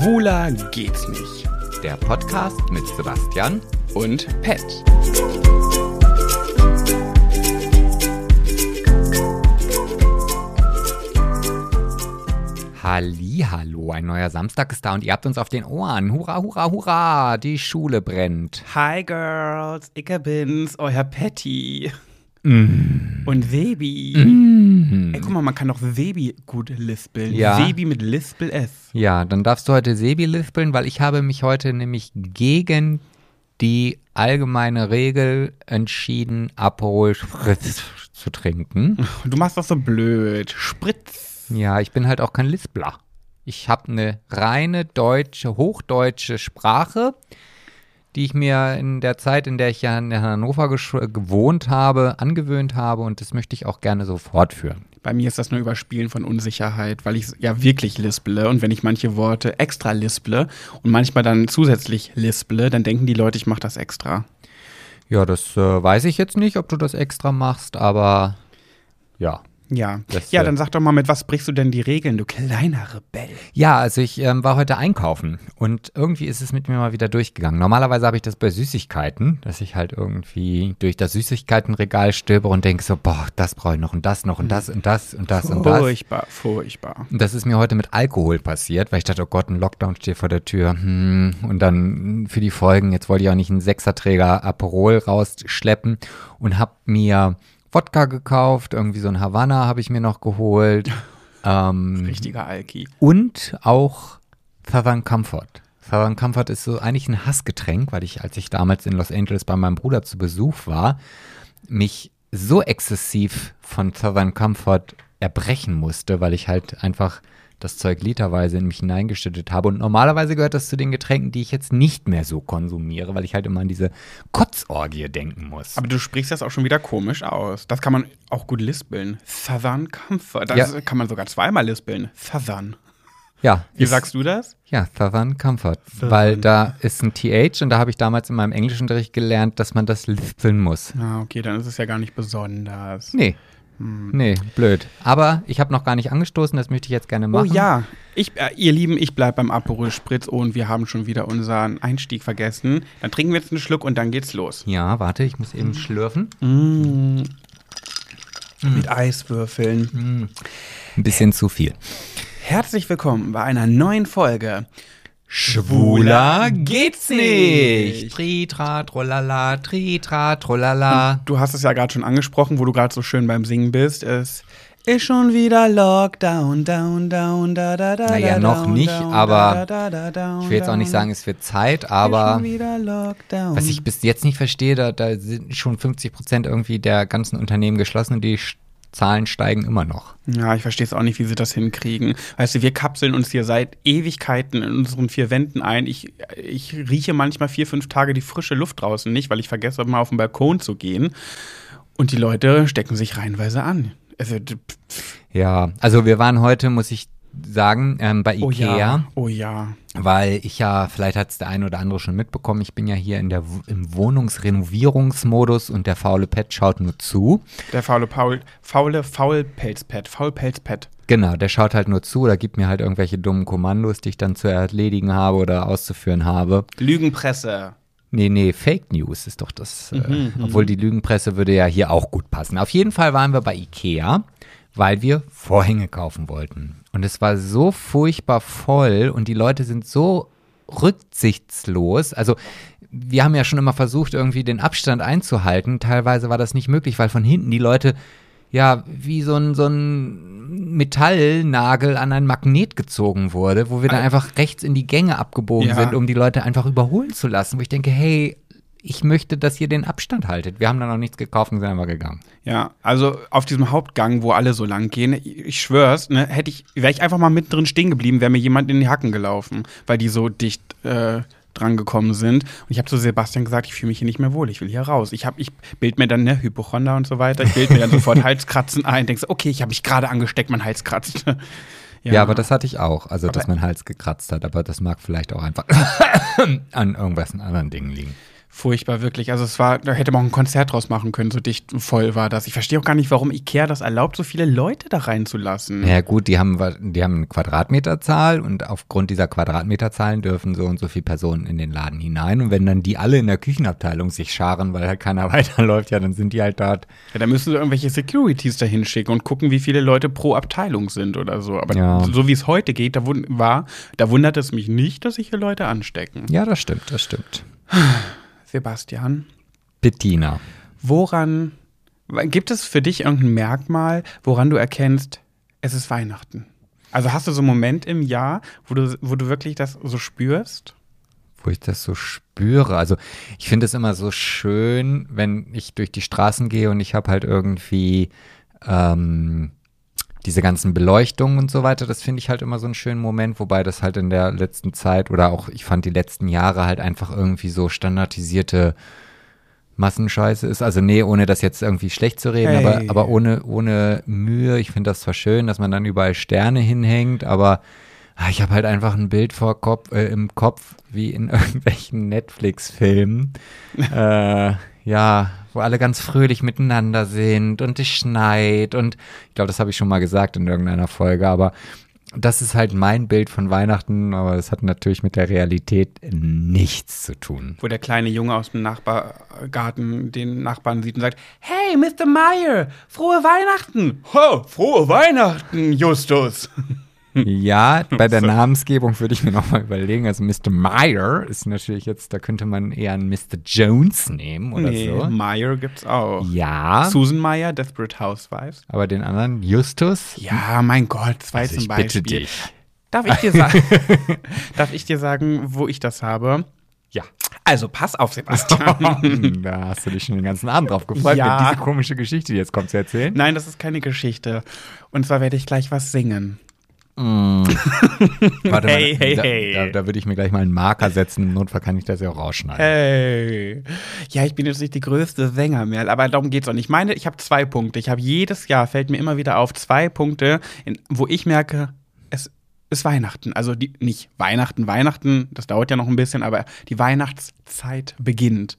Schwuler geht's nicht. Der Podcast mit Sebastian Und Pet. Hallo, ein neuer Samstag ist da und ihr habt uns auf den Ohren. Hurra, hurra, hurra, die Schule brennt. Hi Girls, ich bin's, euer Patty. Mm. Und Sebi. Ey, guck mal, man kann doch Sebi gut lispeln. Ja. Sebi mit Lispel S. Ja, dann darfst du heute Sebi lispeln, weil ich habe mich heute nämlich gegen die allgemeine Regel entschieden, Aperol Spritz zu trinken. Du machst das so blöd. Spritz. Ja, ich bin halt auch kein Lispler. Ich habe eine reine deutsche, hochdeutsche Sprache, die ich mir in der Zeit, in der ich ja in Hannover gewohnt habe, angewöhnt habe und das möchte ich auch gerne so fortführen. Bei mir ist das nur Überspielen von Unsicherheit, weil ich ja wirklich lisple und wenn ich manche Worte extra lisple und manchmal dann zusätzlich lisple, dann denken die Leute, ich mache das extra. Ja, das äh, weiß ich jetzt nicht, ob du das extra machst, aber ja. Ja. Das, ja, äh, dann sag doch mal, mit was brichst du denn die Regeln, du kleiner Rebell? Ja, also ich ähm, war heute einkaufen und irgendwie ist es mit mir mal wieder durchgegangen. Normalerweise habe ich das bei Süßigkeiten, dass ich halt irgendwie durch das Süßigkeitenregal stöbere und denke so, boah, das brauche ich noch und das noch und das und das und das und das. Furchtbar, furchtbar. Und das ist mir heute mit Alkohol passiert, weil ich dachte, oh Gott, ein Lockdown steht vor der Tür. Hm. Und dann für die Folgen, jetzt wollte ich auch nicht einen Sechserträger Aperol rausschleppen und habe mir Wodka gekauft, irgendwie so ein Havanna habe ich mir noch geholt. ähm, Richtiger Alki. und auch Southern Comfort. Southern Comfort ist so eigentlich ein Hassgetränk, weil ich, als ich damals in Los Angeles bei meinem Bruder zu Besuch war, mich so exzessiv von Southern Comfort erbrechen musste, weil ich halt einfach das Zeug literweise in mich hineingeschüttet habe. Und normalerweise gehört das zu den Getränken, die ich jetzt nicht mehr so konsumiere, weil ich halt immer an diese Kotzorgie denken muss. Aber du sprichst das auch schon wieder komisch aus. Das kann man auch gut lispeln. Southern Comfort. Das Ja. kann man sogar zweimal lispeln. Southern. ja, Wie ist- sagst du das? Ja, Southern Comfort. Weil da ist ein TH und da habe ich damals in meinem Englischunterricht gelernt, dass man das lispeln muss. Ah, okay, dann ist es ja gar nicht besonders. Nee. Nee, blöd. Aber ich habe noch gar nicht angestoßen, das möchte ich jetzt gerne Oh machen. ja, ich, äh, ihr Lieben, ich bleib beim Aperol Spritz und wir haben schon wieder unseren Einstieg vergessen. Dann trinken wir jetzt einen Schluck und dann geht's los. Ja, warte, ich muss eben schlürfen. Mit Eiswürfeln. Ein bisschen zu viel. Herzlich willkommen bei einer neuen Folge. Schwuler geht's nicht. Tritra, trollala, tritra, trollala. Du hast es ja gerade schon angesprochen, wo du gerade so schön beim Singen bist. Es ist schon wieder Lockdown, down, down, da, da, da. Naja, noch down, nicht, down, aber down, Ich will jetzt auch nicht sagen, es wird Zeit, aber was ich bis jetzt nicht verstehe, da, da sind schon 50 Prozent irgendwie der ganzen Unternehmen geschlossen und die Zahlen steigen immer noch. Ja, ich verstehe es auch nicht, wie sie das hinkriegen. Weißt du, wir kapseln uns hier seit Ewigkeiten in unseren vier Wänden ein. Ich, ich rieche manchmal vier, fünf Tage die frische Luft draußen nicht, weil ich vergesse, mal auf den Balkon zu gehen. Und die Leute stecken sich reihenweise an. Also, pff, Ja, also wir waren heute, muss ich sagen, ähm, bei oh Ikea, ja, oh ja. weil ich ja, vielleicht hat es der eine oder andere schon mitbekommen, ich bin ja hier in der, im Wohnungsrenovierungsmodus und der faule Pet schaut nur zu. Der faule Paul, faule Faulpelzpet, Faulpelzpet. Genau, der schaut halt nur zu oder gibt mir halt irgendwelche dummen Kommandos, die ich dann zu erledigen habe oder auszuführen habe. Lügenpresse. Nee, nee, Fake News ist doch das. äh, obwohl die Lügenpresse würde ja hier auch gut passen. Auf jeden Fall waren wir bei Ikea, weil wir Vorhänge kaufen wollten. Und es war so furchtbar voll und die Leute sind so rücksichtslos. Also wir haben ja schon immer versucht, irgendwie den Abstand einzuhalten. Teilweise war das nicht möglich, weil von hinten die Leute ja wie so ein, so ein Metallnagel an ein Magnet gezogen wurde, wo wir dann einfach rechts in die Gänge abgebogen Ja. sind, um die Leute einfach überholen zu lassen. Wo ich denke, hey, ich möchte, dass ihr den Abstand haltet. Wir haben dann noch nichts gekauft und sind einfach gegangen. Ja, also auf diesem Hauptgang, wo alle so lang gehen, ich, schwör's, ne, hätte ich, wäre ich einfach mal mittendrin stehen geblieben, wäre mir jemand in die Hacken gelaufen, weil die so dicht äh, dran gekommen sind. Und ich habe zu Sebastian gesagt, ich fühle mich hier nicht mehr wohl, ich will hier raus. Ich habe, ich bild mir dann, ne, Hypochonder und so weiter, ich bild mir dann sofort Halskratzen ein, denkst, okay, ich habe mich gerade angesteckt, mein Hals kratzt. Ja, aber das hatte ich auch. Also, dass mein Hals gekratzt hat. Aber das mag vielleicht auch einfach an irgendwas anderen Dingen liegen. Furchtbar, wirklich. Also es war, da hätte man auch ein Konzert draus machen können, so dicht und voll war das. Ich verstehe auch gar nicht, warum Ikea das erlaubt, so viele Leute da reinzulassen. Ja gut, die haben, die haben eine Quadratmeterzahl und aufgrund dieser Quadratmeterzahlen dürfen so und so viele Personen in den Laden hinein. Und wenn dann die alle in der Küchenabteilung sich scharen, weil halt keiner weiterläuft, ja, dann sind die halt dort. Ja, dann müssen sie irgendwelche Securities da hinschicken und gucken, wie viele Leute pro Abteilung sind oder so. Aber Ja. so wie es heute geht, da war, da wundert es mich nicht, dass sich hier Leute anstecken. Ja, das stimmt, das stimmt. Sebastian, Bettina. woran gibt es für dich irgendein Merkmal, woran du erkennst, es ist Weihnachten? Also hast du so einen Moment im Jahr, wo du, wo du wirklich das so spürst? wo ich das so spüre. Also ich finde es immer so schön, wenn ich durch die Straßen gehe und ich habe halt irgendwie ähm, diese ganzen Beleuchtungen und so weiter. Das finde ich halt immer so einen schönen Moment, wobei das halt in der letzten Zeit oder auch ich fand die letzten Jahre halt einfach irgendwie so standardisierte Massenscheiße ist. Also nee, ohne das jetzt irgendwie schlecht zu reden, Hey. aber, aber ohne, ohne Mühe. Ich finde das zwar schön, dass man dann überall Sterne hinhängt, aber ah, ich habe halt einfach ein Bild vor Kopf, äh, im Kopf, wie in irgendwelchen Netflix-Filmen. äh, ja, wo alle ganz fröhlich miteinander sind und es schneit und ich glaube, das habe ich schon mal gesagt in irgendeiner Folge, aber das ist halt mein Bild von Weihnachten, aber das hat natürlich mit der Realität nichts zu tun. Wo der kleine Junge aus dem Nachbargarten den Nachbarn sieht und sagt, hey, Mr. Meyer, frohe Weihnachten! Ho, frohe Weihnachten, Justus! Ja, bei der Namensgebung würde ich mir nochmal überlegen. Also Mr. Meyer ist natürlich jetzt, da könnte man eher einen Mr. Jones nehmen oder nee, so. Meyer gibt's auch. Ja, Susan Meyer, Desperate Housewives. aber den anderen Justus? Ja, mein Gott, zwei Also zum ich Beispiel. bitte dich. Darf ich dir sagen, darf ich dir sagen, wo ich das habe? Ja. Also pass auf, Sebastian. da hast du dich schon den ganzen Abend drauf gefreut, Ja. diese komische Geschichte jetzt kommt zu erzählen. Nein, das ist keine Geschichte. Und zwar werde ich gleich was singen. Warte Hey, mal, hey, da, hey. Da, da würde ich mir gleich mal einen Marker setzen. Im Notfall kann ich das ja auch rausschneiden. Hey. Ja, ich bin jetzt nicht die größte Sänger mehr, aber darum geht's auch nicht. Ich meine, ich habe zwei Punkte. Ich habe jedes Jahr, fällt mir immer wieder auf, zwei Punkte, in, wo ich merke, es ist Weihnachten. Also die, nicht Weihnachten, Weihnachten, das dauert ja noch ein bisschen, aber die Weihnachtszeit beginnt.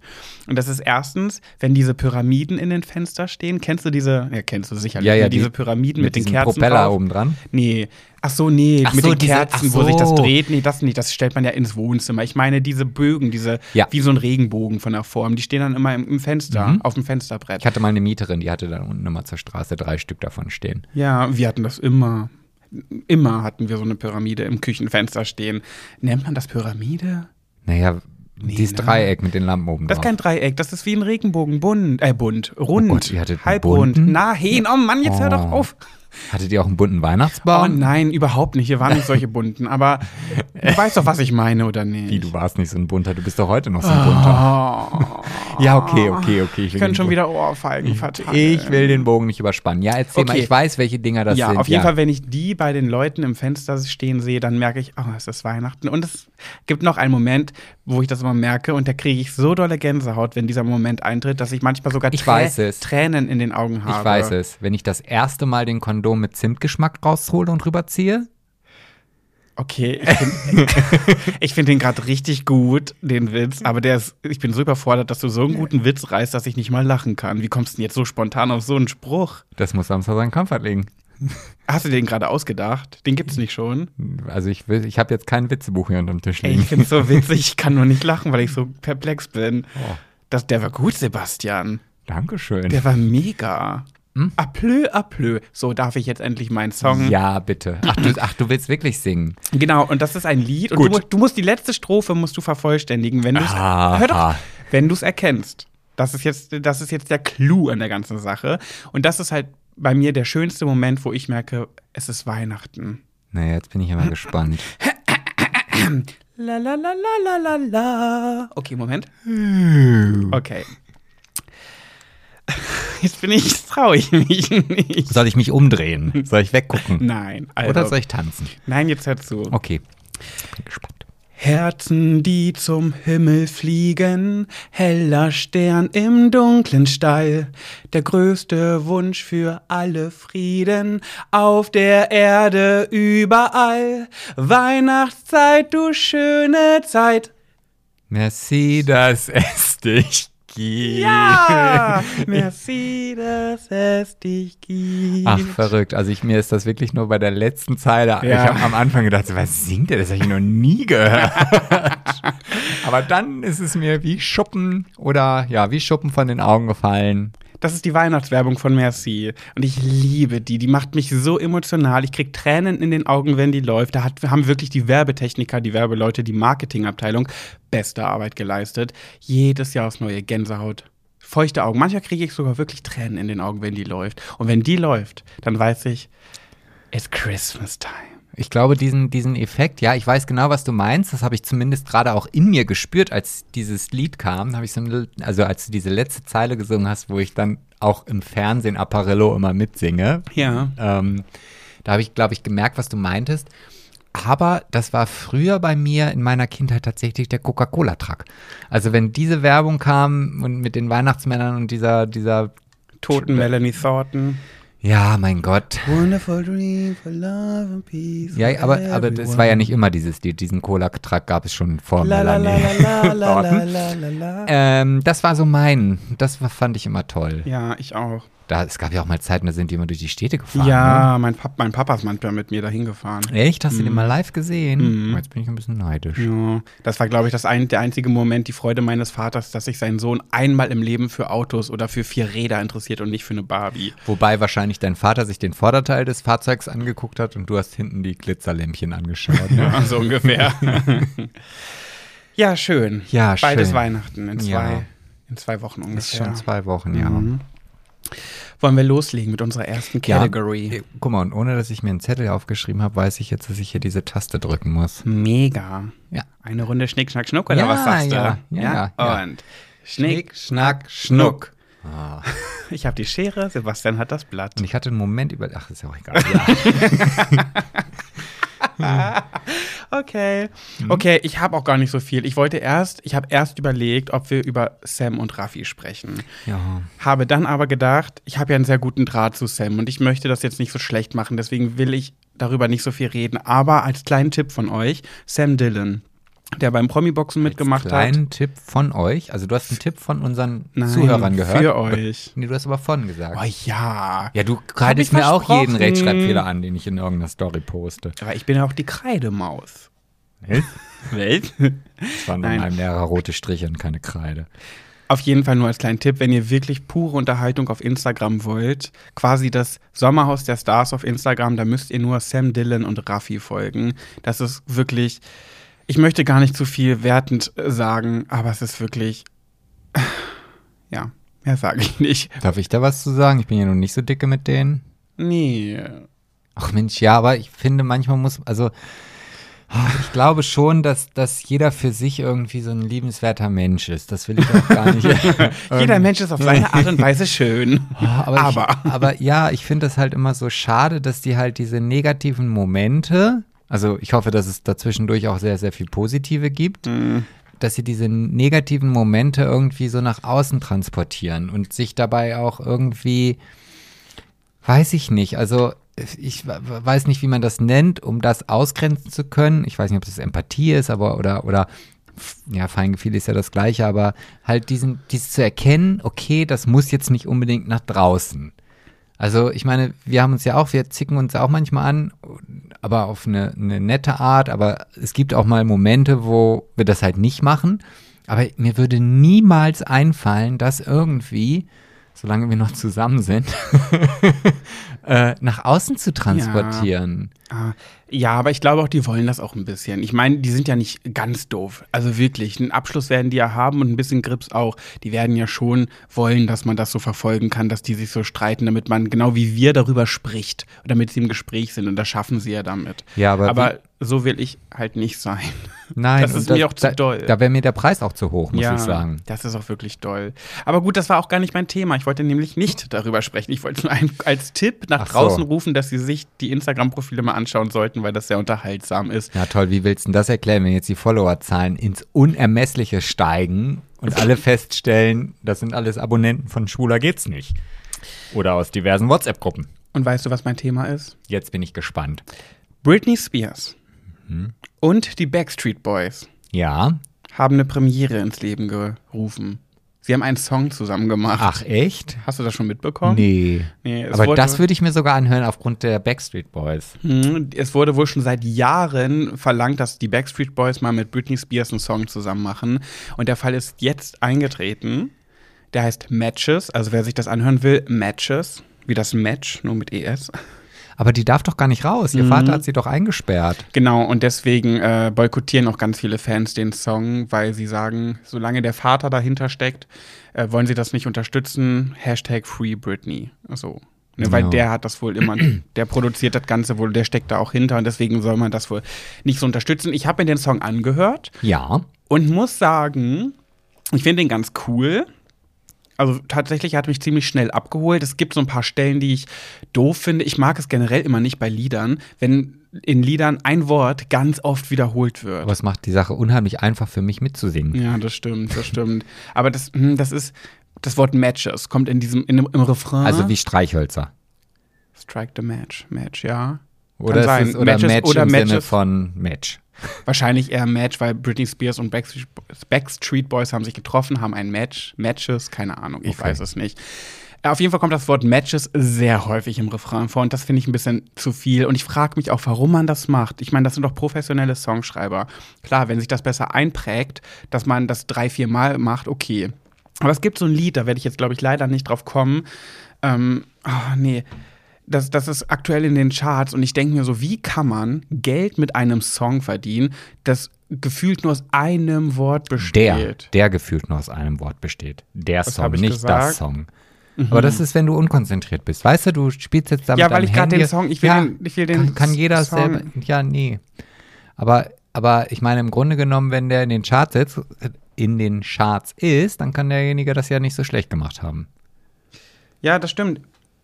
Und das ist erstens, wenn diese Pyramiden in den Fenstern stehen. Kennst du diese, ja, kennst du sicherlich, Ja, ja, ne? diese die- Pyramiden mit, den diesem Kerzen Propeller drauf. oben dran. Nee. Ach so, nee, Ach mit so, den diese- Kerzen, ach wo sich das so. dreht. Nee, das nicht. Das stellt man ja ins Wohnzimmer. Ich meine, diese Bögen, diese, Ja. wie so ein Regenbogen von der Form, die stehen dann immer im, im Fenster, Mhm. auf dem Fensterbrett. Ich hatte mal eine Mieterin, die hatte da unten immer zur Straße drei Stück davon stehen. Ja, wir hatten das immer. Immer hatten wir so eine Pyramide im Küchenfenster stehen. Nennt man das Pyramide? Naja, Nee, dieses ne? Dreieck mit den Lampen oben Das ist drauf. kein Dreieck, das ist wie ein Regenbogen, bunt, äh, bunt, rund, Oh Gott, halbrund. bunten? Nein, oh Mann, jetzt hör doch Oh. auf. Hattet ihr auch einen bunten Oh Weihnachtsbaum? nein, überhaupt nicht. Hier waren nicht solche bunten, aber du weißt doch, was ich meine, oder nicht? Wie, du warst nicht so ein bunter, du bist doch heute noch so ein bunter. Oh. Ja, okay, okay, okay. Ich den schon wieder Ohrfeigen verteilen. Ich will den Bogen nicht überspannen. Ja, erzähl mal, Okay. ich weiß, welche Dinger das ja, sind. auf jeden Fall, wenn ich die bei den Leuten im Fenster stehen sehe, dann merke ich, oh, es ist Weihnachten. Und es gibt noch einen Moment, wo ich das immer merke und da kriege ich so dolle Gänsehaut, wenn dieser Moment eintritt, dass ich manchmal sogar es. Tränen in den Augen habe. Ich weiß es. Wenn ich das erste Mal den Kondom mit Zimtgeschmack raushole und rüberziehe, Okay, ich finde find den gerade richtig gut, den Witz, aber der ist, ich bin so überfordert, dass du so einen guten Witz reißt, dass ich nicht mal lachen kann. Wie kommst du denn jetzt so spontan auf so einen Spruch? das muss Samstag seinen Comfort legen. Hast du den gerade ausgedacht? Den gibt's nicht schon? Also ich will, ich habe jetzt kein Witzebuch hier unterm Tisch Ey, liegen. ich find's so witzig, ich kann nur nicht lachen, weil ich so perplex bin. Oh. Das, der war gut, Sebastian. Dankeschön. Der war mega. Hm? Aplö, aplö. So darf ich jetzt endlich meinen Song. Ja, bitte. Ach du, ach, du willst wirklich singen. Genau, und das ist ein Lied. Und Gut. du, mu- du musst die letzte Strophe musst du vervollständigen, wenn du es hör doch, wenn du es erkennst. Das ist jetzt, das ist jetzt der Clou an der ganzen Sache. Und das ist halt bei mir der schönste Moment, wo ich merke, es ist Weihnachten. Naja, jetzt bin ich immer gespannt. La la la la la la la. Okay, Moment. Okay. Jetzt bin ich, traue ich mich nicht. Soll ich mich umdrehen? Soll ich weggucken? Nein, also, Oder soll ich tanzen? nein, jetzt hör zu. Okay. Bin gespannt. Herzen, die zum Himmel fliegen, heller Stern im dunklen Stall, der größte Wunsch für alle Frieden, auf der Erde überall. Weihnachtszeit, du schöne Zeit. Merci, dass es dich gibt. Ja! Merci, dass es dich gibt. Ach, verrückt. Also ich, mir ist das wirklich nur bei der letzten Zeile. Ja. Ich habe am Anfang gedacht, was singt er? Das habe ich noch nie gehört. Aber dann ist es mir wie Schuppen oder ja, wie Schuppen von den Augen gefallen. Das ist die Weihnachtswerbung von Merci. Und ich liebe die. Die macht mich so emotional. Ich krieg Tränen in den Augen, wenn die läuft. Da hat, haben wirklich die Werbetechniker, die Werbeleute, die Marketingabteilung beste Arbeit geleistet. Jedes Jahr aufs neue Gänsehaut. Feuchte Augen. Manchmal kriege ich sogar wirklich Tränen in den Augen, wenn die läuft. Und wenn die läuft, dann weiß ich, it's Christmas time. Ich glaube, diesen, diesen Effekt, ja, ich weiß genau, was du meinst. Das habe ich zumindest gerade auch in mir gespürt, als dieses Lied kam. Habe ich so, also als du diese letzte Zeile gesungen hast, wo ich dann auch im Fernsehen Apparillo immer mitsinge. Ja. Ähm, da habe ich, glaube ich, gemerkt, was du meintest. Aber das war früher bei mir in meiner Kindheit tatsächlich der Coca-Cola-Truck. Also wenn diese Werbung kam und mit den Weihnachtsmännern und dieser, dieser, Toten Melanie Thornton. Ja, mein Gott. Wonderful dream for love and peace. Ja, aber, aber das everyone. war ja nicht immer dieses Lied. Diesen Cola-Truck gab es schon vor La la la Melanie. Ähm, das war so mein. Das war, fand ich immer toll. Ja, ich auch. Da, es gab ja auch mal Zeiten, da sind die immer durch die Städte gefahren. Ja, mein, Pap mein Papa ist manchmal mit mir dahin gefahren. Ne? Echt? Hast du den mal live gesehen? Mhm. Jetzt bin ich ein bisschen neidisch. Ja, das war, glaube ich, das ein, der einzige Moment, die Freude meines Vaters, dass sich sein Sohn einmal im Leben für Autos oder für vier Räder interessiert und nicht für eine Barbie. Wobei wahrscheinlich dein Vater sich den Vorderteil des Fahrzeugs angeguckt hat und du hast hinten die Glitzerlämpchen angeschaut. Ne? Ja, so ungefähr. ja, schön. Ja, Beides schön. Weihnachten in zwei, Ja. in zwei Wochen Ist ungefähr. schon zwei Wochen, ja. Mhm. Wollen wir loslegen mit unserer ersten Ja. Category? Äh, Guck mal, und ohne dass ich mir einen Zettel aufgeschrieben habe, weiß ich jetzt, dass ich hier diese Taste drücken muss. Mega. Ja. Eine Runde Schnick, Schnack, Schnuck oder Ja, was sagst du? ja, ja, ja. Und Schnick, Schnack, Schnuck. Schnuck. Ich habe die Schere, Sebastian hat das Blatt. Und ich hatte einen Moment über. Ach, ist ja auch egal. Ja. Okay. Mhm. Okay, ich habe auch gar nicht so viel. Ich wollte erst, ich habe erst überlegt, ob wir über Sam und Raffi sprechen. ja. Habe dann aber gedacht, ich habe ja einen sehr guten Draht zu Sam und ich möchte das jetzt nicht so schlecht machen, deswegen will ich darüber nicht so viel reden. Aber als kleinen Tipp von euch, Sam Dillon, der beim Promi-Boxen mitgemacht hat. Kleinen Tipp von euch. Also, du hast einen Tipp von unseren Nein, Zuhörern gehört. Für euch. Nee, du hast aber von gesagt. Oh ja. Ja, du kreidest mir auch jeden. Rechtschreibfehler an, den ich in irgendeiner Story poste. Aber ich bin ja auch die Kreidemaus. Welt? Das waren bei meinem Lehrer rote Striche und keine Kreide. Auf jeden Fall nur als kleinen Tipp, wenn ihr wirklich pure Unterhaltung auf Instagram wollt, quasi das Sommerhaus der Stars auf Instagram, da müsst ihr nur Sam Dillon und Raffi folgen. Das ist wirklich, ich möchte gar nicht zu viel wertend äh, sagen, aber es ist wirklich, ja, mehr sage ich nicht. Darf ich da was zu sagen? Ich bin ja nun nicht so dicke mit denen. Nee. Ach Mensch, ja, aber ich finde, manchmal muss, also ich glaube schon, dass, dass jeder für sich irgendwie so ein liebenswerter Mensch ist. Das will ich auch gar nicht. Jeder Mensch ist auf seine Art und Weise schön. Oh, aber, Aber. Ich, aber ja, ich finde es halt immer so schade, dass die halt diese negativen Momente, also ich hoffe, dass es dazwischendurch auch sehr, sehr viel Positive gibt, Mhm. dass sie diese negativen Momente irgendwie so nach außen transportieren und sich dabei auch irgendwie, weiß ich nicht, also ich we- weiß nicht, wie man das nennt, um das ausgrenzen zu können. Ich weiß nicht, ob das Empathie ist, aber oder oder ja, Feingefühl ist ja das Gleiche, aber halt diesen, dieses zu erkennen, okay, das muss jetzt nicht unbedingt nach draußen. Also ich meine, wir haben uns ja auch, wir zicken uns auch manchmal an, aber auf eine, eine nette Art, aber es gibt auch mal Momente, wo wir das halt nicht machen. Aber mir würde niemals einfallen, das irgendwie, solange wir noch zusammen sind, äh, nach außen zu transportieren. Ah, Ja, aber ich glaube auch, die wollen das auch ein bisschen. Ich meine, die sind ja nicht ganz doof. Also wirklich, einen Abschluss werden die ja haben und ein bisschen Grips auch. Die werden ja schon wollen, dass man das so verfolgen kann, dass die sich so streiten, damit man genau wie wir darüber spricht und damit sie im Gespräch sind. Und das schaffen sie ja damit. Ja, aber, Aber so will ich halt nicht sein. nein, das ist und mir auch zu da, doll. Da wäre mir der Preis auch zu hoch, muss ja, ich sagen. das ist auch wirklich doll. Aber gut, das war auch gar nicht mein Thema. Ich wollte nämlich nicht darüber sprechen. Ich wollte nur als Tipp nach Ach so. draußen rufen, dass sie sich die Instagram-Profile mal anschauen sollten, weil das sehr unterhaltsam ist. Ja, toll, wie willst du denn das erklären, wenn jetzt die Followerzahlen ins Unermessliche steigen und alle feststellen, das sind alles Abonnenten von Schwuler geht's nicht. Oder aus diversen WhatsApp-Gruppen. Und weißt du, was mein Thema ist? Jetzt bin ich gespannt. Britney Spears Mhm. und die Backstreet Boys Ja, haben eine Premiere ins Leben gerufen. Sie haben einen Song zusammen gemacht. Ach, echt? Hast du das schon mitbekommen? Nee. Nee, Aber das würde ich mir sogar anhören aufgrund der Backstreet Boys. Hm, Es wurde wohl schon seit Jahren verlangt, dass die Backstreet Boys mal mit Britney Spears einen Song zusammen machen. Und der Fall ist jetzt eingetreten. Der heißt Matches. Also wer sich das anhören will, Matches. Wie das Match, nur mit ES. Aber die darf doch gar nicht raus. Mhm. Ihr Vater hat sie doch eingesperrt. Genau, und deswegen äh, boykottieren auch ganz viele Fans den Song, weil sie sagen, solange der Vater dahinter steckt, äh, wollen sie das nicht unterstützen. Hashtag Free Britney. So. Ne, weil Ja. der hat das wohl immer, der produziert das Ganze wohl, der steckt da auch hinter und deswegen soll man das wohl nicht so unterstützen. Ich habe mir den Song angehört Ja. und muss sagen, ich finde den ganz cool. Also tatsächlich hat mich ziemlich schnell abgeholt. Es gibt so ein paar Stellen, die ich doof finde. Ich mag es generell immer nicht bei Liedern, wenn in Liedern ein Wort ganz oft wiederholt wird. Aber es macht die Sache unheimlich einfach für mich mitzusingen. Ja, das stimmt, das stimmt. Aber das, hm, das ist das Wort Matches kommt in diesem in, im Refrain. Also wie Streichhölzer. Strike the Match, Match, ja. Oder, sein. ist, oder Matches Match oder im Sinne Matches. von Match. Wahrscheinlich eher Match, weil Britney Spears und Backstreet, Backstreet Boys haben sich getroffen, haben ein Match, Matches, keine Ahnung, ich Okay. weiß es nicht. Äh, Auf jeden Fall kommt das Wort Matches sehr häufig im Refrain vor und das finde ich ein bisschen zu viel. Und ich frage mich auch, warum man das macht. Ich meine, das sind doch professionelle Songschreiber. Klar, wenn sich das besser einprägt, dass man das drei, vier Mal macht, okay. Aber es gibt so ein Lied, da werde ich jetzt, glaube ich, leider nicht drauf kommen. Ähm, oh, nee. Das, das ist aktuell in den Charts und ich denke mir so, wie kann man Geld mit einem Song verdienen, das gefühlt nur aus einem Wort besteht? Der, der gefühlt nur aus einem Wort besteht. Der Was Song, nicht gesagt? Mhm. das Song. Aber das ist, wenn du unkonzentriert bist. Weißt du, du spielst jetzt damit Ja, weil ich gerade den Song, ich will ja, den, ich will den kann, kann jeder Song. selber. Ja, nee. Aber, aber ich meine, im Grunde genommen, wenn der in den Charts sitzt, in den Charts ist, dann kann derjenige das ja nicht so schlecht gemacht haben. Ja, das stimmt.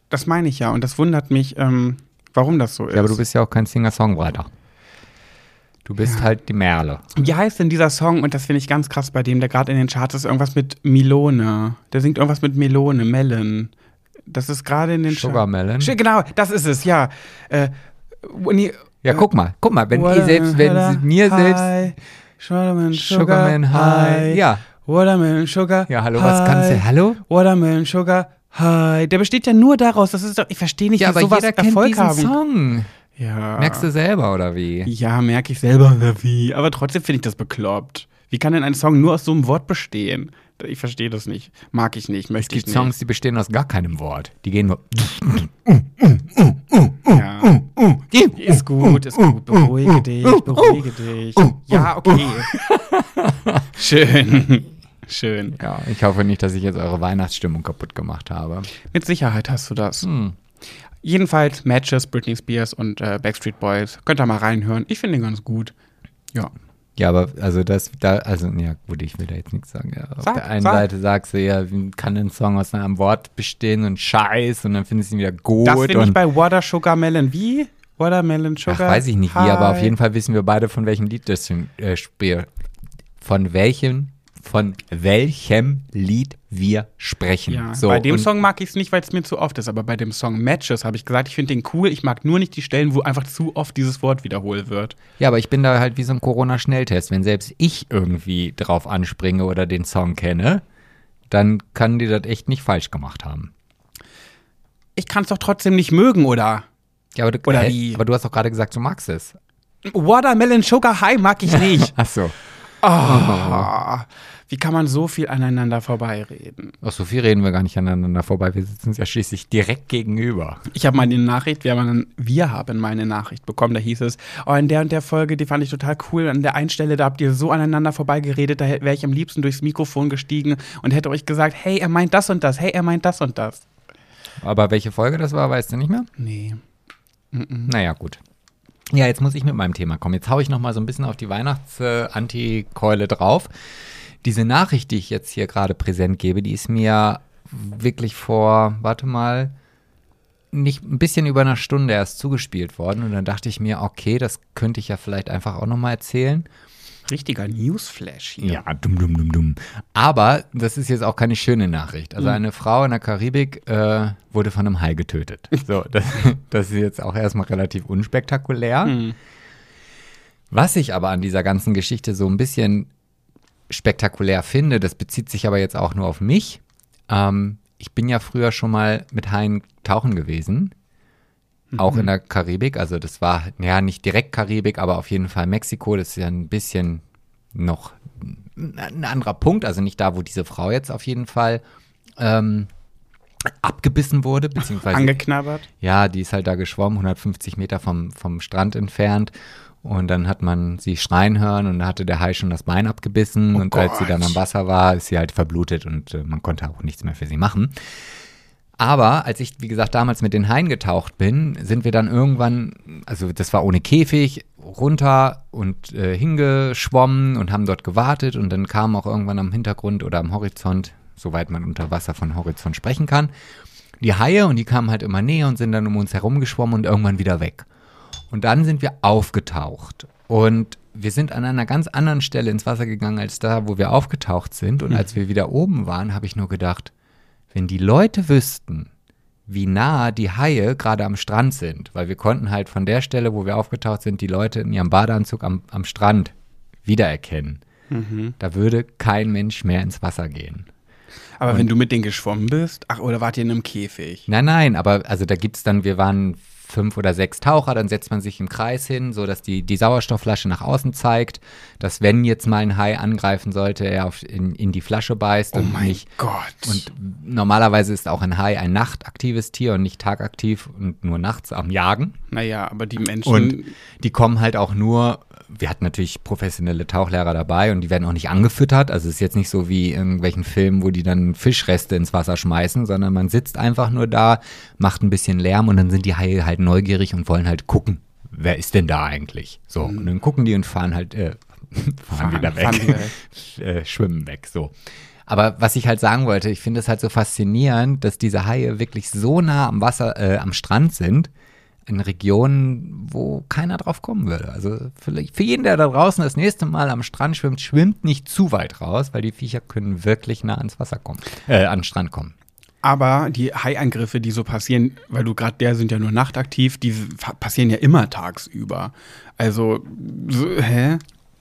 Das meine ich ja und das wundert mich, ähm, warum das so ist. Ja, aber du bist ja auch kein Singer-Songwriter. Du bist halt die Merle. Wie heißt denn dieser Song? Und das finde ich ganz krass bei dem, der gerade in den Charts ist, irgendwas mit Milone. Der singt irgendwas mit Melone, Melon. Das ist gerade in den Sugar Melon. Sch- Genau, das ist es, ja. Äh, you- Ja, guck mal, guck mal, wenn ihr selbst, wenn sie mir selbst Watermelon Sugarman High. Ja. Watermelon Sugar. Ja, hallo, was kannst du? Hallo? Watermelon Sugar Der besteht ja nur daraus. Das ist doch, ich verstehe nicht, Ja, aber sowas jeder kennt Erfolg diesen haben. Song. Ja. Merkst du selber, oder wie? Ja, merke ich selber oder wie. Aber trotzdem finde ich das bekloppt. Wie kann denn ein Song nur aus so einem Wort bestehen? Ich verstehe das nicht. Mag ich nicht, Es möchte gibt ich Songs, die bestehen aus gar keinem Wort. Die gehen nur. nicht. Ja. Ist gut, ist gut. Beruhige dich, beruhige dich. Ja, okay. Schön. Schön. Ja, ich hoffe nicht, dass ich jetzt eure Weihnachtsstimmung kaputt gemacht habe. Mit Sicherheit hast du das. Hm. Jedenfalls Matches, Britney Spears und äh, Backstreet Boys. Könnt ihr mal reinhören. Ich finde den ganz gut. Ja. Ja, aber also das, da, also, ja gut, ich will da jetzt nichts sagen. Ja. Auf Sag, der einen sag. Seite sagst du ja, wie kann ein Song aus einem Wort bestehen und Scheiß und dann findest du ihn wieder gut Das finde ich bei Water Sugar Melon. Wie? Watermelon Ach, Sugar? weiß ich nicht wie, aber auf jeden Fall wissen wir beide, von welchem Lied das äh, spielt. Von welchem, von welchem Lied wir sprechen. Ja, so, bei dem Song mag ich es nicht, weil es mir zu oft ist, aber bei dem Song Matches habe ich gesagt, ich finde den cool. Ich mag nur nicht die Stellen, wo einfach zu oft dieses Wort wiederholt wird. Ja, aber ich bin da halt wie so ein Corona-Schnelltest. Wenn selbst ich irgendwie drauf anspringe oder den Song kenne, dann kann die das echt nicht falsch gemacht haben. Ich kann es doch trotzdem nicht mögen, oder? Ja, aber du, Oder hä? aber du hast doch gerade gesagt, du magst es. Watermelon Sugar High mag ich nicht. Ach so. Ah, wie kann man so viel aneinander vorbeireden? Ach, so viel reden wir gar nicht aneinander vorbei. Wir sitzen uns ja schließlich direkt gegenüber. Ich habe mal eine Nachricht, wir haben, wir haben mal eine Nachricht bekommen, da hieß es, oh, in der und der Folge, die fand ich total cool. An der einen Stelle, da habt ihr so aneinander vorbeigeredet, da wäre ich am liebsten durchs Mikrofon gestiegen und hätte euch gesagt, hey, er meint das und das, hey, er meint das und das. Aber welche Folge das war, weißt du nicht mehr? Nee. Naja, gut. Ja, jetzt muss ich mit meinem Thema kommen. Jetzt haue ich noch mal so ein bisschen auf die Weihnachts-Antikeule drauf. Diese Nachricht, die ich jetzt hier gerade präsent gebe, die ist mir wirklich vor, warte mal, nicht ein bisschen über einer Stunde erst zugespielt worden. Und dann dachte ich mir, okay, das könnte ich ja vielleicht einfach auch noch mal erzählen. Richtiger Newsflash hier. Ja, dumm, dumm, dumm, dumm. Aber das ist jetzt auch keine schöne Nachricht. Also eine Frau in der Karibik äh, wurde von einem Hai getötet. So, das, das ist jetzt auch erstmal relativ unspektakulär. Hm. Was ich aber an dieser ganzen Geschichte so ein bisschen spektakulär finde, das bezieht sich aber jetzt auch nur auf mich. Ähm, ich bin ja früher schon mal mit Haien tauchen gewesen. Auch Mhm. in der Karibik. Also das war, ja, nicht direkt Karibik, aber auf jeden Fall Mexiko. Das ist ja ein bisschen noch ein anderer Punkt. Also nicht da, wo diese Frau jetzt auf jeden Fall ähm, abgebissen wurde, beziehungsweise Angeknabbert? ja, die ist halt da geschwommen, 150 Meter vom, vom Strand entfernt. Und dann hat man sie schreien hören und da hatte der Hai schon das Bein abgebissen. Oh und als sie dann Gott. am Wasser war, ist sie halt verblutet und äh, man konnte auch nichts mehr für sie machen. Aber als ich, wie gesagt, damals mit den Haien getaucht bin, sind wir dann irgendwann, also das war ohne Käfig, runter und äh, hingeschwommen und haben dort gewartet. Und dann kam auch irgendwann am Hintergrund oder am Horizont, soweit man unter Wasser von Horizont sprechen kann, die Haie und die kamen halt immer näher und sind dann um uns herum geschwommen und irgendwann wieder weg. Und dann sind wir aufgetaucht. Und wir sind an einer ganz anderen Stelle ins Wasser gegangen als da, wo wir aufgetaucht sind. Und als wir wieder oben waren, habe ich nur gedacht, wenn die Leute wüssten, wie nah die Haie gerade am Strand sind, weil wir konnten halt von der Stelle, wo wir aufgetaucht sind, die Leute in ihrem Badeanzug am, am Strand wiedererkennen. Da würde kein Mensch mehr ins Wasser gehen. Aber wenn du mit denen geschwommen bist, ach, oder wart ihr in einem Käfig? Nein, nein, aber also da gibt's dann, wir waren fünf oder sechs Taucher, dann setzt man sich im Kreis hin, so dass die, die Sauerstoffflasche nach außen zeigt, dass wenn jetzt mal ein Hai angreifen sollte, er auf, in, in die Flasche beißt Oh und mein nicht. Gott. Und normalerweise ist auch ein Hai ein nachtaktives Tier und nicht tagaktiv und nur nachts am Jagen. naja, aber die Menschen. Und die kommen halt auch nur, wir hatten natürlich professionelle Tauchlehrer dabei und die werden auch nicht angefüttert. Also es ist jetzt nicht so wie in irgendwelchen Filmen, wo die dann Fischreste ins Wasser schmeißen, sondern man sitzt einfach nur da, macht ein bisschen Lärm und dann sind die Haie halt neugierig und wollen halt gucken, wer ist denn da eigentlich? So, und dann gucken die und fahren halt, äh, fahren, Fahren- wieder weg, fahren wieder äh, schwimmen weg, so. Aber was ich halt sagen wollte, ich finde es halt so faszinierend, dass diese Haie wirklich so nah am Wasser, äh, am Strand sind, in Regionen, wo keiner drauf kommen würde. Also für jeden, der da draußen das nächste Mal am Strand schwimmt, schwimmt nicht zu weit raus, weil die Viecher können wirklich nah ans Wasser kommen, äh, an den Strand kommen. Aber die Haiangriffe, die so passieren, weil du gerade der sind ja nur nachtaktiv, die passieren ja immer tagsüber. Also, so, hä?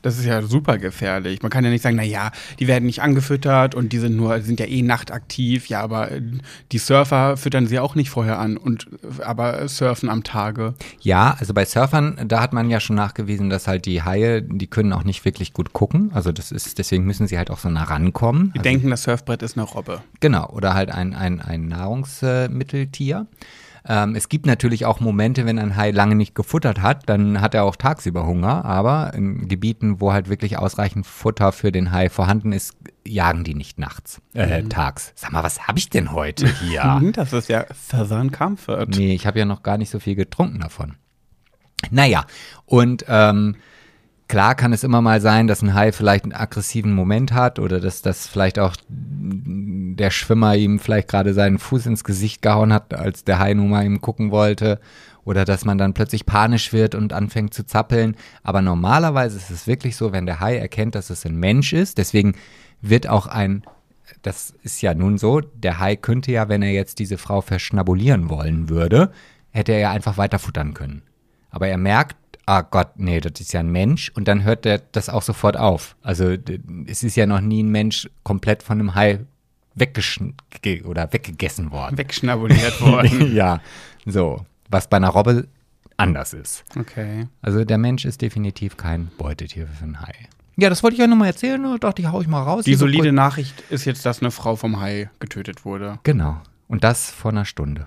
Das ist ja super gefährlich. Man kann ja nicht sagen, na ja, die werden nicht angefüttert und die sind nur, sind ja eh nachtaktiv. Ja, aber äh, die Surfer füttern sie auch nicht vorher an und äh, aber surfen am Tage. Ja, also bei Surfern, da hat man ja schon nachgewiesen, dass halt die Haie, die können auch nicht wirklich gut gucken. Also das ist, deswegen müssen sie halt auch so nah rankommen. Die also, denken, das Surfbrett ist eine Robbe. Genau, oder halt ein, ein, ein Nahrungsmitteltier. Ähm, es gibt natürlich auch Momente, wenn ein Hai lange nicht gefuttert hat, dann hat er auch tagsüber Hunger, aber in Gebieten, wo halt wirklich ausreichend Futter für den Hai vorhanden ist, jagen die nicht nachts, äh, tags. Sag mal, was habe ich denn heute hier? Mhm, Das ist ja Southern Comfort. Nee, ich habe ja noch gar nicht so viel getrunken davon. Naja, und ähm, klar kann es immer mal sein, dass ein Hai vielleicht einen aggressiven Moment hat oder dass das vielleicht auch der Schwimmer ihm vielleicht gerade seinen Fuß ins Gesicht gehauen hat, als der Hai nun mal ihm gucken wollte. Oder dass man dann plötzlich panisch wird und anfängt zu zappeln. Aber normalerweise ist es wirklich so, wenn der Hai erkennt, dass es ein Mensch ist, deswegen wird auch ein das ist ja nun so, der Hai könnte ja, wenn er jetzt diese Frau verschnabulieren wollen würde, hätte er ja einfach weiter futtern können. Aber er merkt, ah Gott, nee, das ist ja ein Mensch und dann hört er das auch sofort auf. Also es ist ja noch nie ein Mensch komplett von einem Hai weggeschn ge- oder weggegessen worden. Wegschnabuliert worden. ja, so, was bei einer Robbe anders ist. Okay. Also der Mensch ist definitiv kein Beutetier für einen Hai. Ja, das wollte ich euch nochmal erzählen, ne? dachte ich, hau ich mal raus. Die solide Nachricht ist jetzt, dass eine Frau vom Hai getötet wurde. Genau. Und das vor einer Stunde.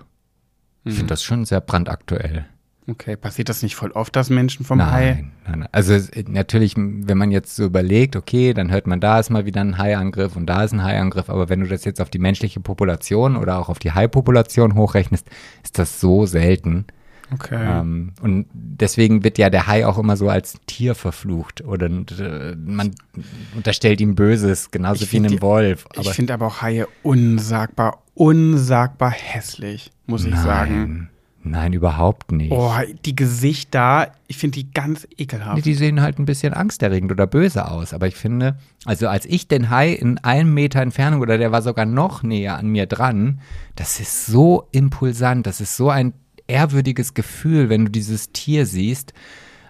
Ich Mhm. finde das schon sehr brandaktuell. Okay, passiert das nicht voll oft, dass Menschen vom Hai? Nein, nein, nein. Also natürlich, wenn man jetzt so überlegt, okay, dann hört man, da ist mal wieder ein Haiangriff und da ist ein Haiangriff, aber wenn du das jetzt auf die menschliche Population oder auch auf die Hai-Population hochrechnest, ist das so selten. Okay. Ähm, und deswegen wird ja der Hai auch immer so als Tier verflucht oder äh, man unterstellt ihm Böses, genauso Ich wie einem die- Wolf. ich finde aber auch Haie unsagbar, unsagbar hässlich, muss ich sagen. Nein, überhaupt nicht. Oh, die Gesichter, ich finde die ganz Nee, ekelhaft. die sehen halt ein bisschen angsterregend oder böse aus. Aber ich finde, also als ich den Hai in einem Meter Entfernung oder der war sogar noch näher an mir dran, das ist so impulsant, das ist so ein ehrwürdiges Gefühl, wenn du dieses Tier siehst.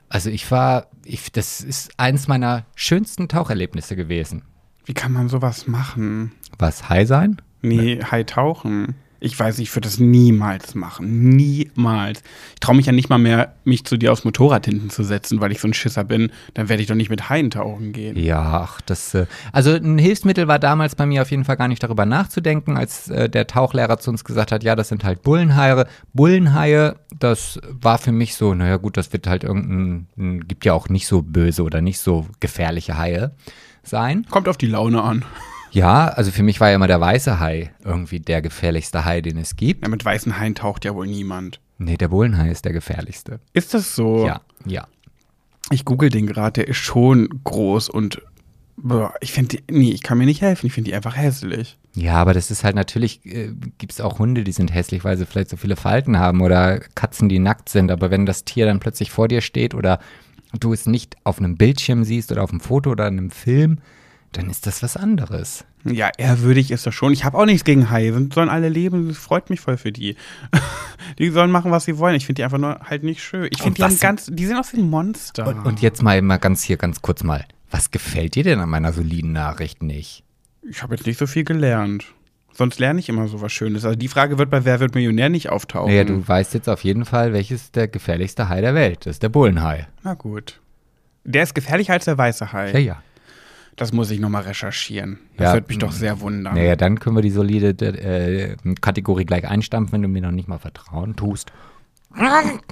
Also ich war, ich, das ist eins meiner schönsten Taucherlebnisse gewesen. Wie kann man sowas machen? Was, Hai sein? Nee, Hai tauchen. Ich weiß, ich würde das niemals machen. Niemals. Ich traue mich ja nicht mal mehr, mich zu dir aufs Motorrad hinten zu setzen, weil ich so ein Schisser bin. Dann werde ich doch nicht mit Haien tauchen gehen. Ja, ach, das. Äh, also ein Hilfsmittel war damals bei mir auf jeden Fall gar nicht darüber nachzudenken, als äh, der Tauchlehrer zu uns gesagt hat, ja, das sind halt Bullenhaie. Bullenhaie, das war für mich so, naja gut, das wird halt irgendein, gibt ja auch nicht so böse oder nicht so gefährliche Haie sein. Kommt auf die Laune an. Ja, also für mich war ja immer der weiße Hai irgendwie der gefährlichste Hai, den es gibt. Ja, mit weißen Haien taucht ja wohl niemand. Nee, der Bullenhai ist der gefährlichste. Ist das so? Ja, ja. Ich google den gerade, der ist schon groß und boah, ich finde die, nee, ich kann mir nicht helfen, ich finde die einfach hässlich. Ja, aber das ist halt natürlich, äh, gibt es auch Hunde, die sind hässlich, weil sie vielleicht so viele Falten haben oder Katzen, die nackt sind. Aber wenn das Tier dann plötzlich vor dir steht oder du es nicht auf einem Bildschirm siehst oder auf einem Foto oder in einem Film, dann ist das was anderes. Ja, ehrwürdig ist das schon. Ich habe auch nichts gegen Haie. Sollen alle leben. Das freut mich voll für die. die sollen machen, was sie wollen. Ich finde die einfach nur halt nicht schön. Ich finde die haben ganz, die sind aus wie ein Monster. Und, und jetzt mal, mal ganz hier, ganz kurz mal. Was gefällt dir denn an meiner soliden Nachricht nicht? Ich habe jetzt nicht so viel gelernt. Sonst lerne ich immer so was Schönes. Also die Frage wird bei Wer wird Millionär nicht auftauchen. Naja, du weißt jetzt auf jeden Fall, welches der gefährlichste Hai der Welt ist. Der Bullenhai. Na gut. Der ist gefährlicher als der weiße Hai. Ja, ja. Das muss ich nochmal recherchieren. Das Ja, würde mich doch sehr wundern. Naja, dann können wir die solide äh, Kategorie gleich einstampfen, wenn du mir noch nicht mal Vertrauen tust.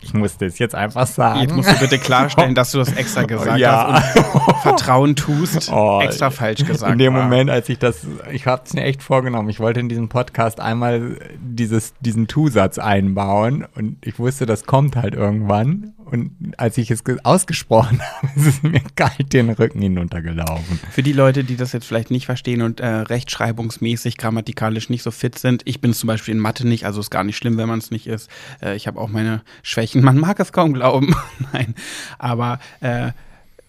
Ich musste es jetzt einfach sagen. Jetzt musst du bitte klarstellen, dass du das extra gesagt Ja. hast und Vertrauen tust. Oh, extra falsch gesagt. In dem war. Moment, als ich das, ich habe es mir echt vorgenommen. Ich wollte in diesem Podcast einmal dieses, diesen Tu-Satz einbauen und ich wusste, das kommt halt irgendwann. Und als ich es ge- ausgesprochen habe, ist es mir kalt den Rücken hinuntergelaufen. Für die Leute, die das jetzt vielleicht nicht verstehen und äh, rechtschreibungsmäßig, grammatikalisch nicht so fit sind, ich bin zum Beispiel in Mathe nicht, also ist gar nicht schlimm, wenn man es nicht ist. Äh, ich habe auch meine Schwächen, man mag es kaum glauben. Nein, aber äh,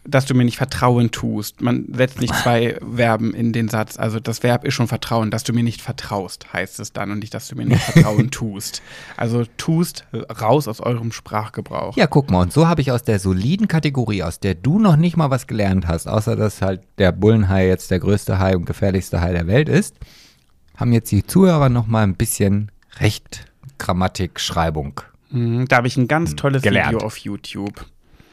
dass du mir nicht Vertrauen tust. Man setzt nicht zwei Verben in den Satz. Also das Verb ist schon Vertrauen. Dass du mir nicht vertraust, heißt es dann und nicht, dass du mir nicht Vertrauen tust. Also tust raus aus eurem Sprachgebrauch. Ja, guck mal, und so habe ich aus der soliden Kategorie, aus der du noch nicht mal was gelernt hast, außer dass halt der Bullenhai jetzt der größte Hai und gefährlichste Hai der Welt ist, haben jetzt die Zuhörer noch mal ein bisschen Recht, Grammatik, Schreibung. Mhm, Da habe ich ein ganz tolles Gelernt. Video auf YouTube.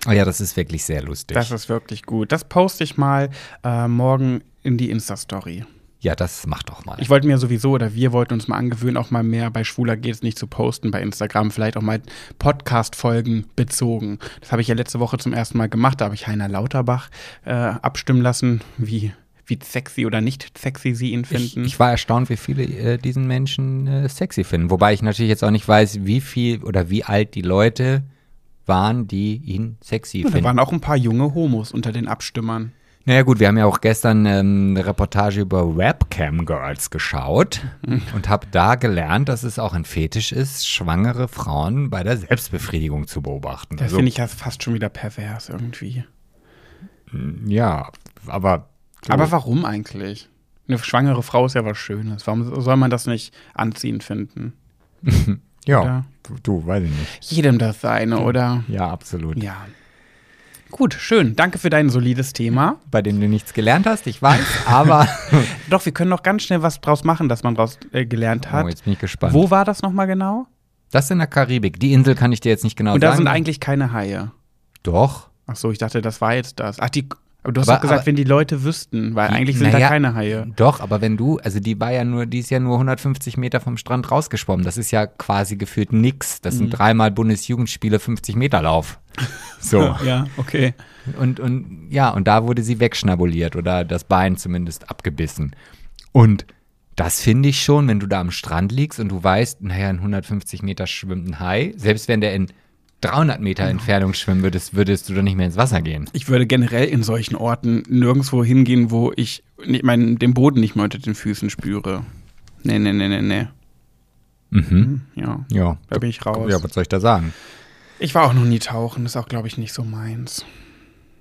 Oh ja, das ist wirklich sehr lustig. Das ist wirklich gut. Das poste ich mal äh, morgen in die Insta-Story. ja, das mach doch mal. Ich wollte mir sowieso, oder wir wollten uns mal angewöhnen, auch mal mehr bei Schwuler geht's nicht zu posten bei Instagram, vielleicht auch mal Podcast-Folgen bezogen. Das habe ich ja letzte Woche zum ersten Mal gemacht, da habe ich Heiner Lauterbach äh, abstimmen lassen, wie, wie sexy oder nicht sexy sie ihn ich, finden. ich war erstaunt, wie viele äh, diesen Menschen äh, sexy finden. Wobei ich natürlich jetzt auch nicht weiß, wie viel oder wie alt die Leute waren, die ihn sexy da finden. waren auch ein paar junge Homos unter den Abstimmern. Naja gut, wir haben ja auch gestern ähm, eine Reportage über Webcam Girls geschaut und habe da gelernt, dass es auch ein Fetisch ist, schwangere Frauen bei der Selbstbefriedigung zu beobachten. Das Also, finde ich ja fast schon wieder pervers irgendwie. ja, aber Aber warum eigentlich? Eine schwangere Frau ist ja was Schönes. Warum soll man das nicht anziehend finden? ja, oder? du, weiß ich nicht. Jedem das seine, oder? Ja, absolut. Ja. Gut, schön. Danke für dein solides Thema. Bei dem du nichts gelernt hast, ich weiß, aber Doch, wir können noch ganz schnell was draus machen, dass man draus äh, gelernt hat. oh, jetzt bin ich gespannt. Wo war das nochmal genau? Das ist in der Karibik. Die Insel kann ich dir jetzt nicht genau Und da sagen. sind eigentlich keine Haie. Doch. Ach so, ich dachte, das war jetzt das. Ach, die. Aber du hast Aber- doch gesagt, aber- wenn die Leute wüssten, weil eigentlich sind da keine Haie. Doch, aber wenn du, also die war ja nur, die ist ja nur 150 Meter vom Strand rausgeschwommen. Das ist ja quasi gefühlt nix. Das Mhm. sind dreimal Bundesjugendspiele 50 Meter Lauf. So. Ja, okay. Und, und ja, und da wurde sie wegschnabuliert oder das Bein zumindest abgebissen. Und das finde ich schon, wenn du da am Strand liegst und du weißt, naja, in 150 Meter schwimmt ein Hai, selbst wenn der in 300 Meter Entfernung schwimmen würdest, würdest du doch nicht mehr ins Wasser gehen. Ich würde generell in solchen Orten nirgendwo hingehen, wo ich mein, den Boden nicht mehr unter den Füßen spüre. Nee, nee, nee, nee, nee. Mhm. Ja, Ja. da bin ich raus. Ja, was soll ich da sagen? Ich war auch noch nie tauchen, ist auch, glaube ich, nicht so meins.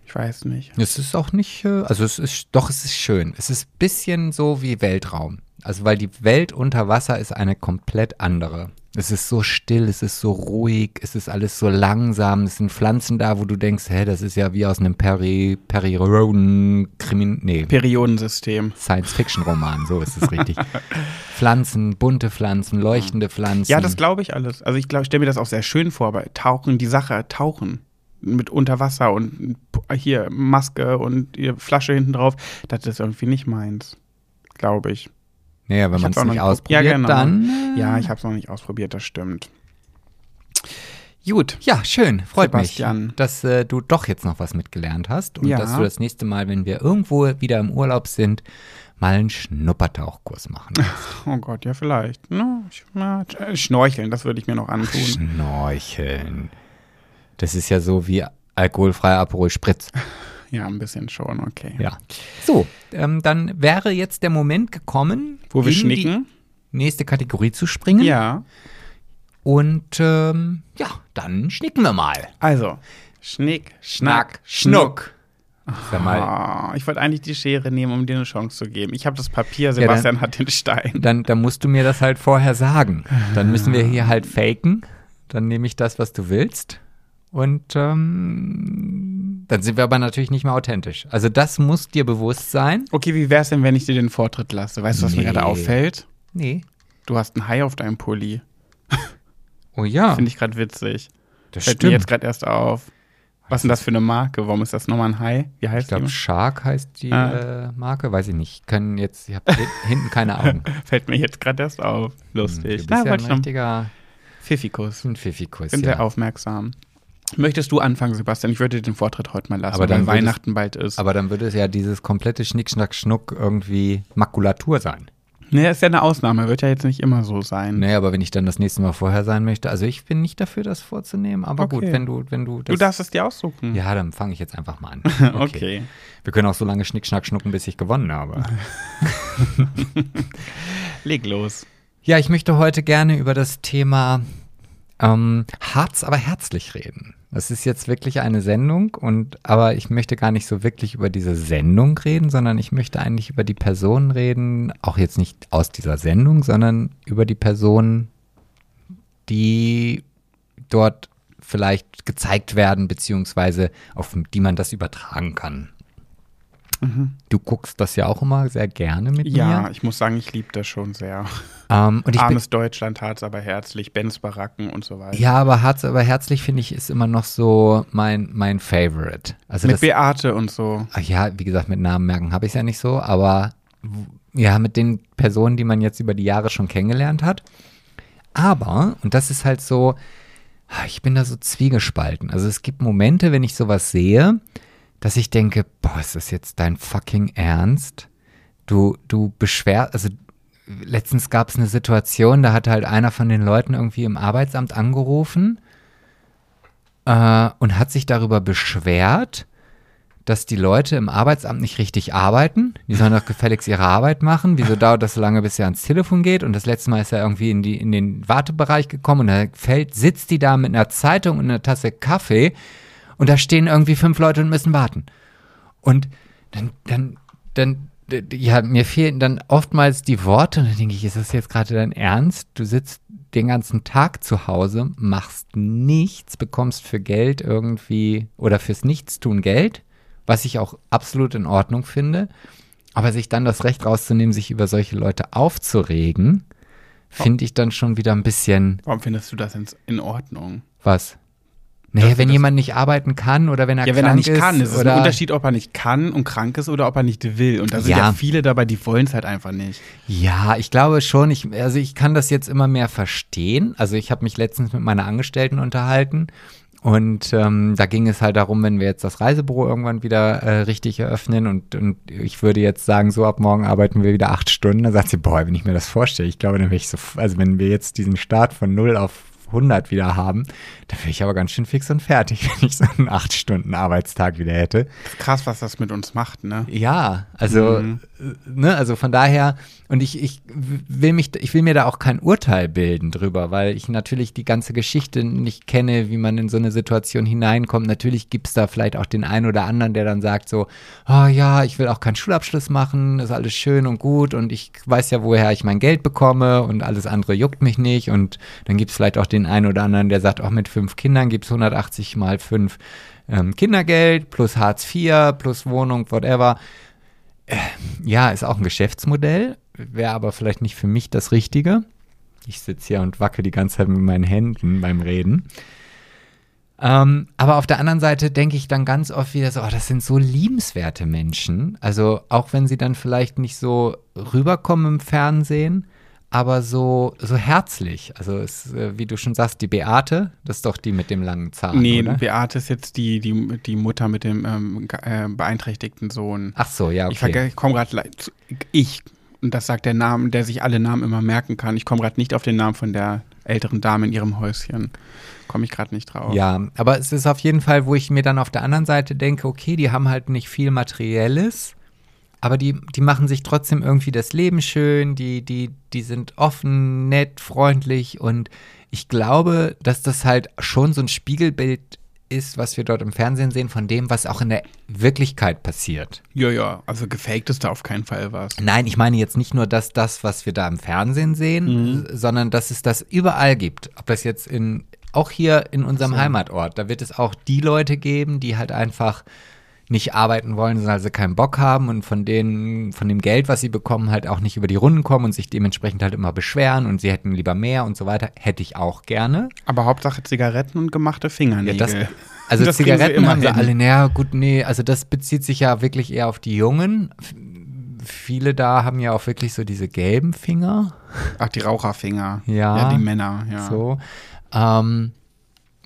Ich weiß nicht. Es ist auch nicht, äh, also es ist, doch, es ist schön. Es ist ein bisschen so wie Weltraum. Also, weil die Welt unter Wasser ist eine komplett andere. Es ist so still, es ist so ruhig, es ist alles so langsam. Es sind Pflanzen da, wo du denkst, hä, das ist ja wie aus einem Peri, Perioden, Krimin, nee, Periodensystem. Science-Fiction-Roman, so ist es richtig. Pflanzen, bunte Pflanzen, leuchtende Pflanzen. Ja, das glaube ich alles. Also ich glaube, ich stelle mir das auch sehr schön vor, aber Tauchen, die Sache, Tauchen mit unter Wasser und hier Maske und Flasche hinten drauf, das ist irgendwie nicht meins, glaube ich. Naja, wenn man es nicht noch nicht prob- ausprobiert, Ja, genau. dann. Äh, Ja, ich habe es noch nicht ausprobiert, das stimmt. Gut. Ja, schön. Freut Sebastian. mich, dass äh, du doch jetzt noch was mitgelernt hast und Ja. dass du das nächste Mal, wenn wir irgendwo wieder im Urlaub sind, mal einen Schnuppertauchkurs machen. Oh Gott, ja, vielleicht. No, äh, schnorcheln, das würde ich mir noch antun. Schnorcheln. Das ist ja so wie alkoholfreier Aperol Spritz. Ja, ein bisschen schon, okay. Ja. So, ähm, dann wäre jetzt der Moment gekommen, Wo wir in schnicken? die nächste Kategorie zu springen. Ja. Und ähm, ja, dann schnicken wir mal. Also, Schnick, Schnack, Schnuck. Ah, ich wollte eigentlich die Schere nehmen, um dir eine Chance zu geben. Ich habe das Papier, dann- Sebastian hat den Stein. dann, dann musst du mir das halt vorher sagen. Dann müssen wir hier halt faken. Dann nehme ich das, was du willst. Und ähm, dann sind wir aber natürlich nicht mehr authentisch. Also das muss dir bewusst sein. Okay, wie wär's denn, wenn ich dir den Vortritt lasse? Weißt du, was mir Nee. gerade auffällt? Nee. Du hast ein Hai auf deinem Pulli. Oh ja, Finde ich gerade witzig. das Fällt mir jetzt stimmt. gerade erst auf. Was ist denn das für eine Marke? Warum ist das nochmal ein Hai? Wie Ich heißt glaube, die? Shark heißt die Ah. äh, Marke. Weiß ich nicht. Können jetzt, ich habe hinten keine Augen. Fällt mir jetzt gerade erst auf. Du Lustig. bist Na, ja ein ich richtiger Pfiffikus. ein Pfiffikus. Bin Ja. sehr aufmerksam. Möchtest du anfangen, Sebastian? Ich würde dir den Vortritt heute mal lassen, Aber dann weil Weihnachten bald ist. Aber dann würde es ja dieses komplette Schnick, Schnack, Schnuck irgendwie Makulatur sein. nee, ist ja eine Ausnahme. Wird ja jetzt nicht immer so sein. Nee, aber wenn ich dann das nächste Mal vorher sein möchte, also ich bin nicht dafür, das vorzunehmen, aber Okay. gut, wenn du, wenn du das. du darfst es dir aussuchen. Ja, dann fange ich jetzt einfach mal an. Okay. Wir können auch so lange Schnick, Schnack, Schnucken, bis ich gewonnen habe. Leg los. Ja, ich möchte heute gerne über das Thema ähm, Harz, aber herzlich reden. Das ist jetzt wirklich eine Sendung und aber ich möchte gar nicht so wirklich über diese Sendung reden, sondern ich möchte eigentlich über die Person reden, auch jetzt nicht aus dieser Sendung, sondern über die Person, die dort vielleicht gezeigt werden, beziehungsweise auf die man das übertragen kann. Du guckst das ja auch immer sehr gerne mit Ja, mir. ich muss sagen, ich liebe das schon sehr. Ähm, und ich bin, Armes Deutschland, Harz aber herzlich, Benz Baracken und so weiter. Ja, aber Harz aber herzlich finde ich ist immer noch so mein, mein Favorite. Also Mit das, Beate und so. Ach ja, wie gesagt, mit Namen merken habe ich es ja nicht so, aber ja, mit den Personen, die man jetzt über die Jahre schon kennengelernt hat. Aber, und das ist halt so, ah, ich bin da so zwiegespalten. Also es gibt Momente, wenn ich sowas sehe, dass ich denke, boah, ist das jetzt dein fucking Ernst? Du, du beschwer, also letztens gab es eine Situation, da hat halt einer von den Leuten irgendwie im Arbeitsamt angerufen äh, und hat sich darüber beschwert, dass die Leute im Arbeitsamt nicht richtig arbeiten. Die sollen doch gefälligst ihre Arbeit machen. Wieso dauert das so lange, bis er ans Telefon geht? Und das letzte Mal ist er irgendwie in, die, in den Wartebereich gekommen und da fällt, sitzt die da mit einer Zeitung und einer Tasse Kaffee und da stehen irgendwie fünf Leute und müssen warten. Und dann, dann, dann, ja, mir fehlen dann oftmals die Worte und dann denke ich, ist das jetzt gerade dein Ernst? Du sitzt den ganzen Tag zu Hause, machst nichts, bekommst für Geld irgendwie oder fürs Nichtstun Geld, was ich auch absolut in Ordnung finde. Aber sich dann das Recht rauszunehmen, sich über solche Leute aufzuregen, finde ich dann schon wieder ein bisschen Warum findest du das in Ordnung? was. Naja, wenn das- jemand nicht arbeiten kann oder wenn er Ja, wenn krank er nicht kann, ist. ist es oder ein Unterschied, ob er nicht kann und krank ist oder ob er nicht will. Und da sind ja, Ja. viele dabei, die wollen es halt einfach nicht. Ja, ich glaube schon. Ich, also ich kann das jetzt immer mehr verstehen. Also ich habe mich letztens mit meiner Angestellten unterhalten und ähm, da ging es halt darum, wenn wir jetzt das Reisebüro irgendwann wieder äh, richtig eröffnen und, und ich würde jetzt sagen, so ab morgen arbeiten wir wieder acht Stunden. Dann sagt sie, boah, wenn ich mir das vorstelle, ich glaube, dann wäre ich so, also wenn wir jetzt diesen Start von 0 auf 100 wieder haben, dann wäre ich aber ganz schön fix und fertig, wenn ich so einen acht Stunden Arbeitstag wieder hätte. Krass, was das mit uns macht, ne? Ja, also Mhm. Ne, also von daher, und ich, ich will mich, ich will mir da auch kein Urteil bilden drüber, weil ich natürlich die ganze Geschichte nicht kenne, wie man in so eine Situation hineinkommt. Natürlich gibt es da vielleicht auch den einen oder anderen, der dann sagt so, oh ja, ich will auch keinen Schulabschluss machen, ist alles schön und gut und ich weiß ja, woher ich mein Geld bekomme und alles andere juckt mich nicht. Und dann gibt es vielleicht auch den einen oder anderen, der sagt, auch mit fünf Kindern gibt es 180 mal fünf ähm, Kindergeld plus Hartz IV plus Wohnung, whatever. Äh, ja, ist auch ein Geschäftsmodell, wäre aber vielleicht nicht für mich das Richtige. Ich sitze hier und wacke die ganze Zeit mit meinen Händen beim Reden. Ähm, aber auf der anderen Seite denke ich dann ganz oft wieder so, oh, das sind so liebenswerte Menschen. Also auch wenn sie dann vielleicht nicht so rüberkommen im Fernsehen, aber so, so herzlich. Also es, äh, wie du schon sagst, die Beate, das ist doch die mit dem langen Zahn. Nee, oder? Beate ist jetzt die, die, die Mutter mit dem ähm, äh, beeinträchtigten Sohn. Ach so, ja, Ich, okay. ich komme gerade ich und das sagt der Name, der sich alle Namen immer merken kann. Ich komme gerade nicht auf den Namen von der älteren Dame in ihrem Häuschen. Komme ich gerade nicht drauf. Ja, aber es ist auf jeden Fall, wo ich mir dann auf der anderen Seite denke, okay, die haben halt nicht viel Materielles, aber die, die machen sich trotzdem irgendwie das Leben schön, die, die, die sind offen, nett, freundlich und ich glaube, dass das halt schon so ein Spiegelbild ist, was wir dort im Fernsehen sehen, von dem, was auch in der Wirklichkeit passiert. ja, ja. Also gefaked ist da auf keinen Fall was. Nein, ich meine jetzt nicht nur das, das, was wir da im Fernsehen sehen, sondern dass es das überall gibt. Ob das jetzt in, auch hier in unserem Heimatort, da wird es auch die Leute geben, die halt einfach nicht arbeiten wollen, sondern also keinen Bock haben und von denen, von dem Geld, was sie bekommen, halt auch nicht über die Runden kommen und sich dementsprechend halt immer beschweren und sie hätten lieber mehr und so weiter. Hätte ich auch gerne. Aber Hauptsache Zigaretten und gemachte Fingernägel. das, also Das Zigaretten haben sie hin. alle, naja, gut, nee, also das bezieht sich ja wirklich eher auf die Jungen. Viele da haben ja auch wirklich so diese gelben Finger. Ach, die Raucherfinger. Ja. Ja, die Männer, ja. So. Ähm,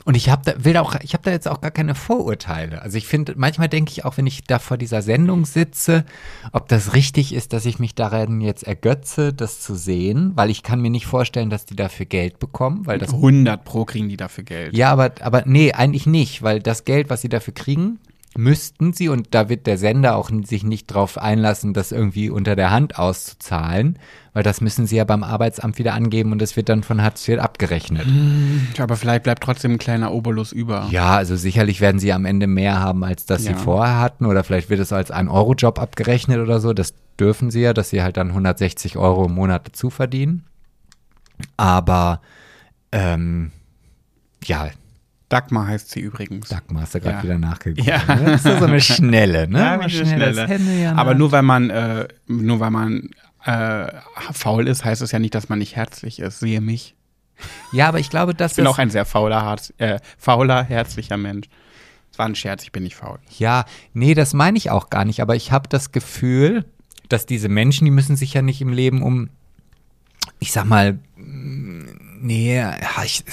und ich habe da, will auch, ich habe da jetzt auch gar keine Vorurteile. Also ich finde, manchmal denke ich auch, wenn ich da vor dieser Sendung sitze, ob das richtig ist, dass ich mich daran jetzt ergötze, das zu sehen, weil ich kann mir nicht vorstellen, dass die dafür Geld bekommen, weil das 100 pro kriegen die dafür Geld. ja, aber, aber nee, eigentlich nicht, weil das Geld, was sie dafür kriegen, müssten sie, und da wird der Sender auch sich nicht drauf einlassen, das irgendwie unter der Hand auszuzahlen, weil das müssen sie ja beim Arbeitsamt wieder angeben und das wird dann von Hartz IV abgerechnet. Aber vielleicht bleibt trotzdem ein kleiner Obolus über. Ja, also sicherlich werden sie am Ende mehr haben, als das Ja. sie vorher hatten, oder vielleicht wird es als ein Euro-Job abgerechnet oder so. Das dürfen sie ja, dass sie halt dann 160 Euro im Monat dazu verdienen. Aber ähm, ja, Dagmar heißt sie übrigens. Dagmar hast du gerade Ja. wieder nachgeguckt. Ja. Ne? Das ist so eine schnelle, ne? Ja, schnell schnelle. ja Aber nur weil man, äh, nur weil man äh, faul ist, heißt es ja nicht, dass man nicht herzlich ist. Siehe mich. Ja, aber ich glaube, dass Ich bin auch ein sehr fauler, Harz, äh, fauler, herzlicher Mensch. Es war ein Scherz, ich bin nicht faul. Ja, nee, das meine ich auch gar nicht. Aber ich habe das Gefühl, dass diese Menschen, die müssen sich ja nicht im Leben um, ich sag mal, nee, ich,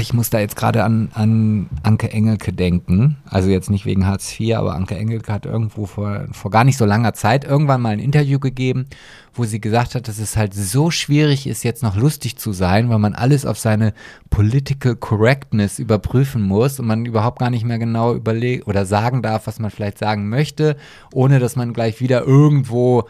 ich muss da jetzt gerade an, an Anke Engelke denken. Also jetzt nicht wegen Hartz IV, aber Anke Engelke hat irgendwo vor, vor gar nicht so langer Zeit irgendwann mal ein Interview gegeben, wo sie gesagt hat, dass es halt so schwierig ist, jetzt noch lustig zu sein, weil man alles auf seine Political Correctness überprüfen muss und man überhaupt gar nicht mehr genau überlegt oder sagen darf, was man vielleicht sagen möchte, ohne dass man gleich wieder irgendwo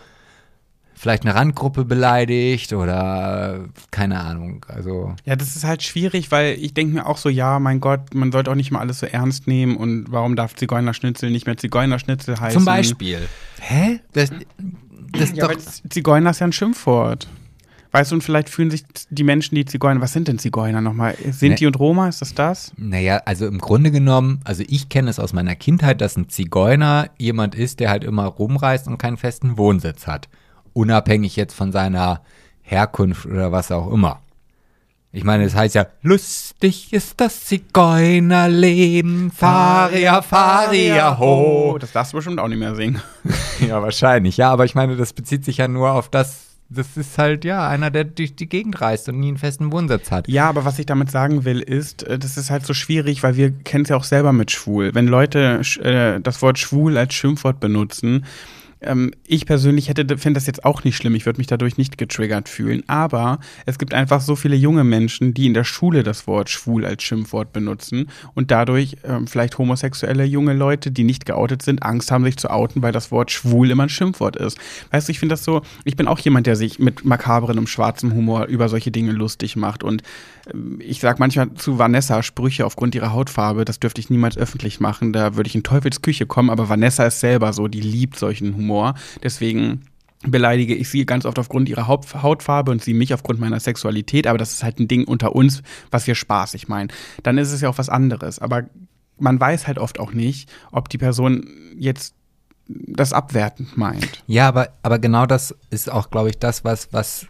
vielleicht eine Randgruppe beleidigt oder keine Ahnung. Also Ja, das ist halt schwierig, weil ich denke mir auch so, ja, mein Gott, man sollte auch nicht mal alles so ernst nehmen und warum darf Zigeunerschnitzel nicht mehr Zigeunerschnitzel heißen? zum Beispiel. Hä? Das, das Ja, doch. aber Zigeuner ist ja ein Schimpfwort. Weißt du, und vielleicht fühlen sich die Menschen, die Zigeuner, was sind denn Zigeuner nochmal? Sinti Ne. und Roma, ist das das? Naja, also im Grunde genommen, also ich kenne es aus meiner Kindheit, dass ein Zigeuner jemand ist, der halt immer rumreist und keinen festen Wohnsitz hat. Unabhängig jetzt von seiner Herkunft oder was auch immer. Ich meine, es heißt ja, lustig ist das Zigeunerleben, Faria, Faria, ho. Oh, Das darfst du bestimmt auch nicht mehr singen. Ja, wahrscheinlich, ja, aber ich meine, das bezieht sich ja nur auf das, das ist halt, ja, einer, der durch die Gegend reist und nie einen festen Wohnsitz hat. Ja, aber was ich damit sagen will, ist, äh, das ist halt so schwierig, weil wir kennen es ja auch selber mit schwul. Wenn Leute äh, das Wort schwul als Schimpfwort benutzen, ähm, ich persönlich hätte, finde das jetzt auch nicht schlimm. Ich würde mich dadurch nicht getriggert fühlen. Aber es gibt einfach so viele junge Menschen, die in der Schule das Wort schwul als Schimpfwort benutzen und dadurch ähm, vielleicht homosexuelle junge Leute, die nicht geoutet sind, Angst haben, sich zu outen, weil das Wort schwul immer ein Schimpfwort ist. Weißt du, ich finde das so, ich bin auch jemand, der sich mit makabren und schwarzem Humor über solche Dinge lustig macht. Und ähm, ich sage manchmal zu Vanessa Sprüche aufgrund ihrer Hautfarbe, das dürfte ich niemals öffentlich machen. Da würde ich in Teufels Küche kommen, aber Vanessa ist selber so, die liebt solchen Humor. Humor. Deswegen beleidige ich sie ganz oft aufgrund ihrer Hautfarbe und sie mich aufgrund meiner Sexualität, aber das ist halt ein Ding unter uns, was wir spaßig meinen. Dann ist es ja auch was anderes. Aber man weiß halt oft auch nicht, ob die Person jetzt das abwertend meint. Ja, aber, aber genau das ist auch, glaube ich, das, was, was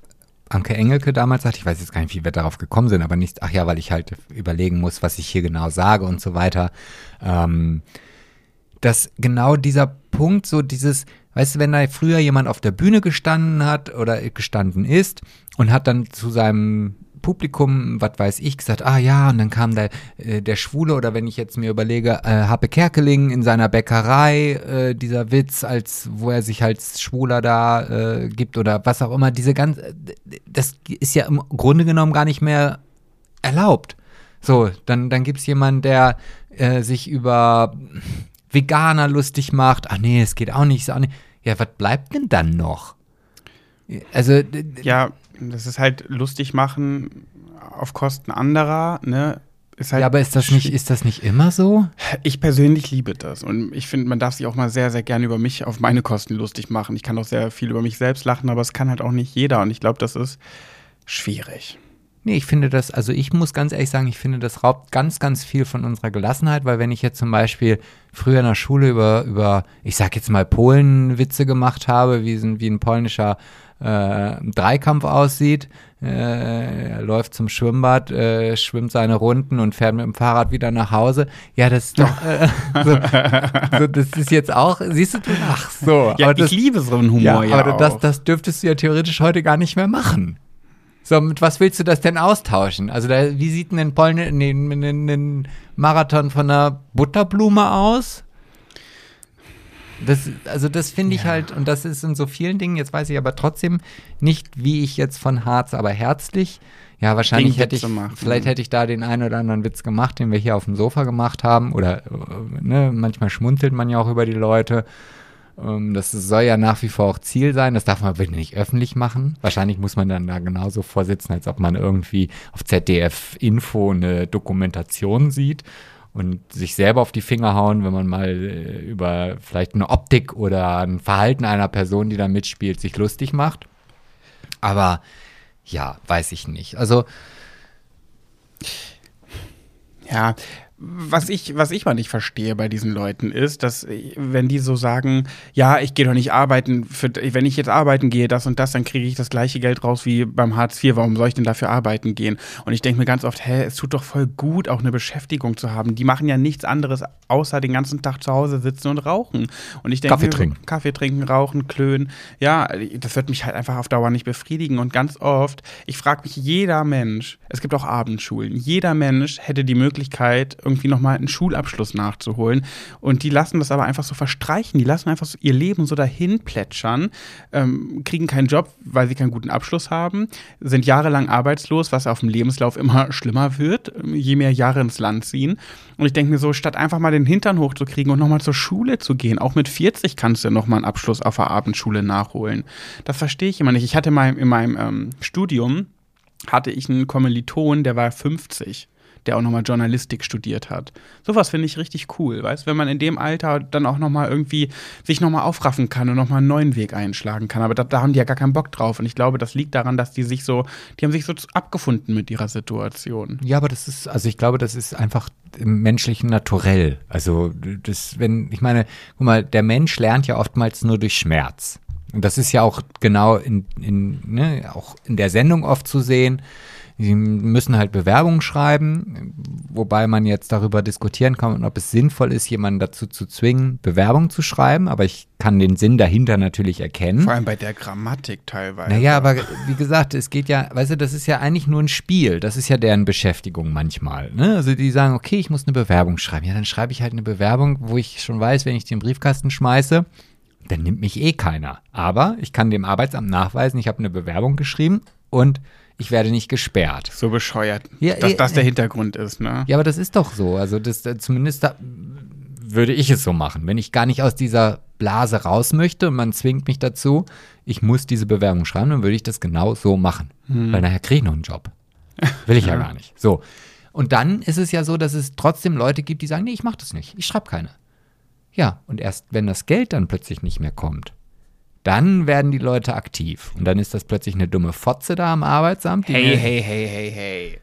Anke Engelke damals sagt, ich weiß jetzt gar nicht, wie wir darauf gekommen sind, aber nicht, ach ja, weil ich halt überlegen muss, was ich hier genau sage und so weiter. Ähm, dass genau dieser Punkt, so dieses, Weißt du, wenn da früher jemand auf der Bühne gestanden hat oder gestanden ist und hat dann zu seinem Publikum, was weiß ich, gesagt, ah ja, und dann kam der, äh, der Schwule oder wenn ich jetzt mir überlege, äh, Happe Kerkeling in seiner Bäckerei, äh, dieser Witz, als wo er sich als Schwuler da äh, gibt oder was auch immer, diese ganz, das ist ja im Grunde genommen gar nicht mehr erlaubt. So, dann, dann gibt es jemanden, der äh, sich über Veganer lustig macht. Ach nee, es geht auch nicht. Ist auch nicht. Ja, was bleibt denn dann noch? Also. Ja, das ist halt lustig machen auf Kosten anderer, ne? Halt ja, aber ist das, nicht, ist das nicht immer so? Ich persönlich liebe das. Und ich finde, man darf sich auch mal sehr, sehr gerne über mich auf meine Kosten lustig machen. Ich kann auch sehr viel über mich selbst lachen, aber es kann halt auch nicht jeder. Und ich glaube, das ist schwierig. Nee, ich finde das, also ich muss ganz ehrlich sagen, ich finde, das raubt ganz, ganz viel von unserer Gelassenheit, weil wenn ich jetzt zum Beispiel früher in der Schule über, über ich sag jetzt mal Polen-Witze gemacht habe, wie, wie ein polnischer äh, Dreikampf aussieht, äh, er läuft zum Schwimmbad, äh, schwimmt seine Runden und fährt mit dem Fahrrad wieder nach Hause. Ja, das ist doch, äh, so, so, das ist jetzt auch, siehst du, ach so. Ja, das, ich liebe so einen Humor ja, ja aber das, das dürftest du ja theoretisch heute gar nicht mehr machen. So, mit was willst du das denn austauschen? Also, da, wie sieht denn ein, Polne, ein, ein Marathon von einer Butterblume aus? Das, also das finde ich ja. halt, und das ist in so vielen Dingen, jetzt weiß ich aber trotzdem nicht, wie ich jetzt von Harz, aber herzlich. Ja, wahrscheinlich hätte ich, vielleicht hätte ich da den einen oder anderen Witz gemacht, den wir hier auf dem Sofa gemacht haben. Oder äh, ne, manchmal schmunzelt man ja auch über die Leute. Ähm, das soll ja nach wie vor auch Ziel sein. Das darf man aber nicht öffentlich machen. Wahrscheinlich muss man dann da genauso vorsitzen, als ob man irgendwie auf ZDF Info eine Dokumentation sieht und sich selber auf die Finger hauen, wenn man mal äh, über vielleicht eine Optik oder ein Verhalten einer Person, die da mitspielt, sich lustig macht. Aber ja, weiß ich nicht. Also ja, was ich, was ich mal nicht verstehe bei diesen Leuten ist, dass wenn die so sagen, ja, ich gehe doch nicht arbeiten, für, wenn ich jetzt arbeiten gehe, das und das, dann kriege ich das gleiche Geld raus wie beim Hartz IV, warum soll ich denn dafür arbeiten gehen? Und ich denke mir ganz oft, hä, es tut doch voll gut, auch eine Beschäftigung zu haben. Die machen ja nichts anderes, außer den ganzen Tag zu Hause sitzen und rauchen. Und ich denke Kaffee trinken. Kaffee trinken, rauchen, klönen. Ja, das wird mich halt einfach auf Dauer nicht befriedigen. Und ganz oft, ich frage mich, jeder Mensch, es gibt auch Abendschulen, jeder Mensch hätte die Möglichkeit, irgendwie nochmal einen Schulabschluss nachzuholen. Und die lassen das aber einfach so verstreichen. Die lassen einfach so ihr Leben so dahin plätschern, ähm, kriegen keinen Job, weil sie keinen guten Abschluss haben, sind jahrelang arbeitslos, was auf dem Lebenslauf immer schlimmer wird, je mehr Jahre ins Land ziehen. Und ich denke mir so, statt einfach mal den Hintern hochzukriegen und nochmal zur Schule zu gehen, auch mit 40 kannst du nochmal einen Abschluss auf der Abendschule nachholen. Das verstehe ich immer nicht. Ich hatte mal in meinem ähm, Studium, hatte ich einen Kommiliton, der war 50 der auch nochmal Journalistik studiert hat. Sowas finde ich richtig cool, weißt wenn man in dem Alter dann auch nochmal irgendwie sich nochmal aufraffen kann und nochmal einen neuen Weg einschlagen kann. Aber da, da, haben die ja gar keinen Bock drauf. Und ich glaube, das liegt daran, dass die sich so, die haben sich so abgefunden mit ihrer Situation. Ja, aber das ist, also ich glaube, das ist einfach im menschlichen Naturell. Also das, wenn, ich meine, guck mal, der Mensch lernt ja oftmals nur durch Schmerz. Und das ist ja auch genau in, in ne, auch in der Sendung oft zu sehen. Sie müssen halt Bewerbungen schreiben, wobei man jetzt darüber diskutieren kann, ob es sinnvoll ist, jemanden dazu zu zwingen, Bewerbungen zu schreiben. Aber ich kann den Sinn dahinter natürlich erkennen. Vor allem bei der Grammatik teilweise. Naja, aber wie gesagt, es geht ja, weißt du, das ist ja eigentlich nur ein Spiel. Das ist ja deren Beschäftigung manchmal. Ne? Also die sagen, okay, ich muss eine Bewerbung schreiben. Ja, dann schreibe ich halt eine Bewerbung, wo ich schon weiß, wenn ich den Briefkasten schmeiße, dann nimmt mich eh keiner. Aber ich kann dem Arbeitsamt nachweisen, ich habe eine Bewerbung geschrieben und ich werde nicht gesperrt. So bescheuert, Ja, dass eh, das der eh. Hintergrund ist, ne? Ja, aber das ist doch so. Also das äh, zumindest da, würde ich es so machen. Wenn ich gar nicht aus dieser Blase raus möchte und man zwingt mich dazu, ich muss diese Bewerbung schreiben, dann würde ich das genau so machen. Weil nachher kriege ich noch einen Job. Will ich ja gar nicht. So. Und dann ist es ja so, dass es trotzdem Leute gibt, die sagen, nee, ich mache das nicht. Ich schreibe keine. Ja, und erst wenn das Geld dann plötzlich nicht mehr kommt, dann werden die Leute aktiv. Und dann ist das plötzlich eine dumme Fotze da am Arbeitsamt. die Hey, hey, hey, hey, hey.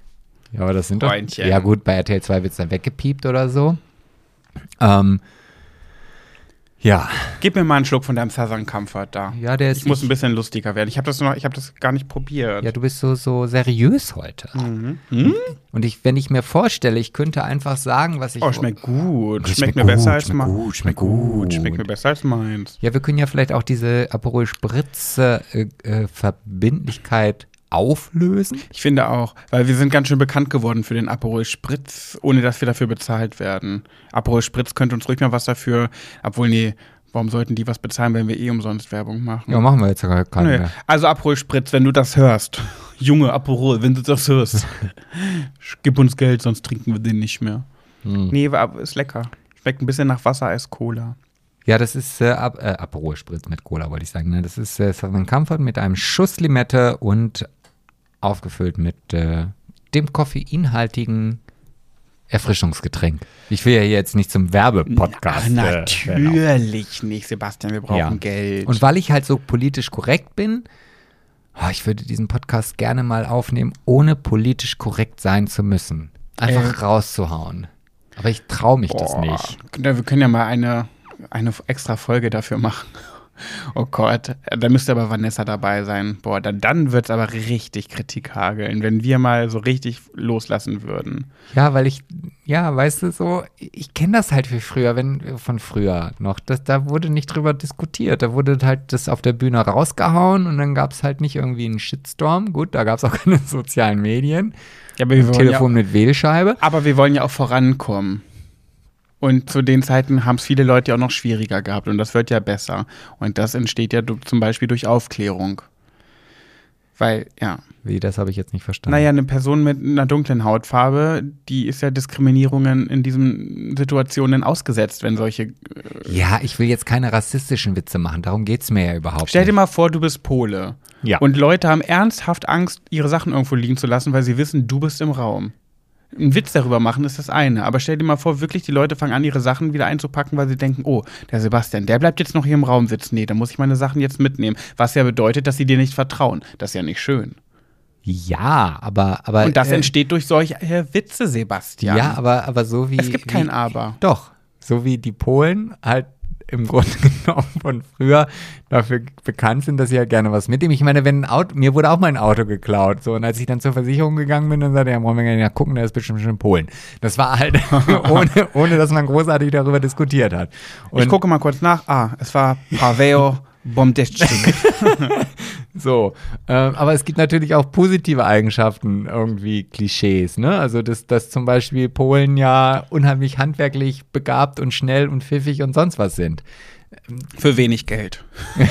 ja, aber das sind doch. Freundchen. Ja, gut, bei RTL 2 wird es dann weggepiept oder so. Ähm, ja. Gib mir mal einen Schluck von deinem Southern Comfort da. Ja, der ist. Ich muss ein bisschen lustiger werden. Ich habe das noch, ich habe das gar nicht probiert. ja, du bist so, so seriös heute. Mhm. Hm? Und ich, wenn ich mir vorstelle, ich könnte einfach sagen, was ich. Oh, schmeckt gut. Schmeckt, schmeckt mir gut, besser als schmeckt meins. gut, schmeckt gut. Schmeckt mir besser als meins. Ja, wir können ja vielleicht auch diese Aperol Spritz äh, äh, Verbindlichkeit auflösen. Ich finde auch, weil wir sind ganz schön bekannt geworden für den Aperol Spritz, ohne dass wir dafür bezahlt werden. Aperol Spritz könnte uns ruhig mal was dafür, obwohl nee, warum sollten die was bezahlen, wenn wir eh umsonst Werbung machen? Ja, machen wir jetzt gar keine Nee. mehr. Also Aperol Spritz, wenn du das hörst. Junge Aperol, wenn du das hörst. Gib uns Geld, sonst trinken wir den nicht mehr. Hm. Nee, aber ist lecker. Schmeckt ein bisschen nach Wasser als Cola. Ja, das ist äh, Ap äh, Aperol Spritz mit Cola, wollte ich sagen. Ne? Das ist äh, Southern Comfort mit einem Schuss Limette und aufgefüllt mit äh, dem koffeinhaltigen Erfrischungsgetränk. Ich will ja hier jetzt nicht zum Werbepodcast. Ach, äh, natürlich nicht, Sebastian, wir brauchen Ja. Geld. Und weil ich halt so politisch korrekt bin, oh, ich würde diesen Podcast gerne mal aufnehmen, ohne politisch korrekt sein zu müssen. Einfach Äh. rauszuhauen. Aber ich traue mich das Boah. nicht. Ja, Wir können ja mal eine, eine extra Folge dafür machen. Oh Gott, da müsste aber Vanessa dabei sein. Boah, dann, dann wird es aber richtig Kritik hageln, wenn wir mal so richtig loslassen würden. Ja, weil ich, ja, weißt du, so, ich kenne das halt wie früher, wenn, von früher noch. Das, da wurde nicht drüber diskutiert. Da wurde halt das auf der Bühne rausgehauen und dann gab es halt nicht irgendwie einen Shitstorm. Gut, da gab es auch keine sozialen Medien. Ja, aber wir Telefon ja, mit Wählscheibe. aber wir wollen ja auch vorankommen. Und zu den Zeiten haben es viele Leute ja auch noch schwieriger gehabt und das wird ja besser. Und das entsteht ja zum Beispiel durch Aufklärung. Weil, ja, Wie, das habe ich jetzt nicht verstanden. Naja, eine Person mit einer dunklen Hautfarbe, die ist ja Diskriminierungen in diesen Situationen ausgesetzt, wenn solche. Ja, ich will jetzt keine rassistischen Witze machen. Darum geht es mir ja überhaupt Stell dir nicht. mal vor, du bist Pole. Ja. Und Leute haben ernsthaft Angst, ihre Sachen irgendwo liegen zu lassen, weil sie wissen, du bist im Raum. Ein Witz darüber machen ist das eine, aber stell dir mal vor, wirklich die Leute fangen an, ihre Sachen wieder einzupacken, weil sie denken, oh, der Sebastian, der bleibt jetzt noch hier im Raum sitzen. Nee, da muss ich meine Sachen jetzt mitnehmen. Was ja bedeutet, dass sie dir nicht vertrauen. Das ist ja nicht schön. Ja, aber. aber Und das äh, entsteht durch solche Witze, Sebastian. Ja, aber, aber so wie. Es gibt kein wie, Aber. Doch. So wie die Polen halt im Grunde genommen von früher dafür bekannt sind, dass sie ja gerne was mitnehmen. Ich meine, wenn ein Auto, mir wurde auch mal ein Auto geklaut, so, und als ich dann zurVersicherung gegangen bin, dann sagte er, ja, wollen wir ja gucken, der ist bestimmt schon in Polen. Das war halt, ohne, ohne dass man großartig darüber diskutiert hat. Und ich gucke mal kurz nach. Ah, es war Paveo Bomdesczyk. So, ähm, aber es gibt natürlich auch positive Eigenschaften, irgendwie Klischees, ne? Also, dass, dass zum Beispiel Polen ja unheimlich handwerklich begabt und schnell und pfiffig und sonst was sind. Für wenig Geld.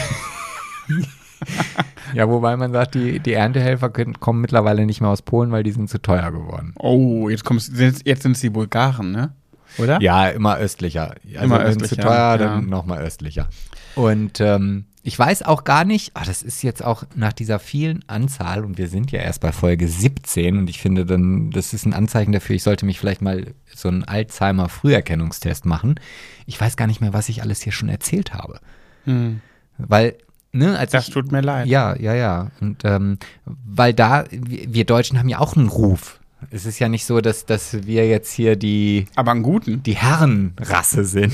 Ja, wobei man sagt, die, die Erntehelfer können, kommen mittlerweile nicht mehr aus Polen, weil die sind zu teuer geworden. Oh, jetzt, kommst, jetzt sind es die Bulgaren, ne? Oder? Ja, immer östlicher. Also Immer wenn östlicher, zu teuer, dann ja. nochmal östlicher. Und ähm, ich weiß auch gar nicht, ah, das ist jetzt auch nach dieser vielen Anzahl, und wir sind ja erst bei Folge 17, und ich finde dann, das ist ein Anzeichen dafür, ich sollte mich vielleicht mal so einen Alzheimer-Früherkennungstest machen. Ich weiß gar nicht mehr, was ich alles hier schon erzählt habe. Hm. Weil, ne, Das ich, tut mir leid. ja, ja, ja. Und ähm, weil da, wir Deutschen haben ja auch einen Ruf. Es ist ja nicht so, dass, dass wir jetzt hier die, Aber einen guten. die Herrenrasse sind.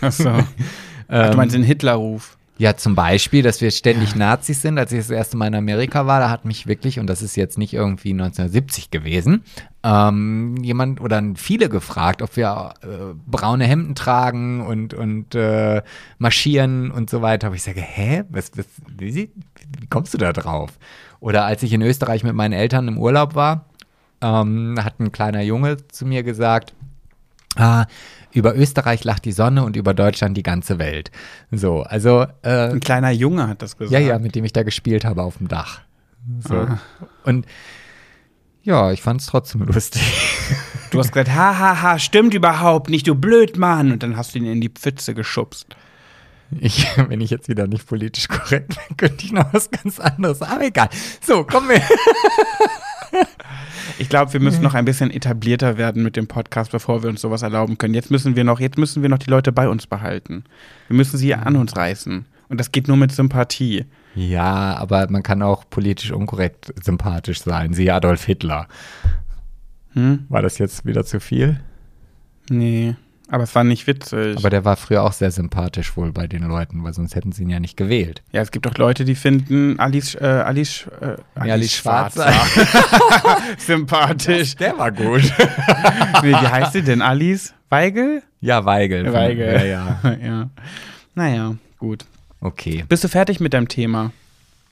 Achso. Ach, du meinst den Hitlerruf. Ja, zum Beispiel, dass wir ständig Nazis sind. Als ich das erste Mal in Amerika war, da hat mich wirklich, und das ist jetzt nicht irgendwie 1970 gewesen, ähm, jemand oder viele gefragt, ob wir äh, braune Hemden tragen und, und äh, marschieren und so weiter. Aber ich sage, hä? Was, was, wie, wie kommst du da drauf? Oder als ich in Österreich mit meinen Eltern im Urlaub war, ähm, hat ein kleiner Junge zu mir gesagt, Ah, über Österreich lacht die Sonne und über Deutschland die ganze Welt. So, also. Äh, Ein kleiner Junge hat das gesagt. ja, ja, mit dem ich da gespielt habe auf dem Dach. So. Ah. Und ja, ich fand es trotzdem lustig. Du hast gesagt, ha, ha, ha, stimmt überhaupt nicht, du Blödmann. Und dann hast du ihn in die Pfütze geschubst. Ich, wenn ich jetzt wieder nicht politisch korrekt bin, könnte ich noch was ganz anderes. Aber egal. So, kommen wir. Ich glaube, wir müssen noch ein bisschen etablierter werden mit dem Podcast, bevor wir uns sowas erlauben können. Jetzt müssen wir noch, jetzt müssen wir noch die Leute bei uns behalten. Wir müssen sie an uns reißen. Und das geht nur mit Sympathie. Ja, aber man kann auch politisch unkorrekt sympathisch sein. Siehe Adolf Hitler. Hm? War das jetzt wieder zu viel? Nee, aber es war nicht witzig. Aber der war früher auch sehr sympathisch wohl bei den Leuten, weil sonst hätten sie ihn ja nicht gewählt. ja, es gibt auch Leute, die finden Alice, äh, Alice, äh, Alice Schwarzer. sympathisch. Der war gut. wie heißt sie denn? Alice Weigel? ja, Weigel. Weigel. Ja, ja. ja. Naja, gut. Okay. Bist du fertig mit deinem Thema?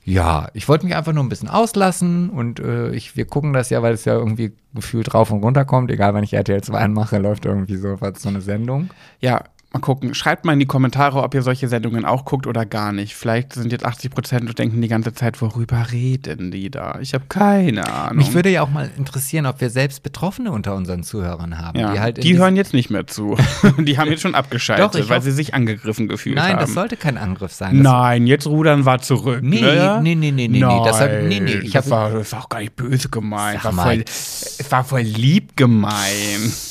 Ja, ich wollte mich einfach nur ein bisschen auslassen und äh, ich, wir gucken das ja, weil es ja irgendwie gefühlt rauf und runter kommt. Egal, wenn ich RTL 2 anmache, läuft irgendwie so, so eine Sendung. Ja, mal gucken. Schreibt mal in die Kommentare, ob ihr solche Sendungen auch guckt oder gar nicht. Vielleicht sind jetzt 80 Prozent und denken die ganze Zeit, worüber reden die da? Ich habe keine Ahnung. Mich würde ja auch mal interessieren, ob wir selbst Betroffene unter unseren Zuhörern haben. ja, die die, halt in hören jetzt nicht mehr zu. die haben jetzt schon abgeschaltet, Doch, weil hoff- sie sich angegriffen gefühlt Nein, haben. das sollte kein Angriff sein. Das Nein, jetzt rudern wir zurück. Nee, ne? nee, nee, nee, nee, nee, das hat- nee, nee, ich das, hab- war, das war auch gar nicht böse gemeint. War voll, es war voll lieb gemeint.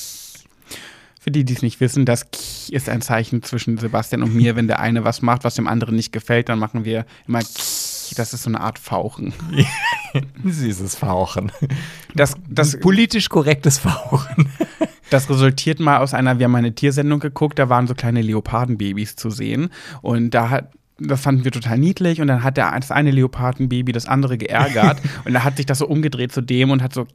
Für die, die es nicht wissen, das K ist ein Zeichen zwischen Sebastian und mir. Wenn der eine was macht, was dem anderen nicht gefällt, dann machen wir immer K. Das ist so eine Art Fauchen. Süßes Fauchen. Das, das, Politisch korrektes Fauchen. Das resultiert mal aus einer, wir haben eine Tiersendung geguckt, da waren so kleine Leopardenbabys zu sehen. Und da hat, das fanden wir total niedlich. Und dann hat der, das eine Leopardenbaby das andere geärgert. und da hat sich das so umgedreht zu dem und hat so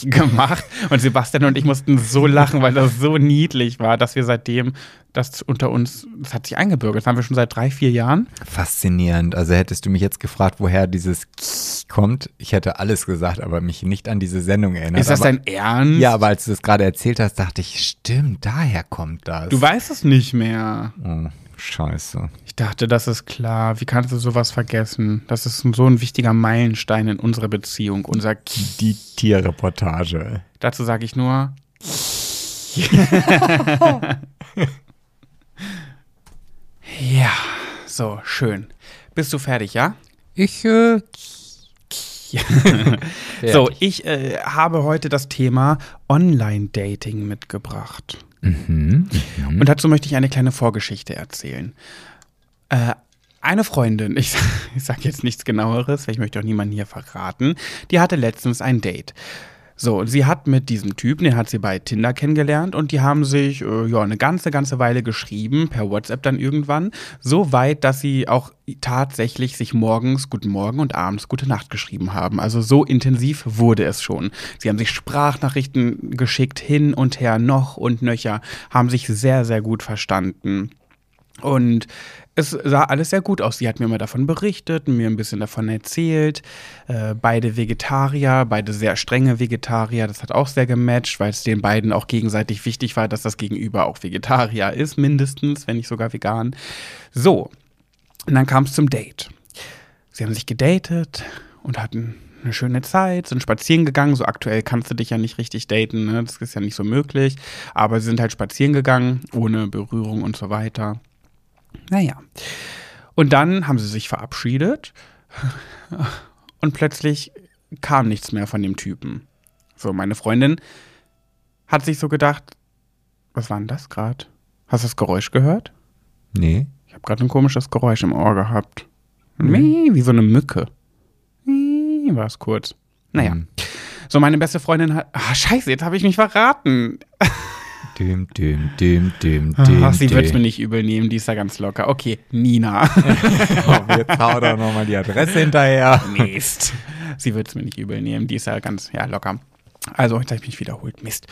gemacht. Und Sebastian und ich mussten so lachen, weil das so niedlich war, dass wir seitdem das unter uns, das hat sich eingebürgert. Das haben wir schon seit drei, vier Jahren. Faszinierend. Also hättest du mich jetzt gefragt, woher dieses kommt, ich hätte alles gesagt, aber mich nicht an diese Sendung erinnert. Ist das aber, dein Ernst? Ja, aber als du das gerade erzählt hast, dachte ich, stimmt, daher kommt das. Du weißt es nicht mehr. oh, scheiße. Ich dachte, das ist klar. Wie kannst du sowas vergessen? Das ist so ein wichtiger Meilenstein in unserer Beziehung. Unser K Die Tierreportage. Dazu sage ich nur. ja, so, schön. Bist du fertig, ja? Ich, äh, So, ich äh, habe heute das Thema Online-Dating mitgebracht. Mhm. Und dazu möchte ich eine kleine Vorgeschichte erzählen. Äh, eine Freundin, ich, ich sage jetzt nichts genaueres, weil ich möchte auch niemanden hier verraten, die hatte letztens ein Date. So, und sie hat mit diesem Typen, den hat sie bei Tinder kennengelernt und die haben sich äh, ja eine ganze, ganze Weile geschrieben, per WhatsApp dann irgendwann, so weit, dass sie auch tatsächlich sich morgens Guten Morgen und abends Gute Nacht geschrieben haben. Also so intensiv wurde es schon. Sie haben sich Sprachnachrichten geschickt, hin und her, noch und nöcher, haben sich sehr, sehr gut verstanden. Und es sah alles sehr gut aus. Sie hat mir mal davon berichtet, mir ein bisschen davon erzählt. Äh, beide Vegetarier, beide sehr strenge Vegetarier. Das hat auch sehr gematcht, weil es den beiden auch gegenseitig wichtig war, dass das Gegenüber auch Vegetarier ist, mindestens, wenn nicht sogar vegan. So, und dann kam es zum Date. Sie haben sich gedatet und hatten eine schöne Zeit, sind spazieren gegangen. So aktuell kannst du dich ja nicht richtig daten, ne? das ist ja nicht so möglich. Aber sie sind halt spazieren gegangen, ohne Berührung und so weiter. Naja. Und dann haben sie sich verabschiedet und plötzlich kam nichts mehr von dem Typen. So, meine Freundin hat sich so gedacht, was war denn das gerade? Hast du das Geräusch gehört? nee. Ich habe gerade ein komisches Geräusch im Ohr gehabt. Mie, Wie so eine Mücke. War es kurz. Naja. Mhm. So, meine beste Freundin hat. Ah, scheiße, jetzt habe ich mich verraten. Düm, düm, düm, düm, düm. Ach, sie wird es mir nicht übel nehmen, die ist da ganz locker. Okay, Nina. Oh, jetzt hau doch nochmal die Adresse hinterher. Mist. Sie wird es mir nicht übel nehmen, die ist ja ganz ja, locker. Also, jetzt habe ich mich wiederholt. Mist.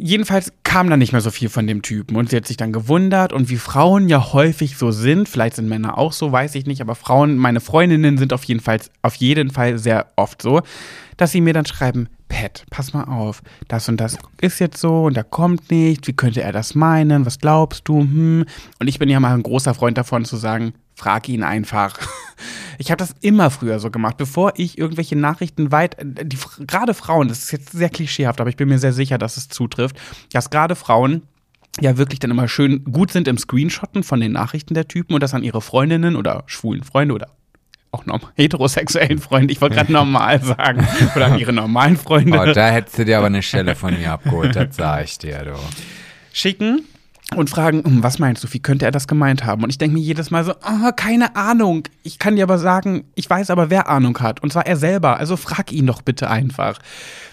Jedenfalls kam dann nicht mehr so viel von dem Typen und sie hat sich dann gewundert und wie Frauen ja häufig so sind, vielleicht sind Männer auch so, weiß ich nicht, aber Frauen, meine Freundinnen sind auf jeden Fall, auf jeden Fall sehr oft so, dass sie mir dann schreiben, Pat, pass mal auf, das und das ist jetzt so und da kommt nichts, wie könnte er das meinen, was glaubst du, hm? Und ich bin ja mal ein großer Freund davon zu sagen, frag ihn einfach. Ich habe das immer früher so gemacht, bevor ich irgendwelche Nachrichten weit, die, gerade Frauen, das ist jetzt sehr klischeehaft, aber ich bin mir sehr sicher, dass es zutrifft, dass gerade Frauen ja wirklich dann immer schön gut sind im Screenshotten von den Nachrichten der Typen und das an ihre Freundinnen oder schwulen Freunde oder auch heterosexuellen Freunde, ich wollte gerade normal sagen, oder an ihre normalen Freunde. Oh, da hättest du dir aber eine Schelle von mir abgeholt, das sag ich dir, du. Schicken und fragen, hm, was meinst du, wie könnte er das gemeint haben? Und ich denke mir jedes Mal so, oh, keine Ahnung. Ich kann dir aber sagen, ich weiß aber, wer Ahnung hat. Und zwar er selber. Also frag ihn doch bitte einfach.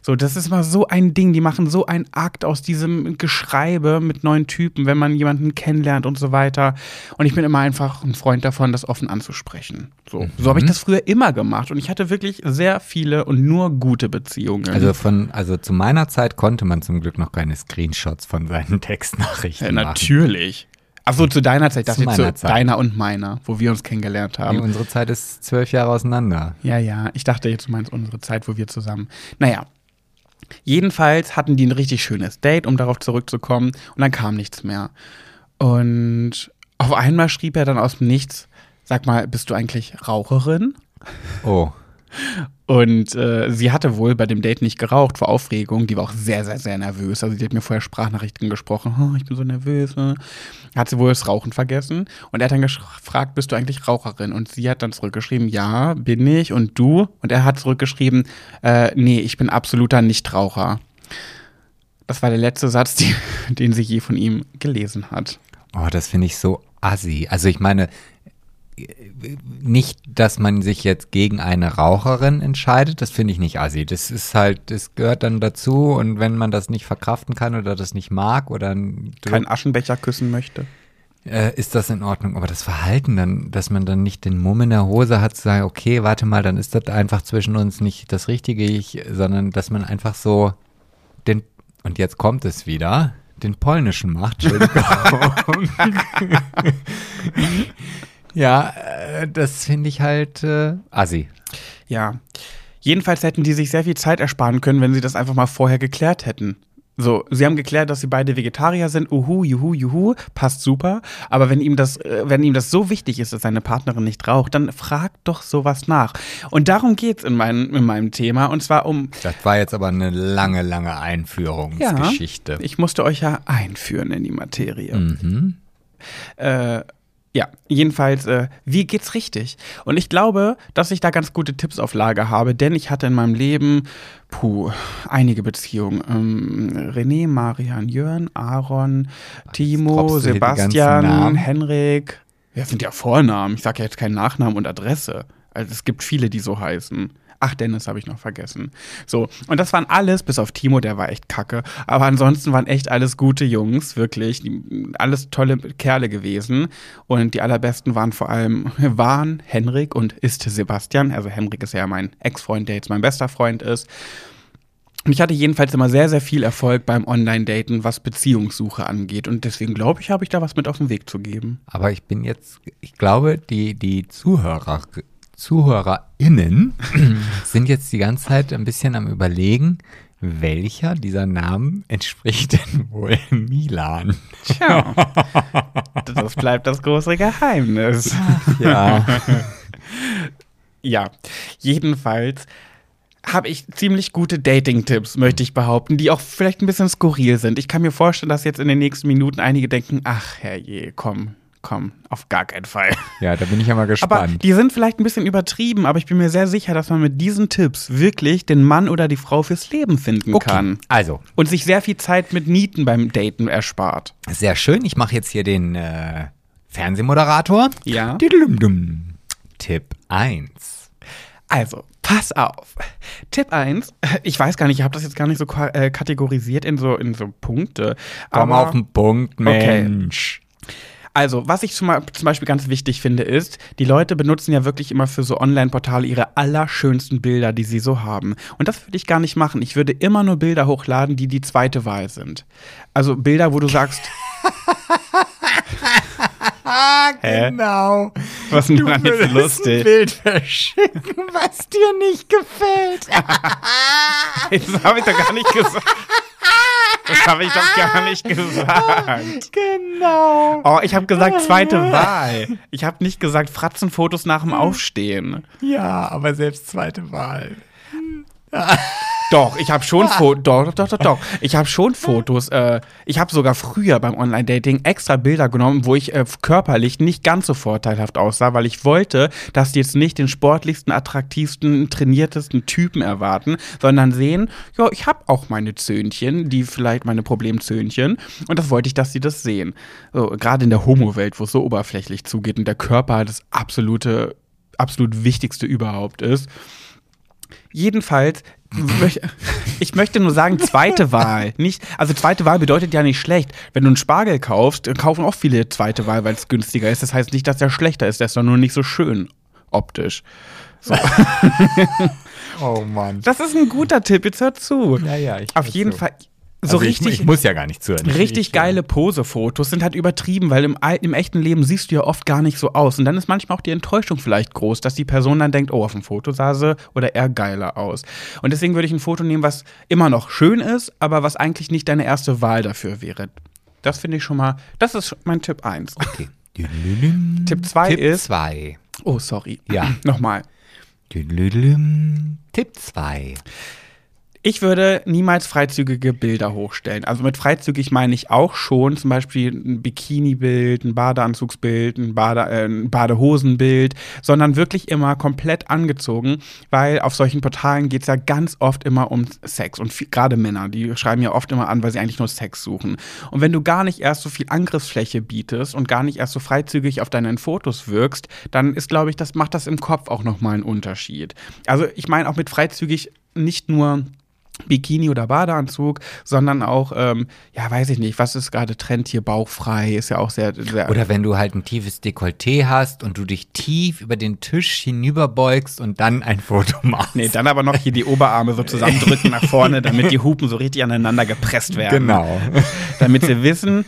So, das ist mal so ein Ding. Die machen so einen Akt aus diesem Geschreibe mit neuen Typen, wenn man jemanden kennenlernt und so weiter. Und ich bin immer einfach ein Freund davon, das offen anzusprechen. So, mhm. so habe ich das früher immer gemacht. Und ich hatte wirklich sehr viele und nur gute Beziehungen. Also von, also zu meiner Zeit konnte man zum Glück noch keine Screenshots von seinen Textnachrichten ja, machen. Natürlich. Achso, zu deiner Zeit, das zu zu Zeit. deiner und meiner, wo wir uns kennengelernt haben. Nee, unsere Zeit ist zwölf Jahre auseinander. Ja, ja. Ich dachte jetzt, du meinst unsere Zeit, wo wir zusammen. Naja, Jedenfalls hatten die ein richtig schönes Date, um darauf zurückzukommen, und dann kam nichts mehr. Und auf einmal schrieb er dann aus dem Nichts: Sag mal, bist du eigentlich Raucherin? Oh. Und äh, sie hatte wohl bei dem Date nicht geraucht vor Aufregung. Die war auch sehr, sehr, sehr nervös. Also, die hat mir vorher Sprachnachrichten gesprochen. Oh, ich bin so nervös. Ne? Hat sie wohl das Rauchen vergessen. Und er hat dann gefragt: Bist du eigentlich Raucherin? Und sie hat dann zurückgeschrieben: Ja, bin ich. Und du? Und er hat zurückgeschrieben: äh, Nee, ich bin absoluter Nichtraucher. Das war der letzte Satz, die, den sie je von ihm gelesen hat. Oh, das finde ich so assi. Also, ich meine, nicht, dass man sich jetzt gegen eine Raucherin entscheidet, das finde ich nicht assi. Das ist halt, das gehört dann dazu und wenn man das nicht verkraften kann oder das nicht mag oder keinen Aschenbecher küssen möchte, äh, ist das in Ordnung. Aber das Verhalten dann, dass man dann nicht den Mumm in der Hose hat, zu sagen, okay, warte mal, dann ist das einfach zwischen uns nicht das Richtige, ich, sondern dass man einfach so den, und jetzt kommt es wieder, den polnischen macht. Ja, äh, das finde ich halt äh, assi. Ja. Jedenfalls hätten die sich sehr viel Zeit ersparen können, wenn sie das einfach mal vorher geklärt hätten. So, sie haben geklärt, dass sie beide Vegetarier sind. Uhu, juhu, juhu, passt super. Aber wenn ihm das, äh, wenn ihm das so wichtig ist, dass seine Partnerin nicht raucht, dann fragt doch sowas nach. Und darum geht's in, mein, in meinem Thema. Und zwar um. Das war jetzt aber eine lange, lange Einführungsgeschichte. Ja, ich musste euch ja einführen in die Materie. Mhm. Äh, ja, jedenfalls, äh, wie geht's richtig? Und ich glaube, dass ich da ganz gute Tipps auf Lager habe, denn ich hatte in meinem Leben, puh, einige Beziehungen. Ähm, René, Marian, Jörn, Aaron, Timo, Sebastian, Henrik. Ja, sind ja Vornamen. Ich sage ja jetzt keinen Nachnamen und Adresse. Also es gibt viele, die so heißen. Ach, Dennis habe ich noch vergessen. So, und das waren alles, bis auf Timo, der war echt kacke. Aber ansonsten waren echt alles gute Jungs, wirklich. Alles tolle Kerle gewesen. Und die allerbesten waren vor allem, waren Henrik und ist Sebastian. Also Henrik ist ja mein Ex-Freund, der jetzt mein bester Freund ist. Und ich hatte jedenfalls immer sehr, sehr viel Erfolg beim Online-Daten, was Beziehungssuche angeht. Und deswegen glaube ich, habe ich da was mit auf den Weg zu geben. Aber ich bin jetzt, ich glaube, die, die Zuhörer ZuhörerInnen sind jetzt die ganze Zeit ein bisschen am Überlegen, welcher dieser Namen entspricht denn wohl Milan? Tja, das bleibt das große Geheimnis. ja. ja, jedenfalls habe ich ziemlich gute Dating-Tipps, möchte ich behaupten, die auch vielleicht ein bisschen skurril sind. Ich kann mir vorstellen, dass jetzt in den nächsten Minuten einige denken, ach herrje, komm, komm, auf gar keinen Fall. Ja, da bin ich ja mal gespannt. Aber die sind vielleicht ein bisschen übertrieben, aber ich bin mir sehr sicher, dass man mit diesen Tipps wirklich den Mann oder die Frau fürs Leben finden okay. kann. Also. Und sich sehr viel Zeit mit Nieten beim Daten erspart. Sehr schön. Ich mache jetzt hier den äh, Fernsehmoderator. Ja. Tipp 1. Also, pass auf. Tipp 1, ich weiß gar nicht, ich habe das jetzt gar nicht so äh, kategorisiert in so, in so Punkte. Komm auf den Punkt, Mensch. Okay. Also, was ich zum Beispiel ganz wichtig finde, ist, die Leute benutzen ja wirklich immer für so Online-Portale ihre allerschönsten Bilder, die sie so haben. Und das würde ich gar nicht machen. Ich würde immer nur Bilder hochladen, die die zweite Wahl sind. Also Bilder, wo du sagst. Genau. Was ist denn jetzt lustig? ein Bild verschicken, was dir nicht gefällt. das habe ich doch gar nicht gesagt. Das habe ich doch gar nicht gesagt. Genau. Oh, ich habe gesagt zweite Wahl. Ich habe nicht gesagt Fratzenfotos nach dem Aufstehen. Ja, aber selbst zweite Wahl. Doch, ich habe schon Fotos. Doch, doch, doch, doch. Ich habe schon Fotos. Äh, ich habe sogar früher beim Online-Dating extra Bilder genommen, wo ich äh, körperlich nicht ganz so vorteilhaft aussah, weil ich wollte, dass die jetzt nicht den sportlichsten, attraktivsten, trainiertesten Typen erwarten, sondern sehen, ja, ich habe auch meine Zöhnchen, die vielleicht meine Problemzöhnchen. Und das wollte ich, dass sie das sehen. So, Gerade in der Homo-Welt, wo es so oberflächlich zugeht und der Körper das absolute, absolut Wichtigste überhaupt ist. Jedenfalls, ich möchte nur sagen, zweite Wahl. Nicht, also zweite Wahl bedeutet ja nicht schlecht. Wenn du einen Spargel kaufst, kaufen auch viele zweite Wahl, weil es günstiger ist. Das heißt nicht, dass der schlechter ist, der ist doch nur nicht so schön optisch. So. oh Mann. Das ist ein guter Tipp, jetzt hör zu. Ja, ja, ich Auf jeden so. Fall. So Also richtig. Ich, ich muss ja gar nicht zuhören. Ich- Richtig ich, geile Posefotos sind halt übertrieben, weil im, im echten Leben siehst du ja oft gar nicht so aus. Und dann ist manchmal auch die Enttäuschung vielleicht groß, dass die Person dann denkt, oh, auf dem Foto sah sie oder er geiler aus. Und deswegen würde ich ein Foto nehmen, was immer noch schön ist, aber was eigentlich nicht deine erste Wahl dafür wäre. Das finde ich schon mal, das ist mein Tipp 1. Okay. Tipp 2 Tipp ist, 2. oh, sorry. Ja. Nochmal. Tipp 2. Ich würde niemals freizügige Bilder hochstellen. Also mit freizügig meine ich auch schon zum Beispiel ein Bikini-Bild, ein Badeanzugsbild, ein, Bade, äh, ein Badehosenbild, sondern wirklich immer komplett angezogen, weil auf solchen Portalen geht es ja ganz oft immer um Sex. Und gerade Männer, die schreiben ja oft immer an, weil sie eigentlich nur Sex suchen. Und wenn du gar nicht erst so viel Angriffsfläche bietest und gar nicht erst so freizügig auf deinen Fotos wirkst, dann ist, glaube ich, das macht das im Kopf auch nochmal einen Unterschied. Also ich meine auch mit freizügig nicht nur Bikini oder Badeanzug, sondern auch, ähm, ja, weiß ich nicht, was ist gerade Trend hier, bauchfrei, ist ja auch sehr, sehr Oder wenn du halt ein tiefes Dekolleté hast und du dich tief über den Tisch hinüberbeugst und dann ein Foto machst. Nee, dann aber noch hier die Oberarme so zusammendrücken nach vorne, damit die Hupen so richtig aneinander gepresst werden. Genau. Damit sie wissen,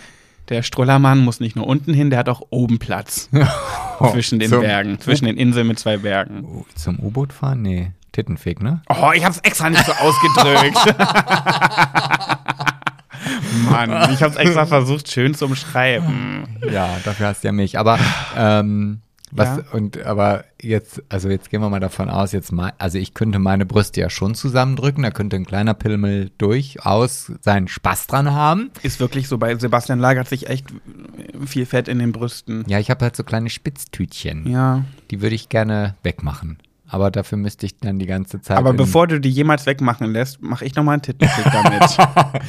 der Strollermann muss nicht nur unten hin, der hat auch oben Platz. zwischen den Bergen, zwischen den Inseln mit zwei Bergen. Oh, Zum U-Boot fahren? Nee. Tittenfick, ne? Oh, ich hab's extra nicht so ausgedrückt. Mann, ich hab's extra versucht, schön zu umschreiben. Ja, dafür hast du ja mich. Aber ähm, was Ja. und aber jetzt, also jetzt gehen wir mal davon aus, jetzt mal, also ich könnte meine Brüste ja schon zusammendrücken, da könnte ein kleiner Pimmel durchaus seinen Spaß dran haben. Ist wirklich so, bei Sebastian lagert sich echt viel Fett in den Brüsten. Ja, ich habe halt so kleine Spitztütchen. Ja. Die würde ich gerne wegmachen. Aber dafür müsste ich dann die ganze Zeit. Aber bevor du die jemals wegmachen lässt, mache ich nochmal einen Tittenfick damit.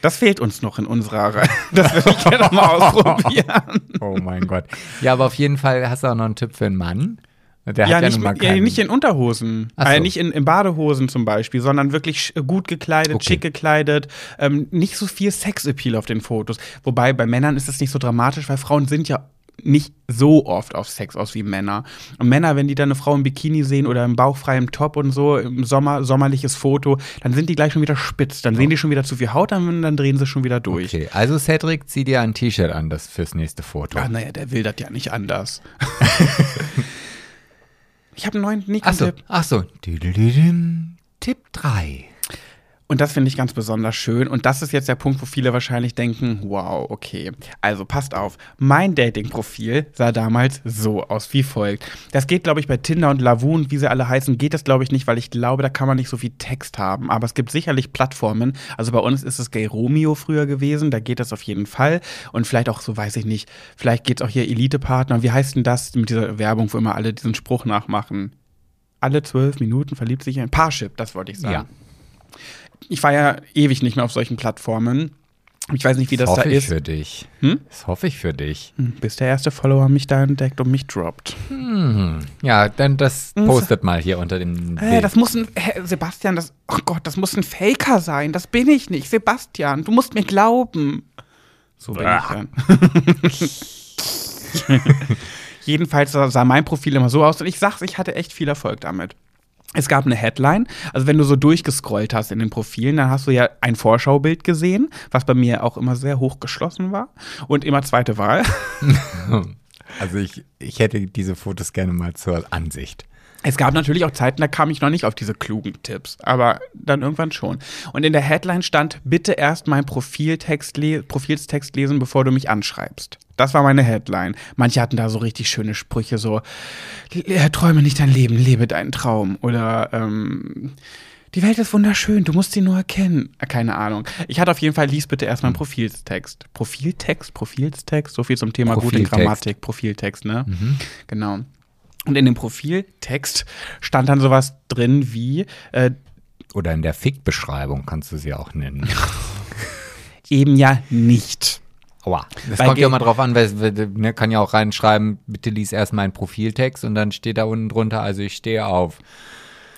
Das fehlt uns noch in unserer Reihe. Das würde ich gerne mal ausprobieren. Oh mein Gott. Ja, aber auf jeden Fall hast du auch noch einen Tipp für einen Mann. Der Ja, hat ja nicht, mal ja, keinen. nicht in Unterhosen. Ach so. Äh, nicht in, in Badehosen zum Beispiel, sondern wirklich gut gekleidet, Okay. schick gekleidet. Ähm, nicht so viel Sexappeal auf den Fotos. Wobei bei Männern ist das nicht so dramatisch, weil Frauen sind ja nicht so oft auf Sex aus wie Männer. Und Männer, wenn die dann eine Frau im Bikini sehen oder im bauchfreien Top und so, im Sommer, sommerliches Foto, dann sind die gleich schon wieder spitz. Dann sehen die schon wieder zu viel Haut an und dann drehen sie schon wieder durch. Okay, also Cedric, zieh dir ein T-Shirt an, das fürs nächste Foto. Ah, naja, der will das ja nicht anders. ich habe einen neuen Ach so, Nico-Tipp. ach so. Düdelüdüm. Tipp 3. Und das finde ich ganz besonders schön. Und das ist jetzt der Punkt, wo viele wahrscheinlich denken, wow, okay. Also passt auf. Mein Dating-Profil sah damals so aus wie folgt. Das geht, glaube ich, bei Tinder und Lavu und wie sie alle heißen, geht das, glaube ich, nicht, weil ich glaube, da kann man nicht so viel Text haben. Aber es gibt sicherlich Plattformen. Also bei uns ist es Gay Romeo früher gewesen. Da geht das auf jeden Fall. Und vielleicht auch so, weiß ich nicht. Vielleicht geht es auch hier Elite-Partner. Wie heißt denn das mit dieser Werbung, wo immer alle diesen Spruch nachmachen? Alle zwölf Minuten verliebt sich ein Parship, das wollte ich sagen Ja. Ich war ja ewig nicht mehr auf solchen Plattformen. Ich weiß nicht, wie das, hoffe da ich ist. für dich. Hm? Das hoffe ich für dich. Hm, Bis der erste Follower mich da entdeckt und mich droppt. Hm. Ja, dann das postet mal hier unter dem Äh, Bild. das muss ein. Hä, Sebastian, das. Oh Gott, das muss ein Faker sein. Das bin ich nicht. Sebastian, du musst mir glauben. So bin ich dann. Jedenfalls sah mein Profil immer so aus und ich sag's, ich hatte echt viel Erfolg damit. Es gab eine Headline, also wenn du so durchgescrollt hast in den Profilen, dann hast du ja ein Vorschaubild gesehen, was bei mir auch immer sehr hoch geschlossen war und immer zweite Wahl. Also ich, ich hätte diese Fotos gerne mal zur Ansicht. Es gab natürlich auch Zeiten, da kam ich noch nicht auf diese klugen Tipps, aber dann irgendwann schon. Und in der Headline stand, bitte erst meinen Profiltext, le Profilstext lesen, bevor du mich anschreibst. Das war meine Headline. Manche hatten da so richtig schöne Sprüche, so, träume nicht dein Leben, lebe deinen Traum. Oder, ähm, die Welt ist wunderschön, du musst sie nur erkennen. Äh, keine Ahnung. Ich hatte auf jeden Fall, lies bitte erst meinen Profiltext. Profiltext, Profilstext, so viel zum Thema gute Grammatik, Profiltext, ne? Mhm. Genau. Und in dem Profiltext stand dann sowas drin wie. Äh, Oder in der Fick-Beschreibung kannst du sie auch nennen. eben ja nicht. Aua. Das Weil kommt ja mal drauf an, weil, ne, kann ja auch reinschreiben, bitte lies erst meinen Profiltext und dann steht da unten drunter, also ich stehe auf.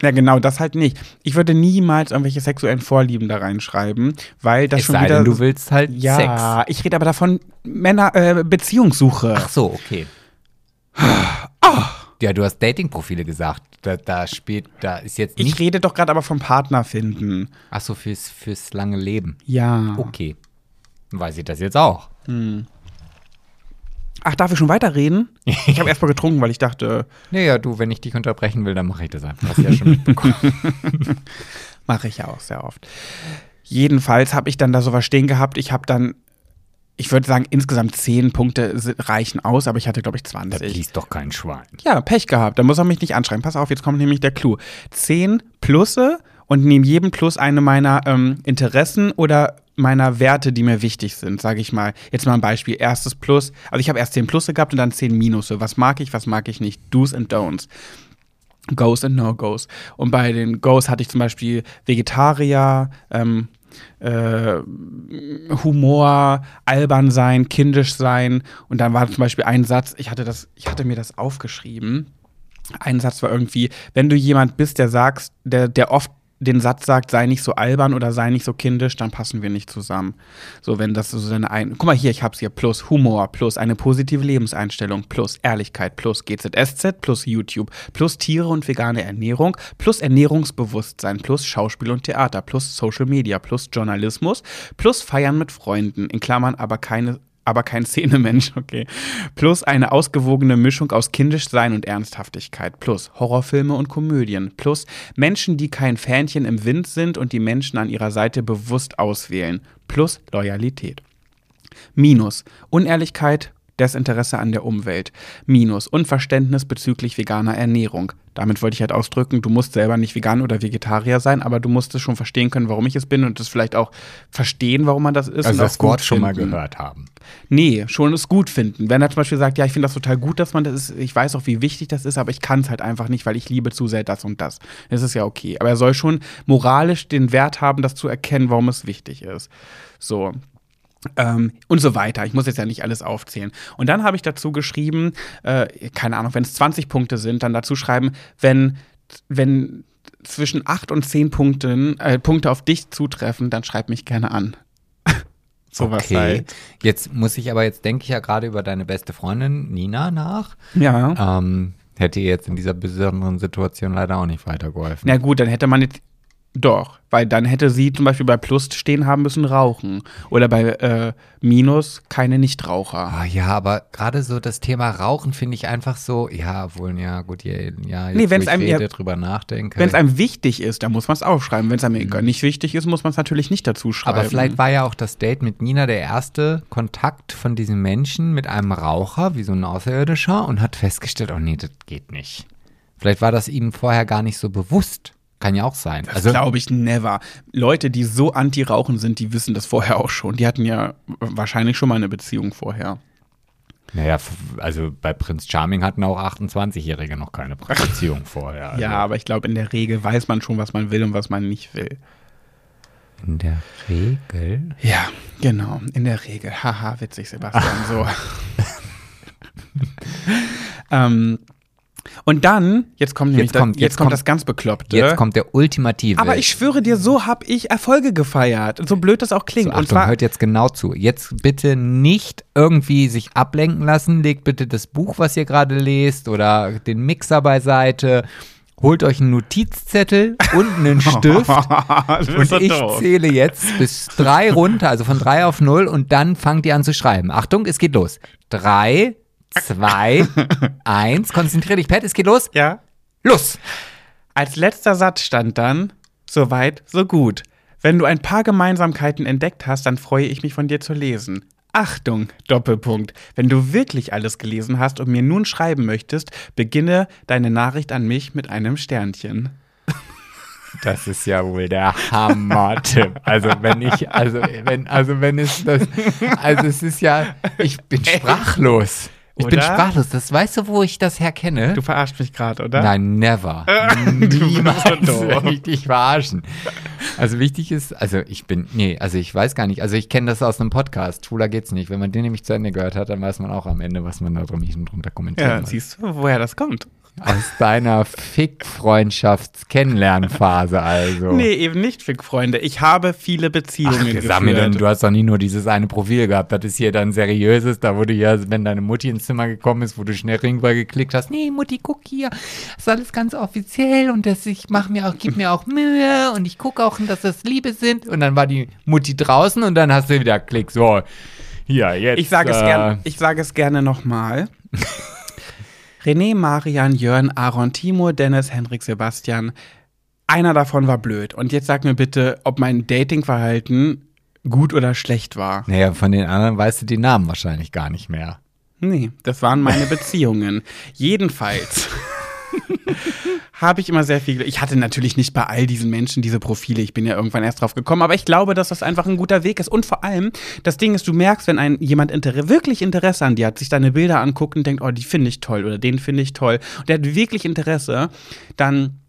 Ja, genau, das halt nicht. Ich würde niemals irgendwelche sexuellen Vorlieben da reinschreiben, weil das es schon sei wieder. Denn, du willst halt ja, Sex. Ja, ich rede aber davon Männer äh, Beziehungssuche. Ach so, okay. Oh. Ja, du hast Dating-Profile gesagt. Da, da spielt, da ist jetzt nicht. Ich rede doch gerade aber vom Partner finden. Ach so, fürs, fürs lange Leben. Ja. Okay. Weiß ich das jetzt auch. Hm. Ach, darf ich schon weiterreden? Ich habe erst mal getrunken, weil ich dachte. Naja, du, wenn ich dich unterbrechen will, dann mache ich das einfach. Hast du ja schon mitbekommen. mache ich ja auch sehr oft. Jedenfalls habe ich dann da sowas stehen gehabt. Ich habe dann ich würde sagen, insgesamt zehn Punkte reichen aus, aber ich hatte, glaube ich, 20. Das liest doch kein Schwein. Ja, Pech gehabt. Da muss er mich nicht anschreiben. Pass auf, jetzt kommt nämlich der Clou. Zehn Plusse und neben jedem Plus eine meiner ähm, Interessen oder meiner Werte, die mir wichtig sind, sage ich mal. Jetzt mal ein Beispiel. Erstes Plus. Also ich habe erst zehn Plusse gehabt und dann zehn Minusse. Was mag ich, was mag ich nicht? Do's and Don'ts. Goes and No-Goes. Und bei den Goes hatte ich zum Beispiel Vegetarier, ähm, äh, Humor, albern sein, kindisch sein. Und dann war zum Beispiel ein Satz, ich hatte das, ich hatte mir das aufgeschrieben. Ein Satz war irgendwie, wenn du jemand bist, der sagst, der, der oft den Satz sagt, sei nicht so albern oder sei nicht so kindisch, dann passen wir nicht zusammen. So, wenn das so eine ein Guck mal hier, ich hab's hier. Plus Humor, plus eine positive Lebenseinstellung, plus Ehrlichkeit, plus GZSZ, plus YouTube, plus Tiere und vegane Ernährung, plus Ernährungsbewusstsein, plus Schauspiel und Theater, plus Social Media, plus Journalismus, plus Feiern mit Freunden, in Klammern aber keine aber kein Szenemensch, okay. Plus eine ausgewogene Mischung aus Kindischsein und Ernsthaftigkeit. Plus Horrorfilme und Komödien. Plus Menschen, die kein Fähnchen im Wind sind und die Menschen an ihrer Seite bewusst auswählen. Plus Loyalität. Minus Unehrlichkeit, Desinteresse an der Umwelt. Minus Unverständnis bezüglich veganer Ernährung. Damit wollte ich halt ausdrücken, du musst selber nicht vegan oder Vegetarier sein, aber du musst es schon verstehen können, warum ich es bin und es vielleicht auch verstehen, warum man das ist. Also das Wort schon mal gehört haben. Nee, schon es gut finden. Wenn er zum Beispiel sagt, ja, ich finde das total gut, dass man das ist, ich weiß auch, wie wichtig das ist, aber ich kann es halt einfach nicht, weil ich liebe zu sehr das und das. Das ist ja okay. Aber er soll schon moralisch den Wert haben, das zu erkennen, warum es wichtig ist. So, ähm, und so weiter. Ich muss jetzt ja nicht alles aufzählen. Und dann habe ich dazu geschrieben, äh, keine Ahnung, wenn es 20 Punkte sind, dann dazu schreiben, wenn, wenn zwischen 8 und 10 Punkten, äh, Punkte auf dich zutreffen, dann schreib mich gerne an. Sowas okay. halt. Jetzt muss ich aber, jetzt denke ich ja gerade über deine beste Freundin Nina nach. Ja. Ähm, hätte ihr jetzt in dieser besonderen Situation leider auch nicht weitergeholfen. Na gut, dann hätte man jetzt doch, weil dann hätte sie zum Beispiel bei Plus stehen haben müssen rauchen. Oder bei äh, Minus keine Nichtraucher. Oh, ja, aber gerade so das Thema Rauchen finde ich einfach so, ja, wohl, ja, gut, ja, ja jetzt, nee, wenn es einem rede, drüber nachdenke. Wenn es einem wichtig ist, dann muss man es aufschreiben. Wenn es einem mhm. nicht wichtig ist, muss man es natürlich nicht dazu schreiben. Aber vielleicht war ja auch das Date mit Nina der erste Kontakt von diesem Menschen mit einem Raucher, wie so ein Außerirdischer, und hat festgestellt, oh nee, das geht nicht. Vielleicht war das ihnen vorher gar nicht so bewusst. Kann ja auch sein. Das also glaube ich never. Leute, die so anti-Rauchen sind, die wissen das vorher auch schon. Die hatten ja wahrscheinlich schon mal eine Beziehung vorher. Naja, also bei Prinz Charming hatten auch 28-Jährige noch keine Beziehung vorher. Also. Ja, aber ich glaube, in der Regel weiß man schon, was man will und was man nicht will. In der Regel? Ja, genau, in der Regel. Haha, witzig, Sebastian, so. ähm, Und dann, jetzt kommt nämlich Jetzt kommt- das, jetzt jetzt kommt kommt- das ganz Bekloppte. Jetzt kommt der ultimative. aber ich schwöre dir, so habe ich Erfolge gefeiert. So blöd das auch klingt. So, Und Achtung, zwar, hört jetzt genau zu. Jetzt bitte nicht irgendwie sich ablenken lassen. Legt bitte das Buch, was ihr gerade lest, oder den Mixer beiseite. Holt euch einen Notizzettel und einen Stift. Und ich doof. zähle jetzt bis drei runter, also von drei auf null, und dann fangt ihr an zu schreiben. Achtung, es geht los. Drei, zwei, eins. Konzentrier dich, Pat, es geht los. Ja. Los! Als letzter Satz stand dann, so weit, so gut. Wenn du ein paar Gemeinsamkeiten entdeckt hast, dann freue ich mich von dir zu lesen. Achtung, Doppelpunkt. Wenn du wirklich alles gelesen hast und mir nun schreiben möchtest, beginne deine Nachricht an mich mit einem Sternchen. Das ist ja wohl der Hammer-Tipp. Also wenn ich, also wenn, also wenn es das, also es ist ja, ich bin sprachlos. Ich bin Oder? sprachlos. Das weißt du, wo ich das herkenne? Du verarschst mich gerade, oder? Nein, never. Niemals werde ich dich verarschen. Also wichtig ist, also ich bin, nee, also ich weiß gar nicht, also ich kenne das aus einem Podcast, schwuler geht's nicht. Wenn man den nämlich zu Ende gehört hat, dann weiß man auch am Ende, was man da drum, drunter kommentieren Ja, siehst du, woher das kommt? Aus deiner Fick-Freundschafts-Kennenlernphase also. Nee, eben nicht, Fick, Freunde. Ich habe viele Beziehungen Ach, sag mir geführt. denn, du hast doch nie nur dieses eine Profil gehabt. Das ist hier dann seriöses. Da wurde ja, wenn deine Mutti ins Zimmer gekommen ist, wo du schnell Ringbar geklickt hast. Nee, Mutti, guck hier. Das ist alles ganz offiziell und das, ich mach mir auch, gib mir auch Mühe und ich gucke auch, dass das Liebe sind. Und dann war die Mutti draußen und dann hast du wieder Klick. So, hier, jetzt. Ich sage es, äh, gern, ich sage es gerne nochmal. René, Marian, Jörn, Aaron, Timo, Dennis, Hendrik, Sebastian. Einer davon war blöd. Und jetzt sag mir bitte, ob mein Datingverhalten gut oder schlecht war. Naja, von den anderen weißt du die Namen wahrscheinlich gar nicht mehr. Nee, das waren meine Beziehungen. Jedenfalls habe ich immer sehr viel. Ich hatte natürlich nicht bei all diesen Menschen diese Profile. Ich bin ja irgendwann erst drauf gekommen, aber ich glaube, dass das einfach ein guter Weg ist. Und vor allem, das Ding ist, du merkst, wenn ein jemand Inter wirklich Interesse an dir hat, sich deine Bilder anguckt und denkt, oh, die finde ich toll oder den finde ich toll, und der hat wirklich Interesse, dann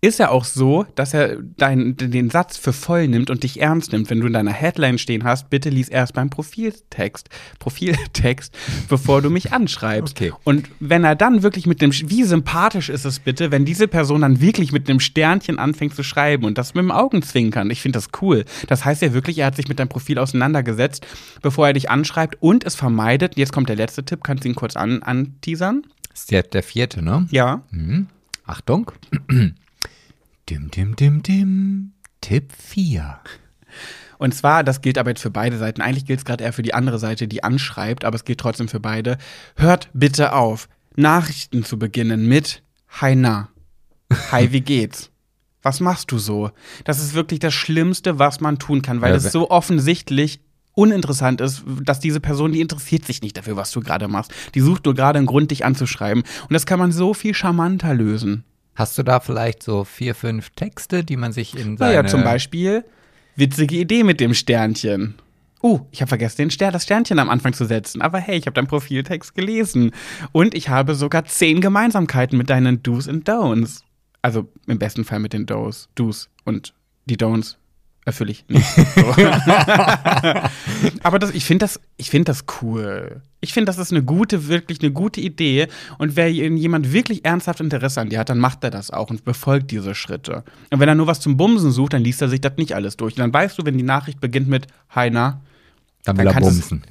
ist er auch so, dass er dein, den Satz für voll nimmt und dich ernst nimmt. Wenn du in deiner Headline stehen hast, bitte lies erst beim Profiltext, Profiltext, bevor du mich anschreibst. Okay. Und wenn er dann wirklich mit dem, wie sympathisch ist es bitte, wenn diese Person dann wirklich mit einem Sternchen anfängt zu schreiben und das mit dem Augenzwinkern. Ich finde das cool. Das heißt ja wirklich, er hat sich mit deinem Profil auseinandergesetzt, bevor er dich anschreibt und es vermeidet, jetzt kommt der letzte Tipp, kannst du ihn kurz an, anteasern? Ist der, der vierte, ne? Ja. Achtung. dim, dim, dim, dim. Tipp 4. Und zwar, das gilt aber jetzt für beide Seiten. Eigentlich gilt es gerade eher für die andere Seite, die anschreibt, aber es gilt trotzdem für beide. Hört bitte auf, Nachrichten zu beginnen mit Hi na. Hi, wie geht's? Was machst du so? Das ist wirklich das Schlimmste, was man tun kann, weil Ja, es we- so offensichtlich uninteressant ist, dass diese Person, die interessiert sich nicht dafür, was du gerade machst. Die sucht nur gerade einen Grund, dich anzuschreiben. Und das kann man so viel charmanter lösen. Hast du da vielleicht so vier, fünf Texte, die man sich in seine... Naja, zum Beispiel, witzige Idee mit dem Sternchen. Oh, ich habe vergessen, den Stern, das Sternchen am Anfang zu setzen. Aber hey, ich habe deinen Profiltext gelesen. Und ich habe sogar zehn Gemeinsamkeiten mit deinen Do's und Don'ts. Also im besten Fall mit den Do's, Do's und die Don'ts erfülle ich nicht. So. Aber das, ich finde das, ich finde das cool. Ich finde, das ist eine gute, wirklich eine gute Idee. Und wer jemand wirklich ernsthaft Interesse an dir hat, dann macht er das auch und befolgt diese Schritte. Und wenn er nur was zum Bumsen sucht, dann liest er sich das nicht alles durch. Und dann weißt du, wenn die Nachricht beginnt mit Heiner, Dann will dann er kannst du's- bumsen.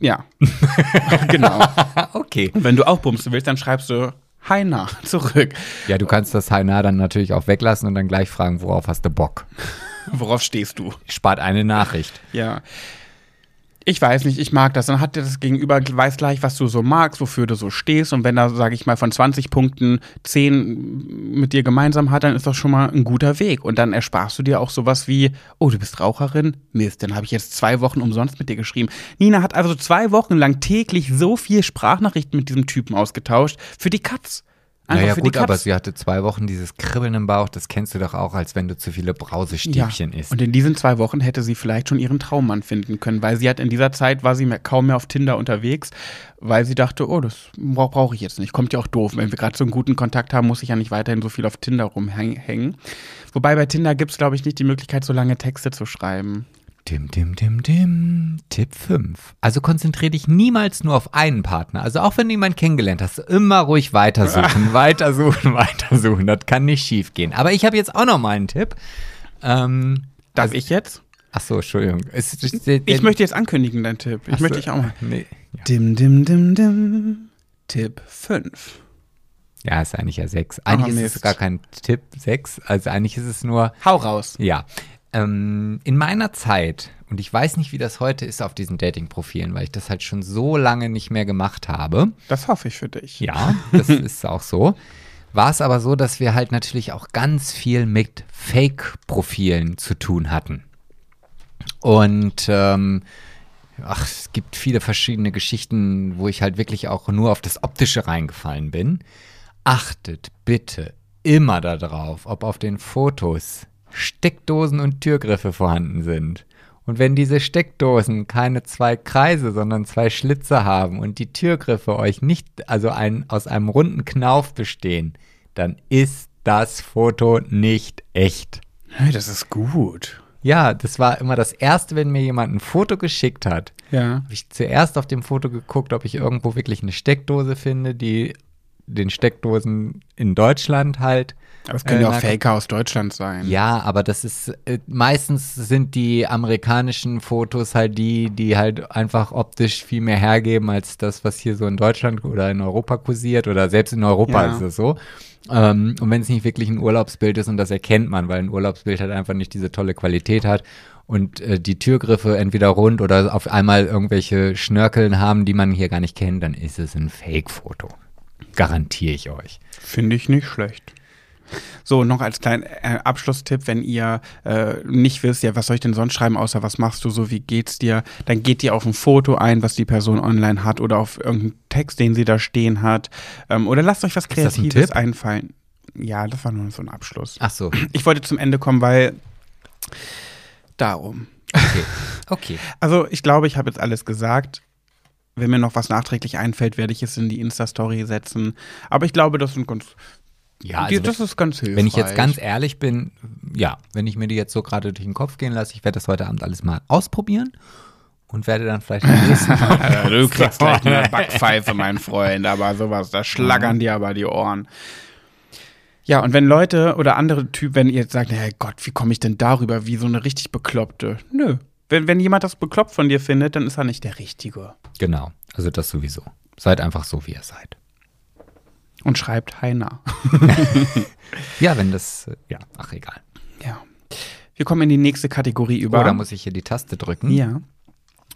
ja, genau. okay. Und wenn du auch bumsen willst, dann schreibst du Heiner zurück. Ja, du kannst das Haina dann natürlich auch weglassen und dann gleich fragen, worauf hast du Bock? Worauf stehst du? Spart eine Nachricht. Ja. Ich weiß nicht, ich mag das. Dann hat dir das Gegenüber, weiß gleich, was du so magst, wofür du so stehst. Und wenn er, sage ich mal, von 20 Punkten 10 mit dir gemeinsam hat, dann ist das schon mal ein guter Weg. Und dann ersparst du dir auch sowas wie, oh, du bist Raucherin? Mist, dann habe ich jetzt zwei Wochen umsonst mit dir geschrieben. Nina hat also zwei Wochen lang täglich so viel Sprachnachrichten mit diesem Typen ausgetauscht. Für die Katz. Einfach naja, für gut, die aber sie hatte zwei Wochen dieses Kribbeln im Bauch, das kennst du doch auch, als wenn du zu viele Brausestäbchen isst. Und in diesen zwei Wochen hätte sie vielleicht schon ihren Traummann finden können, weil sie hat in dieser Zeit war sie mehr, kaum mehr auf Tinder unterwegs, weil sie dachte, oh, das brauche brauch ich jetzt nicht. Kommt ja auch doof. Wenn wir gerade so einen guten Kontakt haben, muss ich ja nicht weiterhin so viel auf Tinder rumhängen. Wobei bei Tinder gibt es, glaube ich, nicht die Möglichkeit, so lange Texte zu schreiben. Dim, dim, dim, dim. Tipp 5. Also konzentriere dich niemals nur auf einen Partner. Also auch wenn du jemanden kennengelernt hast, immer ruhig weitersuchen, weitersuchen, weitersuchen. Das kann nicht schief gehen. Aber ich habe jetzt auch noch mal einen Tipp. Ähm, Darf also, ich jetzt? Ach so, Entschuldigung. Es, es, es, ich möchte jetzt ankündigen, deinen Tipp. Ich möchte dich auch mal. Nee. Ja. Dim, dim, dim, dim. Tipp 5. Ja, ist eigentlich ja 6. Eigentlich oh, ist es gar kein Tipp 6. Also eigentlich ist es nur. Hau raus. Ja. Ähm, in meiner Zeit, und ich weiß nicht, wie das heute ist auf diesen Dating-Profilen, weil ich das halt schon so lange nicht mehr gemacht habe. Das hoffe ich für dich. Ja, das ist auch so. War es aber so, dass wir halt natürlich auch ganz viel mit Fake-Profilen zu tun hatten. Und ähm, ach, es gibt viele verschiedene Geschichten, wo ich halt wirklich auch nur auf das Optische reingefallen bin. Achtet bitte immer darauf, ob auf den Fotos Steckdosen und Türgriffe vorhanden sind. Und wenn diese Steckdosen keine zwei Kreise, sondern zwei Schlitze haben und die Türgriffe euch nicht, also ein, aus einem runden Knauf bestehen, dann ist das Foto nicht echt. Hey, das ist gut. Ja, das war immer das Erste, wenn mir jemand ein Foto geschickt hat. Ja. Habe ich zuerst auf dem Foto geguckt, ob ich irgendwo wirklich eine Steckdose finde, die den Steckdosen in Deutschland halt. Aber es können äh, ja auch Faker aus Deutschland sein. Ja, aber das ist äh, meistens sind die amerikanischen Fotos halt die, die halt einfach optisch viel mehr hergeben als das, was hier so in Deutschland oder in Europa kursiert oder selbst in Europa ja. ist es so. Ähm, und wenn es nicht wirklich ein Urlaubsbild ist und das erkennt man, weil ein Urlaubsbild halt einfach nicht diese tolle Qualität hat und äh, die Türgriffe entweder rund oder auf einmal irgendwelche Schnörkeln haben, die man hier gar nicht kennt, dann ist es ein Fake-Foto. Garantiere ich euch. Finde ich nicht schlecht. So, noch als kleinen äh, Abschlusstipp, wenn ihr äh, nicht wisst, ja, was soll ich denn sonst schreiben, außer was machst du so, wie geht's dir, dann geht ihr auf ein Foto ein, was die Person online hat oder auf irgendeinen Text, den sie da stehen hat. Ähm, oder lasst euch was Kreatives ein einfallen. Ja, das war nur so ein Abschluss. Ach so. Ich wollte zum Ende kommen, weil darum. Okay. Okay. Also, ich glaube, ich habe jetzt alles gesagt. Wenn mir noch was nachträglich einfällt, werde ich es in die Insta-Story setzen. Aber ich glaube, das sind ganz. Ja, also das ist ganz hilfreich. Wenn ich jetzt ganz ehrlich bin, ja, wenn ich mir die jetzt so gerade durch den Kopf gehen lasse, ich werde das heute Abend alles mal ausprobieren und werde dann vielleicht am nächsten Mal. du kriegst gleich eine Backpfeife, mein Freund, aber sowas, da schlackern mhm. dir aber die Ohren. Ja, und wenn Leute oder andere Typen, wenn ihr jetzt sagt, hey Gott, wie komme ich denn darüber, wie so eine richtig bekloppte? Nö, wenn, wenn jemand das bekloppt von dir findet, dann ist er nicht der Richtige. Genau, also das sowieso. Seid einfach so, wie ihr seid. Und schreibt Heiner. ja, wenn das, äh, ja, ach egal. Ja. Wir kommen in die nächste Kategorie über. Oh, da muss ich hier die Taste drücken. Ja.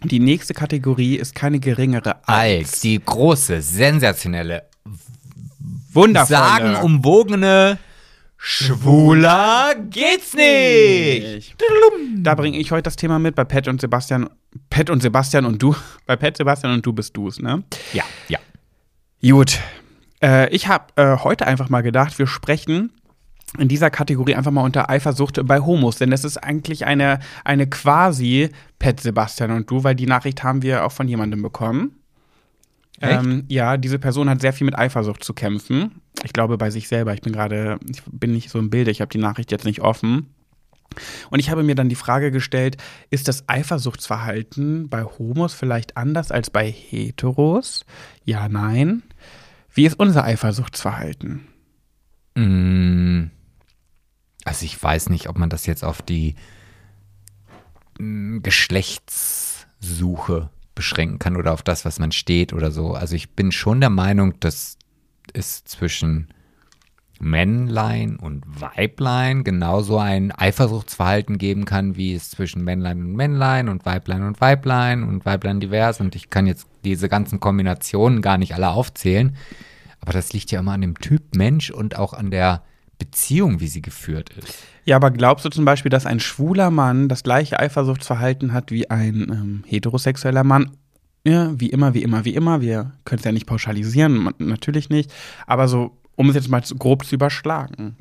Die nächste Kategorie ist keine geringere als, als die große, sensationelle, wundervolle, sagenumwogene Schwuler geht's nicht. Da bringe ich heute das Thema mit bei Pat und Sebastian. Pat und Sebastian und du. Bei Pat, Sebastian und du bist du's, ne? Ja, ja. Gut. Äh, ich habe äh, heute einfach mal gedacht, wir sprechen in dieser Kategorie einfach mal unter Eifersucht bei Homos, denn das ist eigentlich eine, eine quasi Pat, Sebastian und du, weil die Nachricht haben wir auch von jemandem bekommen. Ähm, ja, diese Person hat sehr viel mit Eifersucht zu kämpfen. Ich glaube bei sich selber. Ich bin gerade, ich bin nicht so im Bilde, ich habe die Nachricht jetzt nicht offen. Und ich habe mir dann die Frage gestellt, ist das Eifersuchtsverhalten bei Homos vielleicht anders als bei Heteros? Ja, nein. Wie ist unser Eifersuchtsverhalten? Mm. Also ich weiß nicht, ob man das jetzt auf die mm, Geschlechtssuche beschränken kann oder auf das, was man steht oder so. Also ich bin schon der Meinung, dass es zwischen Männlein und Weiblein genauso ein Eifersuchtsverhalten geben kann, wie es zwischen Männlein und Männlein und Weiblein und Weiblein und Weiblein divers. Und ich kann jetzt diese ganzen Kombinationen gar nicht alle aufzählen. Aber das liegt ja immer an dem Typ Mensch und auch an der Beziehung, wie sie geführt ist. Ja, aber glaubst du zum Beispiel, dass ein schwuler Mann das gleiche Eifersuchtsverhalten hat wie ein ähm, heterosexueller Mann? Ja, wie immer, wie immer, wie immer. Wir können es ja nicht pauschalisieren, natürlich nicht. Aber so, um es jetzt mal grob zu überschlagen.